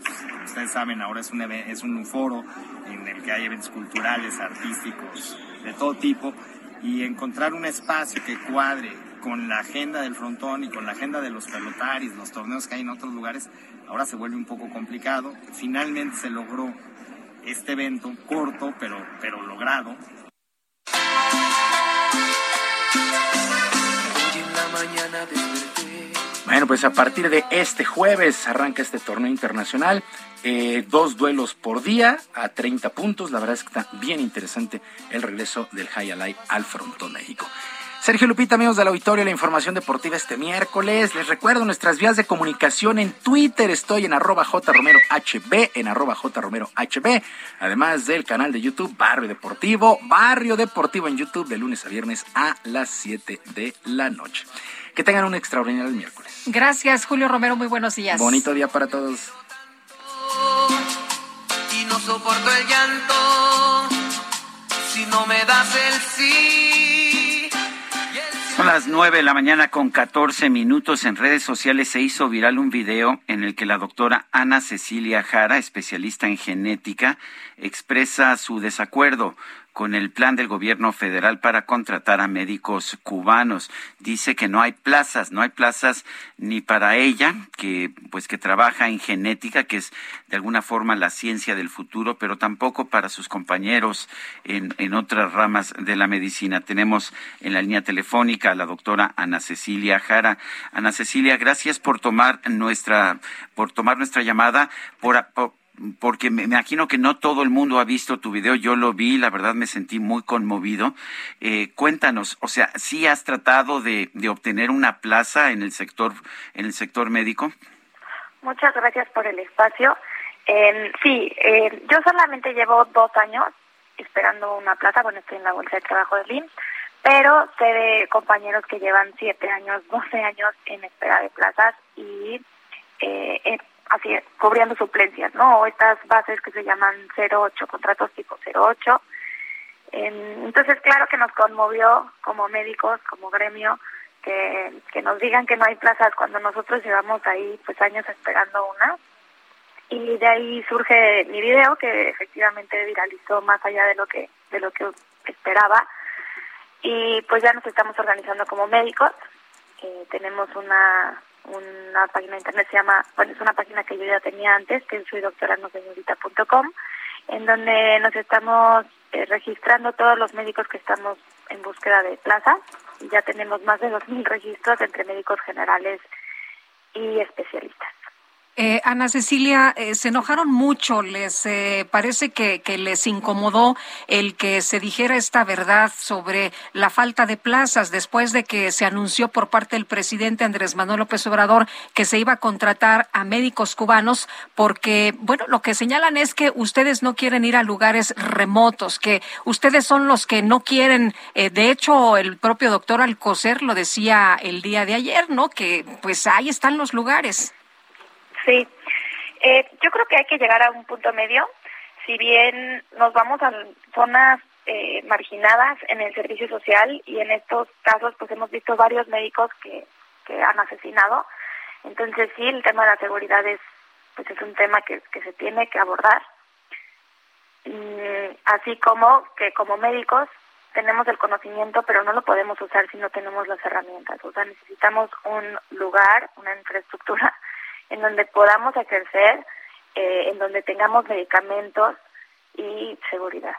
ustedes saben, ahora es un, es un foro en el que hay eventos culturales, artísticos, de todo tipo, y encontrar un espacio que cuadre con la agenda del frontón y con la agenda de los pelotaris, los torneos que hay en otros lugares, ahora se vuelve un poco complicado. Finalmente se logró este evento corto pero, pero logrado. Bueno, pues a partir de este jueves arranca este torneo internacional. Eh, dos duelos por día a 30 puntos. La verdad es que está bien interesante el regreso del High Alay al Frontón México. Sergio Lupita, amigos del auditorio, la información deportiva este miércoles. Les recuerdo nuestras vías de comunicación en Twitter. Estoy en arroba jromerohb, en arroba jromerohb, además del canal de YouTube Barrio Deportivo, Barrio Deportivo en YouTube de lunes a viernes a las 7 de la noche. Que tengan un extraordinario miércoles. Gracias, Julio Romero. Muy buenos días. Bonito día para todos. Y no soporto el llanto si no me das el sí. Son las nueve de la mañana con 14 minutos. En redes sociales se hizo viral un video en el que la doctora Ana Cecilia Jara, especialista en genética, expresa su desacuerdo con el plan del gobierno federal para contratar a médicos cubanos. Dice que no hay plazas, no hay plazas ni para ella, que pues que trabaja en genética, que es de alguna forma la ciencia del futuro, pero tampoco para sus compañeros en, en otras ramas de la medicina. Tenemos en la línea telefónica a la doctora Ana Cecilia Jara. Ana Cecilia, gracias por tomar nuestra, por tomar nuestra llamada, por porque me imagino que no todo el mundo ha visto tu video, yo lo vi, la verdad me sentí muy conmovido. Eh, cuéntanos, o sea, ¿sí has tratado de, obtener una plaza en el sector, en el sector médico? Muchas gracias por el espacio. sí, yo solamente llevo dos años esperando una plaza, bueno, estoy en la bolsa de trabajo de LIMS, pero sé de compañeros que llevan siete años, doce años en espera de plazas y eh, así cubriendo suplencias, ¿no? O estas bases que se llaman 08, contratos tipo 08. Entonces, claro que nos conmovió como médicos, como gremio, que, que nos digan que no hay plazas cuando nosotros llevamos ahí pues años esperando una. Y de ahí surge mi video que efectivamente viralizó más allá de lo que de lo que esperaba. Y pues ya nos estamos organizando como médicos. Eh, tenemos una una página de internet, se llama, bueno, es una página que yo ya tenía antes, que es soydoctoranoseñorita.com, en donde nos estamos eh, registrando todos los médicos que estamos en búsqueda de plaza. Ya tenemos más de 2.000 registros entre médicos generales y especialistas. Eh, Ana Cecilia, eh, se enojaron mucho, les eh, parece que, que, les incomodó el que se dijera esta verdad sobre la falta de plazas después de que se anunció por parte del presidente Andrés Manuel López Obrador que se iba a contratar a médicos cubanos porque, bueno, lo que señalan es que ustedes no quieren ir a lugares remotos, que ustedes son los que no quieren, de hecho, el propio doctor Alcocer lo decía el día de ayer, ¿no? Que pues ahí están los lugares. Sí, eh, yo creo que hay que llegar a un punto medio. Si bien nos vamos a zonas eh, marginadas en el servicio social y en estos casos pues hemos visto varios médicos que, que han asesinado, entonces sí, el tema de la seguridad es pues es un tema que, que se tiene que abordar. Mm, así como que como médicos tenemos el conocimiento, pero no lo podemos usar si no tenemos las herramientas. O sea, necesitamos un lugar, una infraestructura en donde podamos ejercer, eh, en donde tengamos medicamentos y seguridad.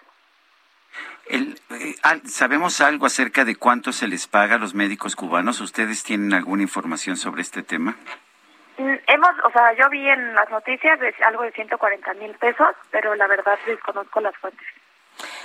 El, eh, ¿Sabemos algo acerca de cuánto se les paga a los médicos cubanos? ¿Ustedes tienen alguna información sobre este tema? Mm, hemos, o sea, yo vi en las noticias de algo de 140 mil pesos, pero la verdad desconozco las fuentes.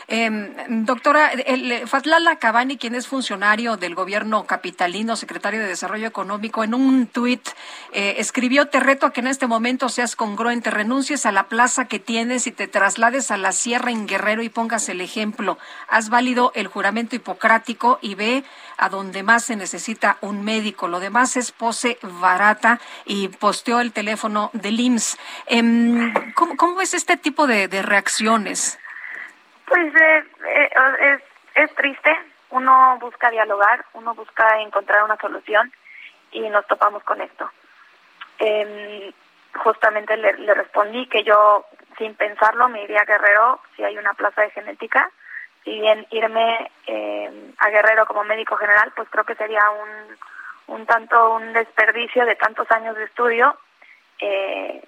Eh, doctora, el, Fatlala Cabani, quien es funcionario del gobierno capitalino, secretario de Desarrollo Económico, en un tuit eh, escribió, te reto a que en este momento seas congruente, renuncies a la plaza que tienes y te traslades a la sierra en Guerrero y pongas el ejemplo. Haz válido el juramento hipocrático y ve a donde más se necesita un médico. Lo demás es pose barata y posteó el teléfono del IMSS. Eh, ¿cómo, ¿cómo, es este tipo de reacciones? Pues eh, eh, es, es triste, uno busca dialogar, uno busca encontrar una solución y nos topamos con esto. Eh, justamente le, le, respondí que yo, sin pensarlo, me iría a Guerrero si hay una plaza de genética. Si bien irme eh, a Guerrero como médico general, pues creo que sería un, un tanto un desperdicio de tantos años de estudio eh,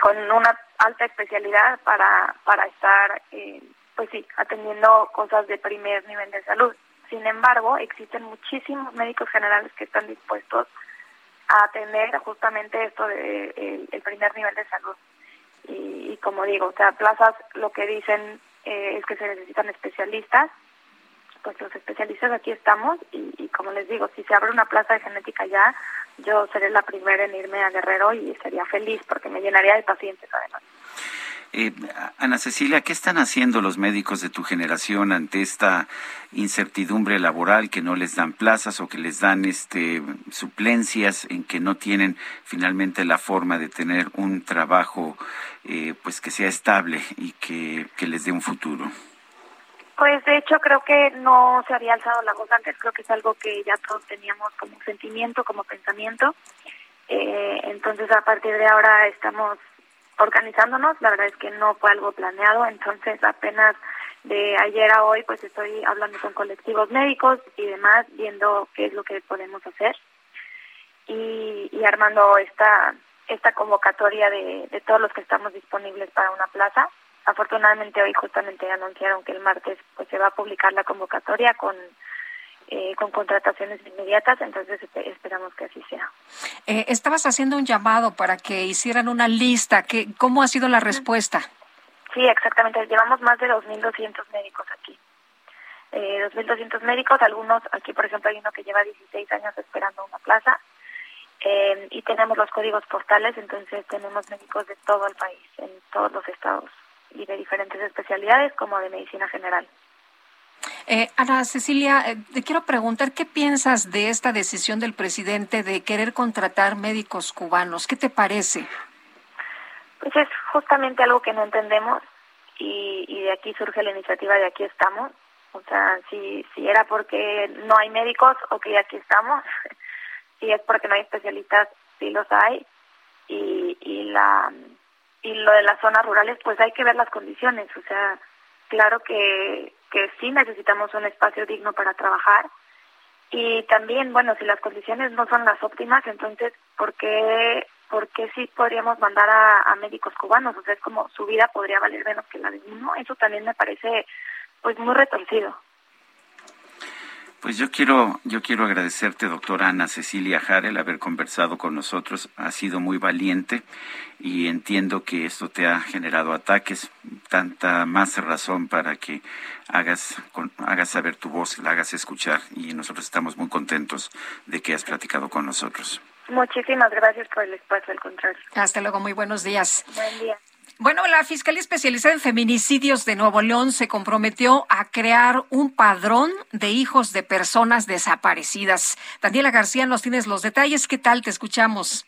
con una alta especialidad para, para estar eh, pues sí, atendiendo cosas de primer nivel de salud. Sin embargo, existen muchísimos médicos generales que están dispuestos a atender justamente esto de el, primer nivel de salud. Y, y, como digo, o sea, plazas lo que dicen eh, es que se necesitan especialistas. Pues los especialistas aquí estamos y, y como les digo, si se abre una plaza de genética ya, yo seré la primera en irme a Guerrero y sería feliz porque me llenaría de pacientes además. Eh, Ana Cecilia, ¿qué están haciendo los médicos de tu generación ante esta incertidumbre laboral que no les dan plazas o que les dan este suplencias en que no tienen finalmente la forma de tener un trabajo eh, pues que sea estable y que, les dé un futuro? Pues de hecho creo que no se había alzado la voz antes, creo que es algo que ya todos teníamos como sentimiento, como pensamiento. Eh, entonces a partir de ahora estamos organizándonos, la verdad es que no fue algo planeado, entonces apenas de ayer a hoy pues estoy hablando con colectivos médicos y demás, viendo qué es lo que podemos hacer y, y armando esta esta convocatoria de, de todos los que estamos disponibles para una plaza. Afortunadamente hoy justamente anunciaron que el martes pues se va a publicar la convocatoria con eh, con contrataciones inmediatas, entonces esperamos que así sea. Eh, estabas haciendo un llamado para que hicieran una lista. ¿Qué, ¿Cómo ha sido la respuesta? Sí, exactamente. Llevamos más de 2.200 médicos aquí. Eh, 2.200 médicos, algunos, aquí por ejemplo hay uno que lleva 16 años esperando una plaza. Eh, y tenemos los códigos postales, entonces tenemos médicos de todo el país, en todos los estados y de diferentes especialidades como de medicina general. Eh, Ana Cecilia, eh, te quiero preguntar, ¿qué piensas de esta decisión del presidente de querer contratar médicos cubanos? ¿Qué te parece? Pues es justamente algo que no entendemos y, y de aquí surge la iniciativa de aquí estamos. O sea, si, si era porque no hay médicos, ok, aquí estamos. <laughs> si es porque no hay especialistas, sí los hay. Y, y, la, y lo de las zonas rurales, pues hay que ver las condiciones. O sea, claro que que sí necesitamos un espacio digno para trabajar y también, bueno, si las condiciones no son las óptimas, entonces, ¿por qué, por qué sí podríamos mandar a, médicos cubanos? O sea, es como su vida podría valer menos que la de uno. Eso también me parece, pues, muy retorcido. Pues yo quiero, yo quiero agradecerte, doctora Ana Cecilia Jara, el haber conversado con nosotros. Ha sido muy valiente y entiendo que esto te ha generado ataques, tanta más razón para que hagas, hagas saber tu voz, la hagas escuchar y nosotros estamos muy contentos de que has platicado con nosotros. Muchísimas gracias por el espacio, al contrario. Hasta luego, muy buenos días. Buen día. Bueno, la Fiscalía Especializada en Feminicidios de Nuevo León se comprometió a crear un padrón de hijos de personas desaparecidas. Daniela García, nos tienes los detalles. ¿Qué tal? Te escuchamos.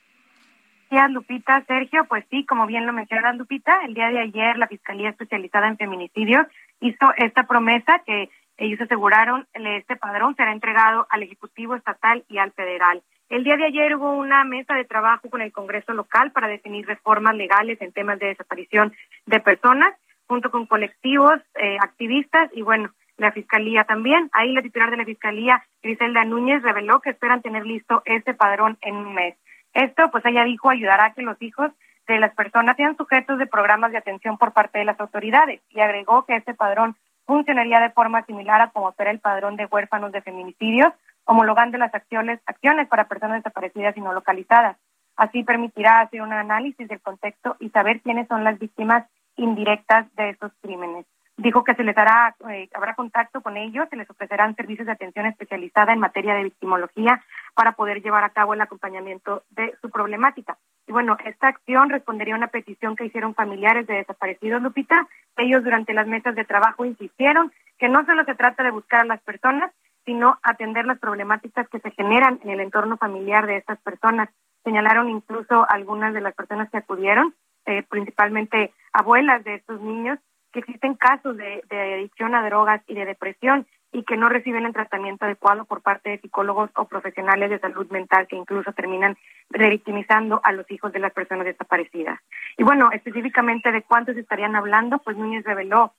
Lupita. Sergio, pues sí, como bien lo mencionas, Lupita, el día de ayer la Fiscalía Especializada en Feminicidios hizo esta promesa que ellos aseguraron este padrón será entregado al Ejecutivo Estatal y al Federal. El día de ayer hubo una mesa de trabajo con el Congreso local para definir reformas legales en temas de desaparición de personas, junto con colectivos, eh, activistas y bueno, la Fiscalía también. Ahí la titular de la Fiscalía, Griselda Núñez, reveló que esperan tener listo este padrón en un mes. Esto, pues ella dijo, ayudará a que los hijos de las personas sean sujetos de programas de atención por parte de las autoridades y agregó que este padrón funcionaría de forma similar a como opera el padrón de huérfanos de feminicidios, homologando las acciones, acciones para personas desaparecidas y no localizadas. Así permitirá hacer un análisis del contexto y saber quiénes son las víctimas indirectas de estos crímenes. Dijo que se les hará, eh, habrá contacto con ellos, se les ofrecerán servicios de atención especializada en materia de victimología para poder llevar a cabo el acompañamiento de su problemática. Y bueno, esta acción respondería a una petición que hicieron familiares de desaparecidos, Lupita. Ellos durante las mesas de trabajo insistieron que no solo se trata de buscar a las personas, sino atender las problemáticas que se generan en el entorno familiar de estas personas. Señalaron incluso algunas de las personas que acudieron, eh, principalmente abuelas de estos niños, que existen casos de, adicción a drogas y de depresión y que no reciben el tratamiento adecuado por parte de psicólogos o profesionales de salud mental que incluso terminan revictimizando a los hijos de las personas desaparecidas. Y bueno, específicamente de cuántos estarían hablando, pues Núñez reveló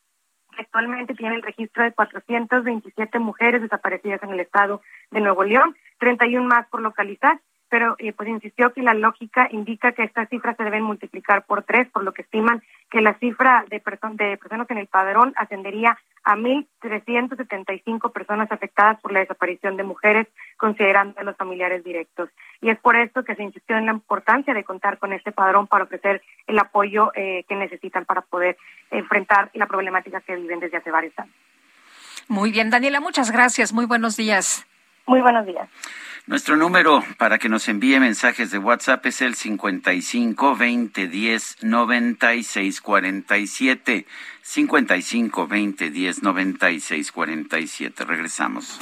actualmente tiene el registro de 427 mujeres desaparecidas en el estado de Nuevo León, 31 más por localizar, pero eh, pues insistió que la lógica indica que estas cifras se deben multiplicar por tres, por lo que estiman que la cifra de, de personas en el padrón ascendería a 1.375 personas afectadas por la desaparición de mujeres, considerando a los familiares directos. Y es por esto que se insistió en la importancia de contar con este padrón para ofrecer el apoyo eh, que necesitan para poder enfrentar la problemática que viven desde hace varios años. Muy bien, Daniela, muchas gracias. Muy buenos días. Muy buenos días. Nuestro número para que nos envíe mensajes de WhatsApp es el 55 20 10 96 47. 55 20 10 96 47. Regresamos.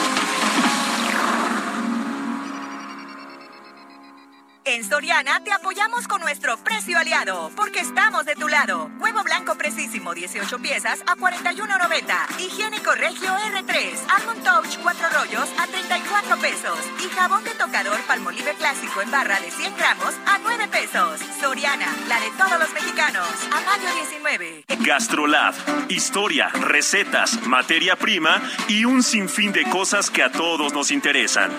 En Soriana te apoyamos con nuestro precio aliado, porque estamos de tu lado. Huevo blanco precisísimo 18 piezas a 41.90. Higiénico Regio R3, Almond Touch 4 rollos a 34 pesos. Y jabón de tocador Palmolive clásico en barra de 100 gramos a 9 pesos. Soriana, la de todos los mexicanos. A mayo 19. Gastrolab, historia, recetas, materia prima y un sinfín de cosas que a todos nos interesan.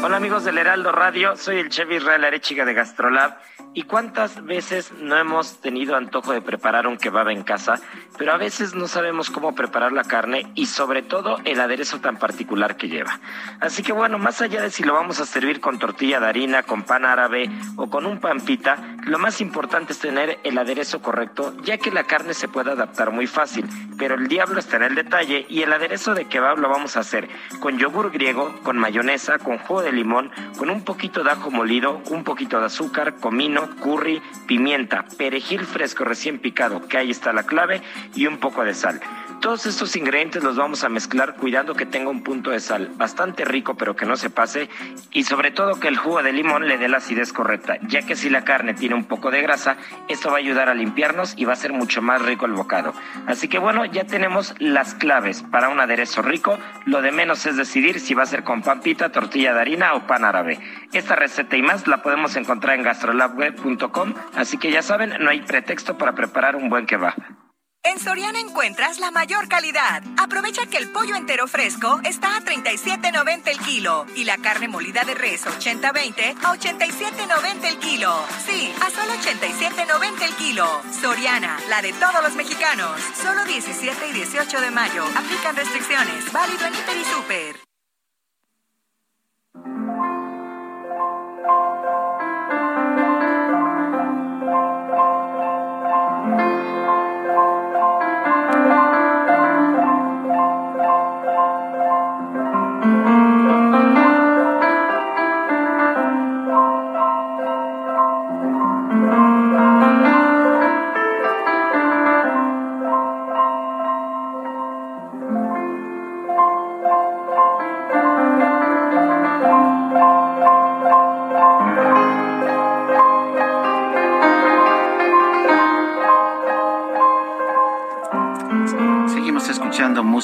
Hola amigos del Heraldo Radio, soy el chef Israel Arechiga de Gastrolab. ¿Y cuántas veces no hemos tenido antojo de preparar un kebab en casa, pero a veces no sabemos cómo preparar la carne y sobre todo el aderezo tan particular que lleva? Así que bueno, más allá de si lo vamos a servir con tortilla de harina, con pan árabe o con un pampita, lo más importante es tener el aderezo correcto, ya que la carne se puede adaptar muy fácil, pero el diablo está en el detalle y el aderezo de kebab lo vamos a hacer con yogur griego, con mayonesa, con jugo de limón, con un poquito de ajo molido, un poquito de azúcar, comino, curry, pimienta, perejil fresco recién picado, que ahí está la clave, y un poco de sal. Todos estos ingredientes los vamos a mezclar cuidando que tenga un punto de sal bastante rico pero que no se pase y sobre todo que el jugo de limón le dé la acidez correcta, ya que si la carne tiene un poco de grasa, esto va a ayudar a limpiarnos y va a ser mucho más rico el bocado. Así que bueno, ya tenemos las claves para un aderezo rico, lo de menos es decidir si va a ser con pampita, tortilla de harina o pan árabe. Esta receta y más la podemos encontrar en gastrolabweb.com, así que ya saben, no hay pretexto para preparar un buen kebab. En Soriana encuentras la mayor calidad. Aprovecha que el pollo entero fresco está a 37.90 el kilo y la carne molida de res 80-20 a 87.90 el kilo. Sí, a solo 87.90 el kilo. Soriana, la de todos los mexicanos. Solo 17 y 18 de mayo. Aplican restricciones. Válido en Hiper y Super.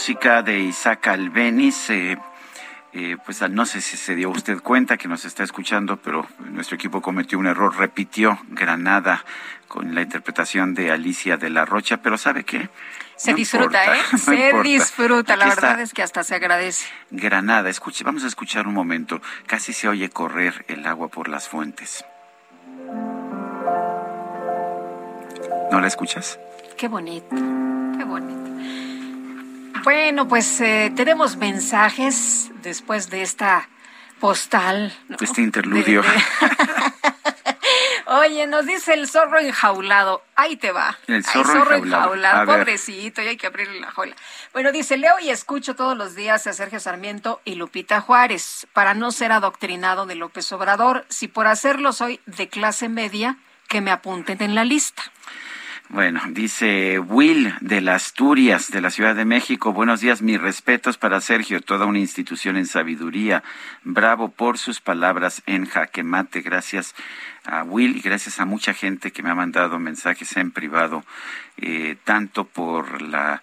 Música de Isaac Albeniz. Eh, eh, pues no sé si se dio usted cuenta que nos está escuchando, pero nuestro equipo cometió un error, repitió Granada con la interpretación de Alicia de la Rocha, pero ¿sabe qué? Se disfruta, ¿eh? <laughs> se disfruta, la verdad es que hasta se agradece. Granada, escuche, vamos a escuchar un momento, casi se oye correr el agua por las fuentes. ¿No la escuchas? Qué bonito, qué bonito. Bueno, pues eh, tenemos mensajes después de esta postal. Este interludio. <laughs> Oye, nos dice el zorro enjaulado. Ahí te va. El zorro, enjaulado. Pobrecito, y hay que abrirle la jaula. Bueno, dice, leo y escucho todos los días a Sergio Sarmiento y Lupita Juárez para no ser adoctrinado de López Obrador. Si por hacerlo soy de clase media, que me apunten en la lista. Bueno, dice Will de la Asturias, de la Ciudad de México. Buenos días, mis respetos para Sergio, toda una institución en sabiduría. Bravo por sus palabras en jaque mate. Gracias a Will y gracias a mucha gente que me ha mandado mensajes en privado, eh, tanto por la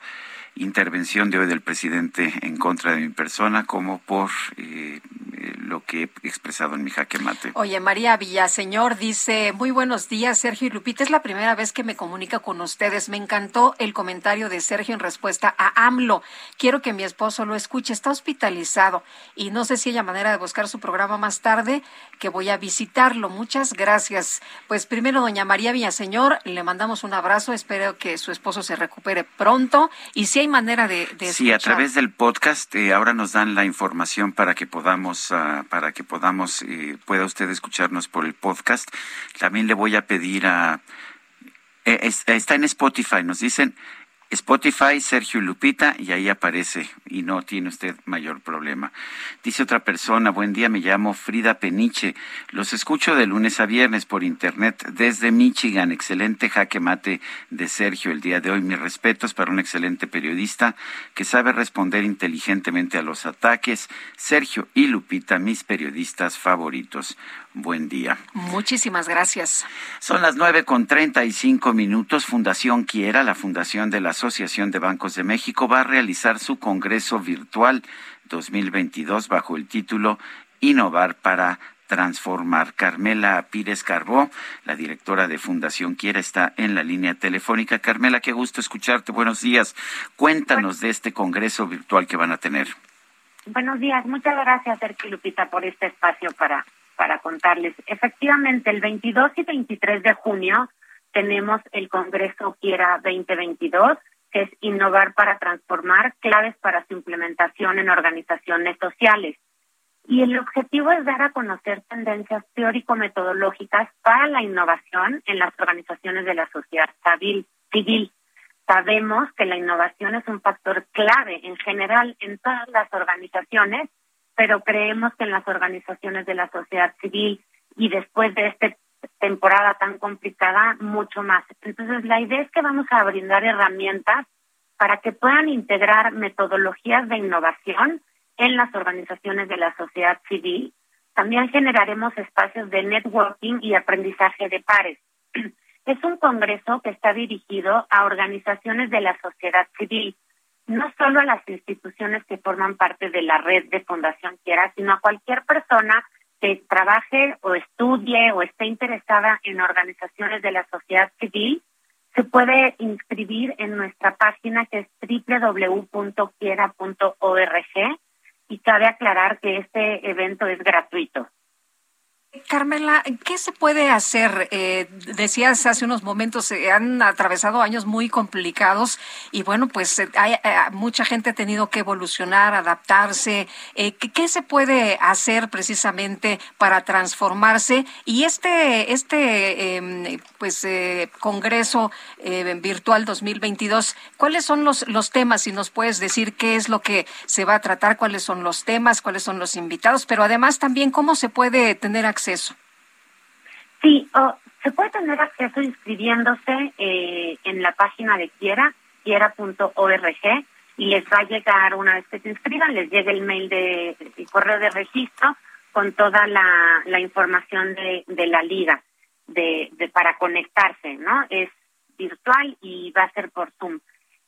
intervención de hoy del presidente en contra de mi persona como por eh, eh, lo que he expresado en mi jaque mate. Oye, María Villaseñor dice, muy buenos días, Sergio y Lupita, es la primera vez que me comunica con ustedes. Me encantó el comentario de Sergio en respuesta a AMLO. Quiero que mi esposo lo escuche, está hospitalizado y no sé si haya manera de buscar su programa más tarde, que voy a visitarlo. Muchas gracias. Pues primero, doña María Villaseñor, le mandamos un abrazo, espero que su esposo se recupere pronto y si hay manera de... de sí, a través del podcast eh, ahora nos dan la información para que podamos, uh, para que podamos, eh, pueda usted escucharnos por el podcast. También le voy a pedir a... Eh, está en Spotify, nos dicen Spotify, Sergio Lupita, y ahí aparece, y no tiene usted mayor problema. Dice otra persona, buen día, me llamo Frida Peniche, los escucho de lunes a viernes por internet desde Michigan, excelente jaque mate de Sergio el día de hoy, mis respetos para un excelente periodista que sabe responder inteligentemente a los ataques. Sergio y Lupita, mis periodistas favoritos buen día. Muchísimas gracias. Son las nueve con treinta y cinco minutos. Fundación Quiera, la fundación de la Asociación de Bancos de México, va a realizar su Congreso Virtual 2022 bajo el título Innovar para transformar. Carmela Pires Carbó, la directora de Fundación Quiera, está en la línea telefónica. Carmela, qué gusto escucharte. Buenos días. Cuéntanos de este Congreso Virtual que van a tener. Buenos días. Muchas gracias, Sergio Lupita, por este espacio para para contarles. Efectivamente, el 22 y 23 de junio tenemos el Congreso Quiera 2022, que es Innovar para Transformar, claves para su implementación en organizaciones sociales. Y el objetivo es dar a conocer tendencias teórico-metodológicas para la innovación en las organizaciones de la sociedad civil. Sabemos que la innovación es un factor clave en general en todas las organizaciones, pero creemos que en las organizaciones de la sociedad civil y después de esta temporada tan complicada, mucho más. Entonces, la idea es que vamos a brindar herramientas para que puedan integrar metodologías de innovación en las organizaciones de la sociedad civil. También generaremos espacios de networking y aprendizaje de pares. <clears throat> Es un congreso que está dirigido a organizaciones de la sociedad civil, no solo a las instituciones que forman parte de la red de Fundación Quiera, sino a cualquier persona que trabaje o estudie o esté interesada en organizaciones de la sociedad civil, se puede inscribir en nuestra página que es www.quiera.org y cabe aclarar que este evento es gratuito. Carmela, ¿qué se puede hacer? Eh, decías hace unos momentos, se han atravesado años muy complicados y bueno, pues eh, hay, eh, mucha gente ha tenido que evolucionar, adaptarse. ¿qué, ¿qué, se puede hacer precisamente para transformarse? Y este, este em, pues, Congreso Virtual 2022, ¿cuáles son los, los temas? Si nos puedes decir qué es lo que se va a tratar, cuáles son los temas, cuáles son los invitados, pero además también cómo se puede tener acceso Sí, se puede tener acceso inscribiéndose eh, en la página de Quiera, quiera.org, y les va a llegar, una vez que se inscriban, les llega el mail de, correo de registro con toda la, información de, de, la liga de, de, para conectarse, ¿no? Es virtual y va a ser por Zoom.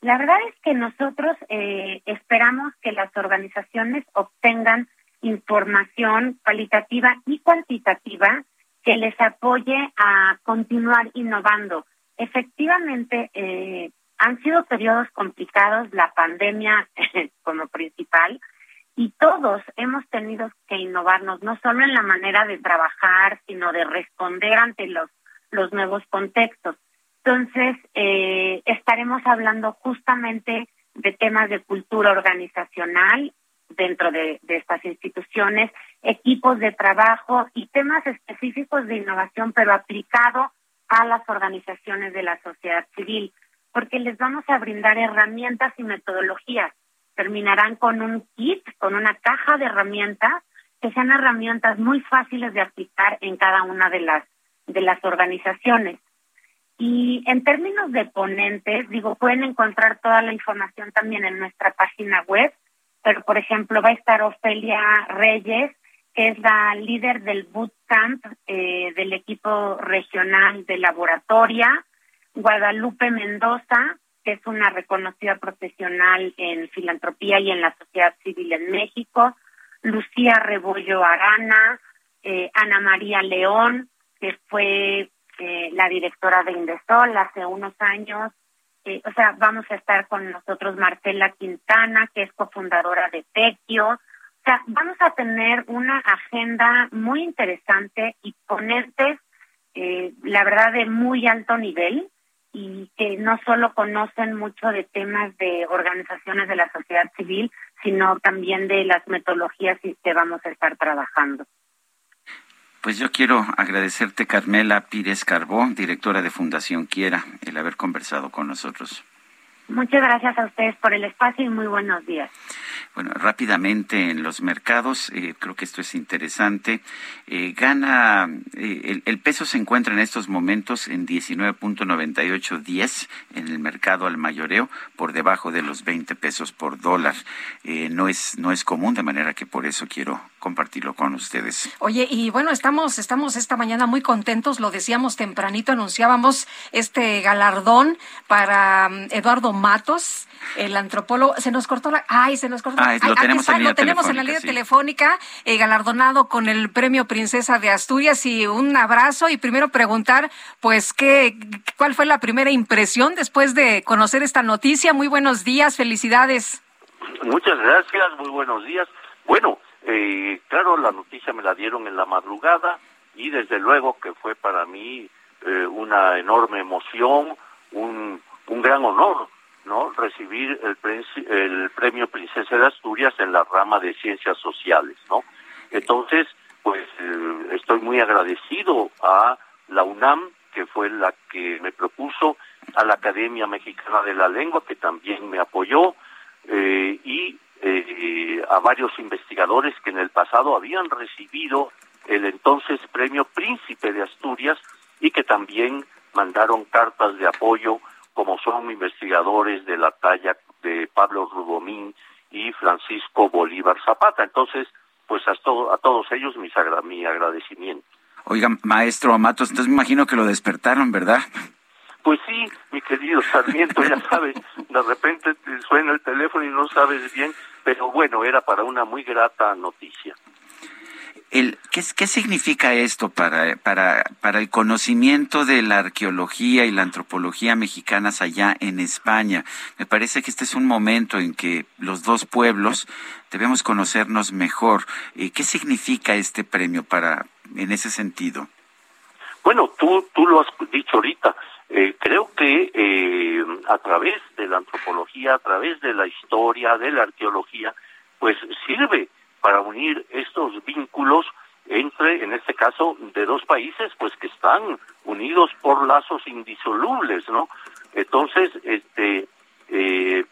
La verdad es que nosotros eh, esperamos que las organizaciones obtengan información cualitativa y cuantitativa que les apoye a continuar innovando. Efectivamente, eh, han sido periodos complicados, la pandemia <laughs> como principal, y todos hemos tenido que innovarnos, no solo en la manera de trabajar, sino de responder ante los, los nuevos contextos. Entonces, eh, estaremos hablando justamente de temas de cultura organizacional, dentro de, estas instituciones, equipos de trabajo y temas específicos de innovación, pero aplicado a las organizaciones de la sociedad civil, porque les vamos a brindar herramientas y metodologías. Terminarán con un kit, con una caja de herramientas, que sean herramientas muy fáciles de aplicar en cada una de las, de las organizaciones. Y en términos de ponentes, digo, pueden encontrar toda la información también en nuestra página web pero por ejemplo va a estar Ofelia Reyes, que es la líder del bootcamp eh, del equipo regional de laboratoria, Guadalupe Mendoza, que es una reconocida profesional en filantropía y en la sociedad civil en México, Lucía Rebollo Arana, eh, Ana María León, que fue eh, la directora de Indesol hace unos años, eh, o sea, vamos a estar con nosotros Marcela Quintana, que es cofundadora de Tequio. O sea, vamos a tener una agenda muy interesante y ponentes, eh, la verdad, de muy alto nivel y que no solo conocen mucho de temas de organizaciones de la sociedad civil, sino también de las metodologías que vamos a estar trabajando. Pues yo quiero agradecerte, Carmela Pires Carbó, directora de Fundación Quiera, el haber conversado con nosotros. Muchas gracias a ustedes por el espacio y muy buenos días. Bueno, rápidamente en los mercados, eh, creo que esto es interesante. Eh, gana, eh, el, peso se encuentra en estos momentos en 19.9810 en el mercado al mayoreo, por debajo de los 20 pesos por dólar. no es no es común, de manera que por eso quiero compartirlo con ustedes. Oye, y bueno, estamos estamos esta mañana muy contentos, lo decíamos tempranito, anunciábamos este galardón para mm, Eduardo Matos el antropólogo, se nos cortó la, ay, se nos cortó. Ah, lo, tenemos, en lo tenemos en la línea telefónica, eh, galardonado con el premio Princesa de Asturias y un abrazo y primero preguntar, pues, qué, cuál fue la primera impresión después de conocer esta noticia. Muy buenos días, felicidades. Muchas gracias, muy buenos días. Bueno, Eh, claro, la noticia me la dieron en la madrugada y desde luego que fue para mí eh, una enorme emoción, un, un gran honor, ¿no? Recibir el, el premio Princesa de Asturias en la rama de ciencias sociales, ¿no? Entonces, pues eh, estoy muy agradecido a la UNAM, que fue la que me propuso, a la Academia Mexicana de la Lengua, que también me apoyó, eh, y eh, a varios investigadores que en el pasado habían recibido el entonces premio Príncipe de Asturias y que también mandaron cartas de apoyo, como son investigadores de la talla de Pablo Rubomín y Francisco Bolívar Zapata. Entonces, pues a, todo, a todos ellos mis mi agradecimiento. Oiga, maestro Matos, entonces me imagino que lo despertaron, ¿verdad? Pues sí, mi querido Sarmiento, ya <laughs> sabes, de repente teléfono y no sabes bien, pero bueno, era para una muy grata noticia. El, ¿qué, ¿Qué significa esto para, para, para el conocimiento de la arqueología y la antropología mexicanas allá en España? Me parece que este es un momento en que los dos pueblos debemos conocernos mejor. Eh, ¿Qué significa este premio para, en ese sentido? Bueno, tú, tú lo has dicho ahorita. Eh, creo que eh, a través de la antropología, a través de la historia, de la arqueología, pues sirve para unir estos vínculos entre, en este caso, de dos países, pues que están unidos por lazos indisolubles, ¿no? Entonces, este, eh,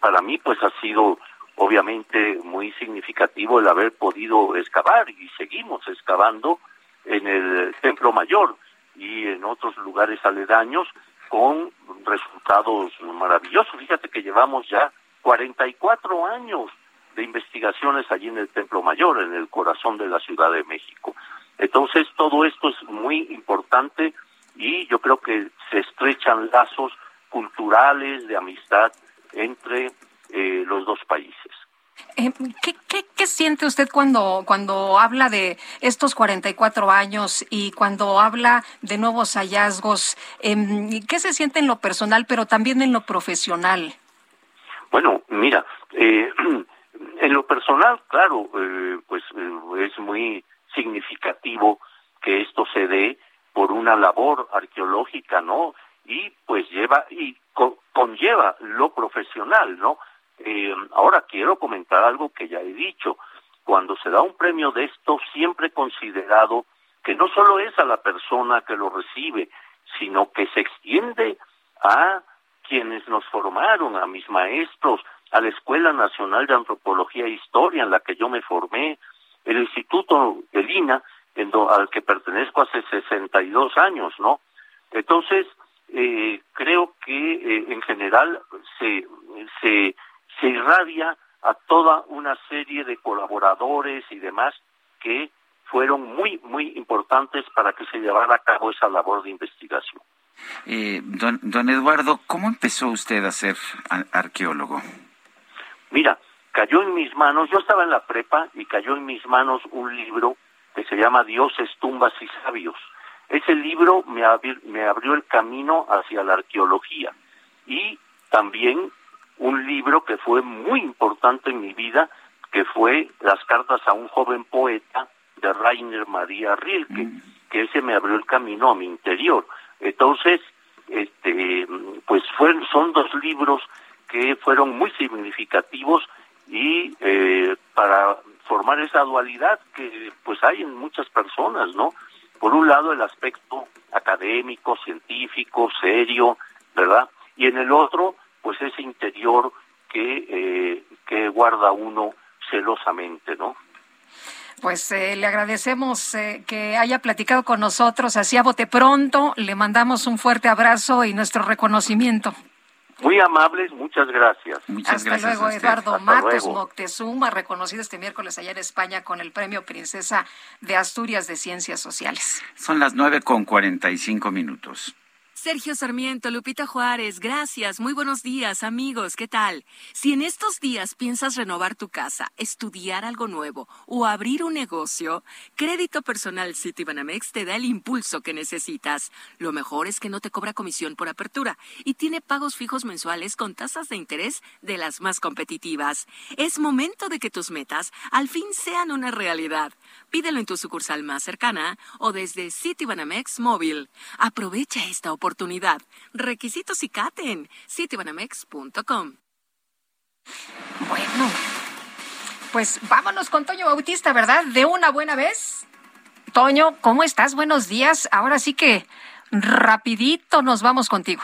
para mí, pues ha sido obviamente muy significativo el haber podido excavar y seguimos excavando en el Templo Mayor y en otros lugares aledaños con resultados maravillosos. Fíjate que llevamos ya 44 años de investigaciones allí en el Templo Mayor, en el corazón de la Ciudad de México. Entonces, todo esto es muy importante y yo creo que se estrechan lazos culturales de amistad entre eh, los dos países. Eh, ¿qué, qué, siente usted cuando, cuando habla de estos 44 años y cuando habla de nuevos hallazgos? Eh, ¿Qué se siente en lo personal, pero también en lo profesional? Bueno, mira, eh, <clears throat> en lo personal, claro, eh, pues eh, es muy significativo que esto se dé por una labor arqueológica, ¿no? Y pues lleva y conlleva lo profesional, ¿no? Eh, ahora quiero comentar algo que ya he dicho. Cuando se da un premio de esto, siempre considerado que no solo es a la persona que lo recibe, sino que se extiende a quienes nos formaron, a mis maestros, a la Escuela Nacional de Antropología e Historia en la que yo me formé, el Instituto de Lina, en al que pertenezco hace 62 años, ¿no? Entonces, eh, creo que eh, en general se, se se irradia a toda una serie de colaboradores y demás que fueron muy, muy importantes para que se llevara a cabo esa labor de investigación. Eh, don, don Eduardo, ¿cómo empezó usted a ser arqueólogo? Mira, cayó en mis manos, yo estaba en la prepa y cayó en mis manos un libro que se llama Dioses, tumbas y sabios. Ese libro me, me abrió el camino hacia la arqueología y también un libro que fue muy importante en mi vida, que fue Las cartas a un joven poeta de Rainer María Rilke, mm. que ese me abrió el camino a mi interior. Entonces, este, pues fueron, son dos libros que fueron muy significativos y eh, para formar esa dualidad que pues hay en muchas personas, ¿no? Por un lado el aspecto académico, científico, serio, ¿verdad? Y en el otro pues ese interior que, eh, que guarda uno celosamente, ¿no? Pues eh, le agradecemos eh, que haya platicado con nosotros así a bote pronto. Le mandamos un fuerte abrazo y nuestro reconocimiento. Muy amables, muchas gracias. Muchas Hasta luego, Eduardo Matos Moctezuma, reconocido este miércoles allá en España con el Premio Princesa de Asturias de Ciencias Sociales. Son las nueve con cuarenta y cinco minutos. Sergio Sarmiento, Lupita Juárez, gracias. Muy buenos días, amigos. ¿Qué tal? Si en estos días piensas renovar tu casa, estudiar algo nuevo o abrir un negocio, Crédito Personal Citibanamex te da el impulso que necesitas. Lo mejor es que no te cobra comisión por apertura y tiene pagos fijos mensuales con tasas de interés de las más competitivas. Es momento de que tus metas al fin sean una realidad. Pídelo en tu sucursal más cercana o desde Citibanamex móvil. Aprovecha esta oportunidad Requisitos y caten. Citibanamex.com. Bueno, pues vámonos con Toño Bautista, ¿verdad? De una buena vez. Toño, ¿cómo estás? Buenos días. Ahora sí que rapidito nos vamos contigo.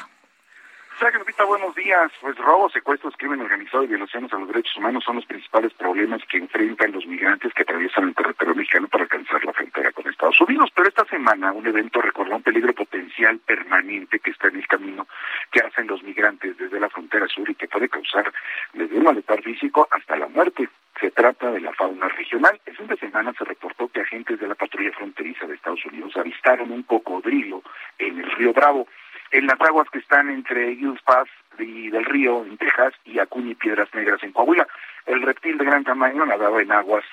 Buenos días. Pues robos, secuestros, crimen organizado y violaciones a los derechos humanos son los principales problemas que enfrentan los migrantes que atraviesan el territorio mexicano para alcanzar la frontera con Estados Unidos. Pero esta semana un evento recordó un peligro potencial permanente que está en el camino que hacen los migrantes desde la frontera sur y que puede causar desde un malestar físico hasta la muerte. Se trata de la fauna regional. El fin de semana se reportó que agentes de la patrulla fronteriza de Estados Unidos avistaron un cocodrilo en el río Bravo en las aguas que están entre Eagles Pass del río en Texas y Acuña y Piedras Negras en Coahuila. El reptil de gran tamaño nadaba en aguas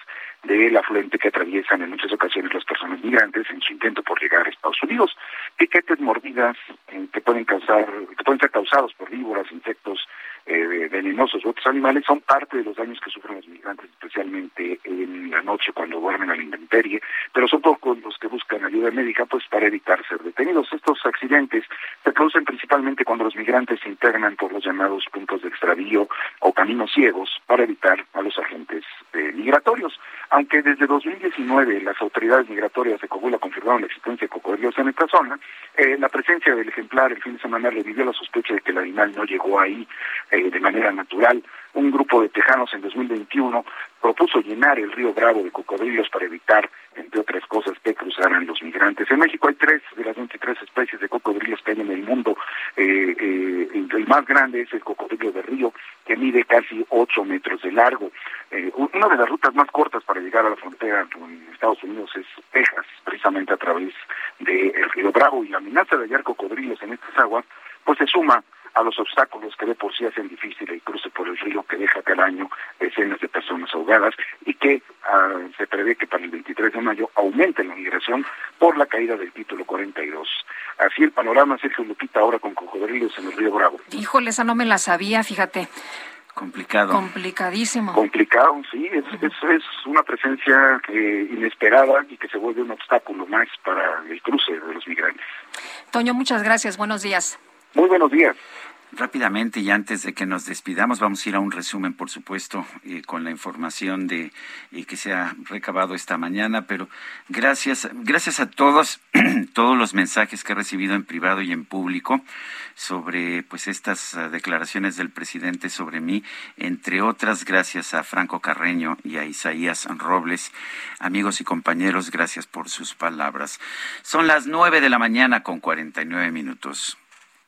del afluente que atraviesan en muchas ocasiones las personas migrantes en su intento por llegar a Estados Unidos. Piquetes mordidas eh, que pueden causar, que pueden ser causados por víboras, insectos eh, venenosos u otros animales son parte de los daños que sufren los migrantes, especialmente en la noche cuando duermen a la intemperie, pero son pocos los que buscan ayuda médica pues para evitar ser detenidos. Estos accidentes se producen principalmente cuando los migrantes se internan por los llamados puntos de extravío o caminos ciegos para evitar a los agentes eh, migratorios. Aunque desde 2019 las autoridades migratorias de Cogula confirmaron la existencia de cocodrilos en esta zona, eh, la presencia del ejemplar el fin de semana revivió la sospecha de que el animal no llegó ahí eh, de manera natural. Un grupo de tejanos en 2021 propuso llenar el río Bravo de cocodrilos para evitar, entre otras cosas, que cruzaran los migrantes. En México hay tres de las 23 especies de cocodrilos que hay en el mundo. Eh, eh, el más grande es el cocodrilo de río, que mide casi 8 metros de largo. una de las rutas más cortas para llegar a la frontera con Estados Unidos es Texas, precisamente a través del río Bravo. Y la amenaza de hallar cocodrilos en estas aguas, pues se suma a los obstáculos que de por sí hacen difícil el cruce por el río que deja cada año decenas de personas ahogadas y que ah, se prevé que para el 23 de mayo aumente la migración por la caída del título 42. Así el panorama, Sergio Lupita, ahora con cocodrilos en el río Bravo. Híjole, esa no me la sabía, fíjate. Complicado. Complicadísimo. Complicado, sí, es, es, es una presencia que inesperada y que se vuelve un obstáculo más para el cruce de los migrantes. Toño, muchas gracias. Buenos días. Muy buenos días. Rápidamente y antes de que nos despidamos, vamos a ir a un resumen, por supuesto, eh, con la información de eh, que se ha recabado esta mañana. Pero gracias, gracias a todos, <clears throat> todos los mensajes que he recibido en privado y en público sobre, pues, estas uh, declaraciones del presidente sobre mí, entre otras, gracias a Franco Carreño y a Isaías Robles, amigos y compañeros, gracias por sus palabras. Son las nueve de la mañana con cuarenta y nueve minutos.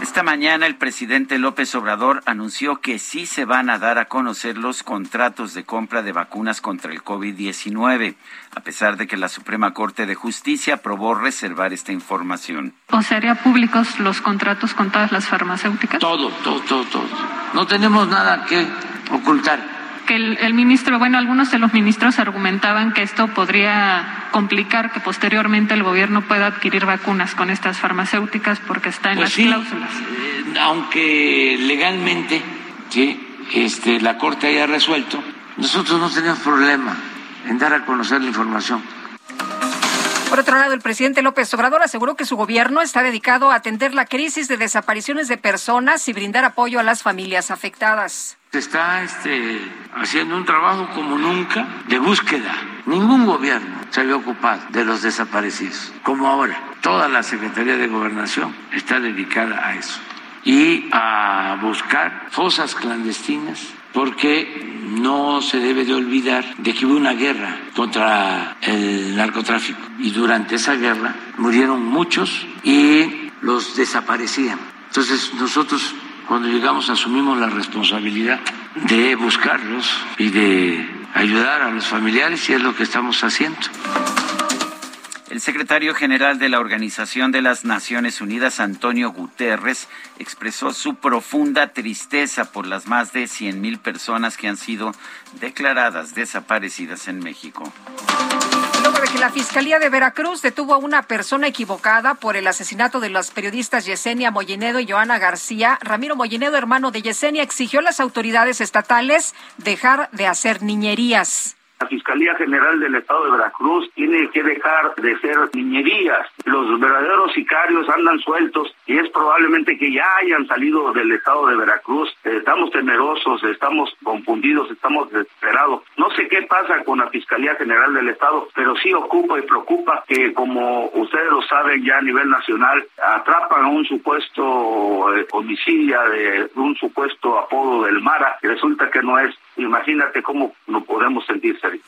Esta mañana el presidente López Obrador anunció que sí se van a dar a conocer los contratos de compra de vacunas contra el COVID-19, a pesar de que la Suprema Corte de Justicia aprobó reservar esta información. ¿O se haría públicos los contratos con todas las farmacéuticas? Todo, todo, todo, todo. No tenemos nada que ocultar que el, el, ministro, bueno, algunos de los ministros argumentaban que esto podría complicar que posteriormente el gobierno pueda adquirir vacunas con estas farmacéuticas porque está en pues las sí, cláusulas. Eh, aunque legalmente sí, este, la Corte haya resuelto, nosotros no tenemos problema en dar a conocer la información. Por otro lado, el presidente López Obrador aseguró que su gobierno está dedicado a atender la crisis de desapariciones de personas y brindar apoyo a las familias afectadas. Se está este, haciendo un trabajo como nunca de búsqueda. Ningún gobierno se había ocupado de los desaparecidos, como ahora. Toda la Secretaría de Gobernación está dedicada a eso y a buscar fosas clandestinas porque no se debe de olvidar de que hubo una guerra contra el narcotráfico y durante esa guerra murieron muchos y los desaparecían. Entonces nosotros cuando llegamos asumimos la responsabilidad de buscarlos y de ayudar a los familiares y es lo que estamos haciendo. El secretario general de la Organización de las Naciones Unidas, Antonio Guterres, expresó su profunda tristeza por las más de 100.000 personas que han sido declaradas desaparecidas en México. Que la Fiscalía de Veracruz detuvo a una persona equivocada por el asesinato de las periodistas Yesenia Mollinedo y Joana García, Ramiro Mollinedo, hermano de Yesenia, exigió a las autoridades estatales dejar de hacer niñerías. La Fiscalía General del Estado de Veracruz tiene que dejar de ser niñerías. Los verdaderos sicarios andan sueltos y es probablemente que ya hayan salido del Estado de Veracruz. Estamos temerosos, estamos confundidos, estamos desesperados. No sé qué pasa con la Fiscalía General del Estado, pero sí ocupa y preocupa que, como ustedes lo saben ya a nivel nacional, atrapan a un supuesto eh, de un supuesto apodo del Mara, resulta que no es. Imagínate cómo no podemos sentir el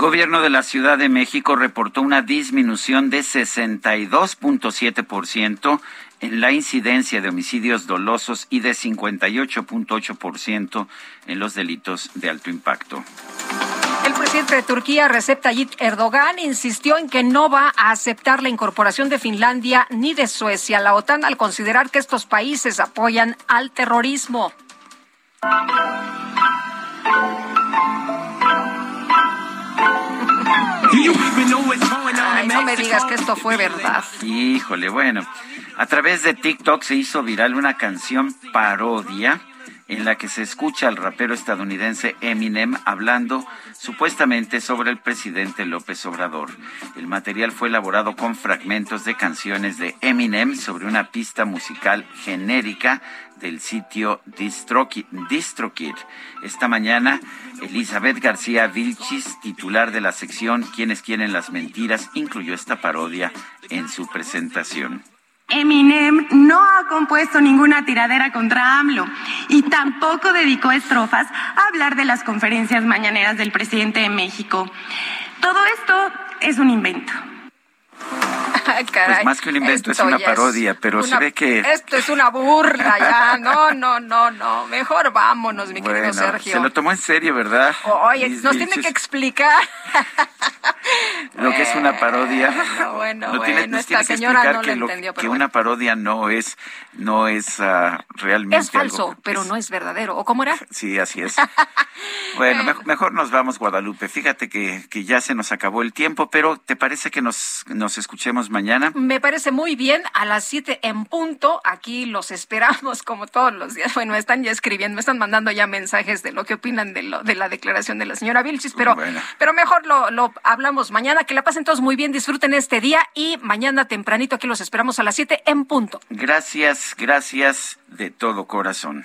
gobierno de la Ciudad de México reportó una disminución de 62.7% en la incidencia de homicidios dolosos y de 58.8% en los delitos de alto impacto. El presidente de Turquía, Recep Tayyip Erdogan, insistió en que no va a aceptar la incorporación de Finlandia ni de Suecia a la OTAN al considerar que estos países apoyan al terrorismo. Ay, no me digas que esto fue verdad. Híjole, bueno. A través de TikTok se hizo viral una canción parodia en la que se escucha al rapero estadounidense Eminem hablando supuestamente sobre el presidente López Obrador. El material fue elaborado con fragmentos de canciones de Eminem sobre una pista musical genérica del sitio DistroKid. Esta mañana, Elizabeth García Vilchis, titular de la sección Quienes quieren las mentiras, incluyó esta parodia en su presentación. Eminem no ha compuesto ninguna tiradera contra AMLO y tampoco dedicó estrofas a hablar de las conferencias mañaneras del presidente de México. Todo esto es un invento. <laughs> pues más que un invento, es una parodia, pero se ve que... Esto es una burla ya, no, no, no, no, mejor vámonos, mi querido Sergio. Se lo tomó en serio, ¿verdad? Oye, nos tiene que explicar. lo que es una parodia. <laughs> Bueno, bueno, esta señora no lo entendió. que una parodia no es, no es ah, realmente Es falso, pero no es verdadero, ¿o cómo era? <laughs> Sí, así es. bueno, mejor, nos vamos, Guadalupe. Fíjate que, que ya se nos acabó el tiempo, pero ¿te parece que nos, nos escuchemos mañana? Me parece muy bien, a las 7 en punto. Aquí los esperamos como todos los días. Bueno, están ya escribiendo, me están mandando ya mensajes de lo que opinan de, lo, de la declaración de la señora Vilchis, pero, pero mejor lo, lo hablamos mañana. Que la pasen todos muy bien, disfruten este día y mañana tempranito aquí los esperamos a las 7 en punto. Gracias, gracias de todo corazón.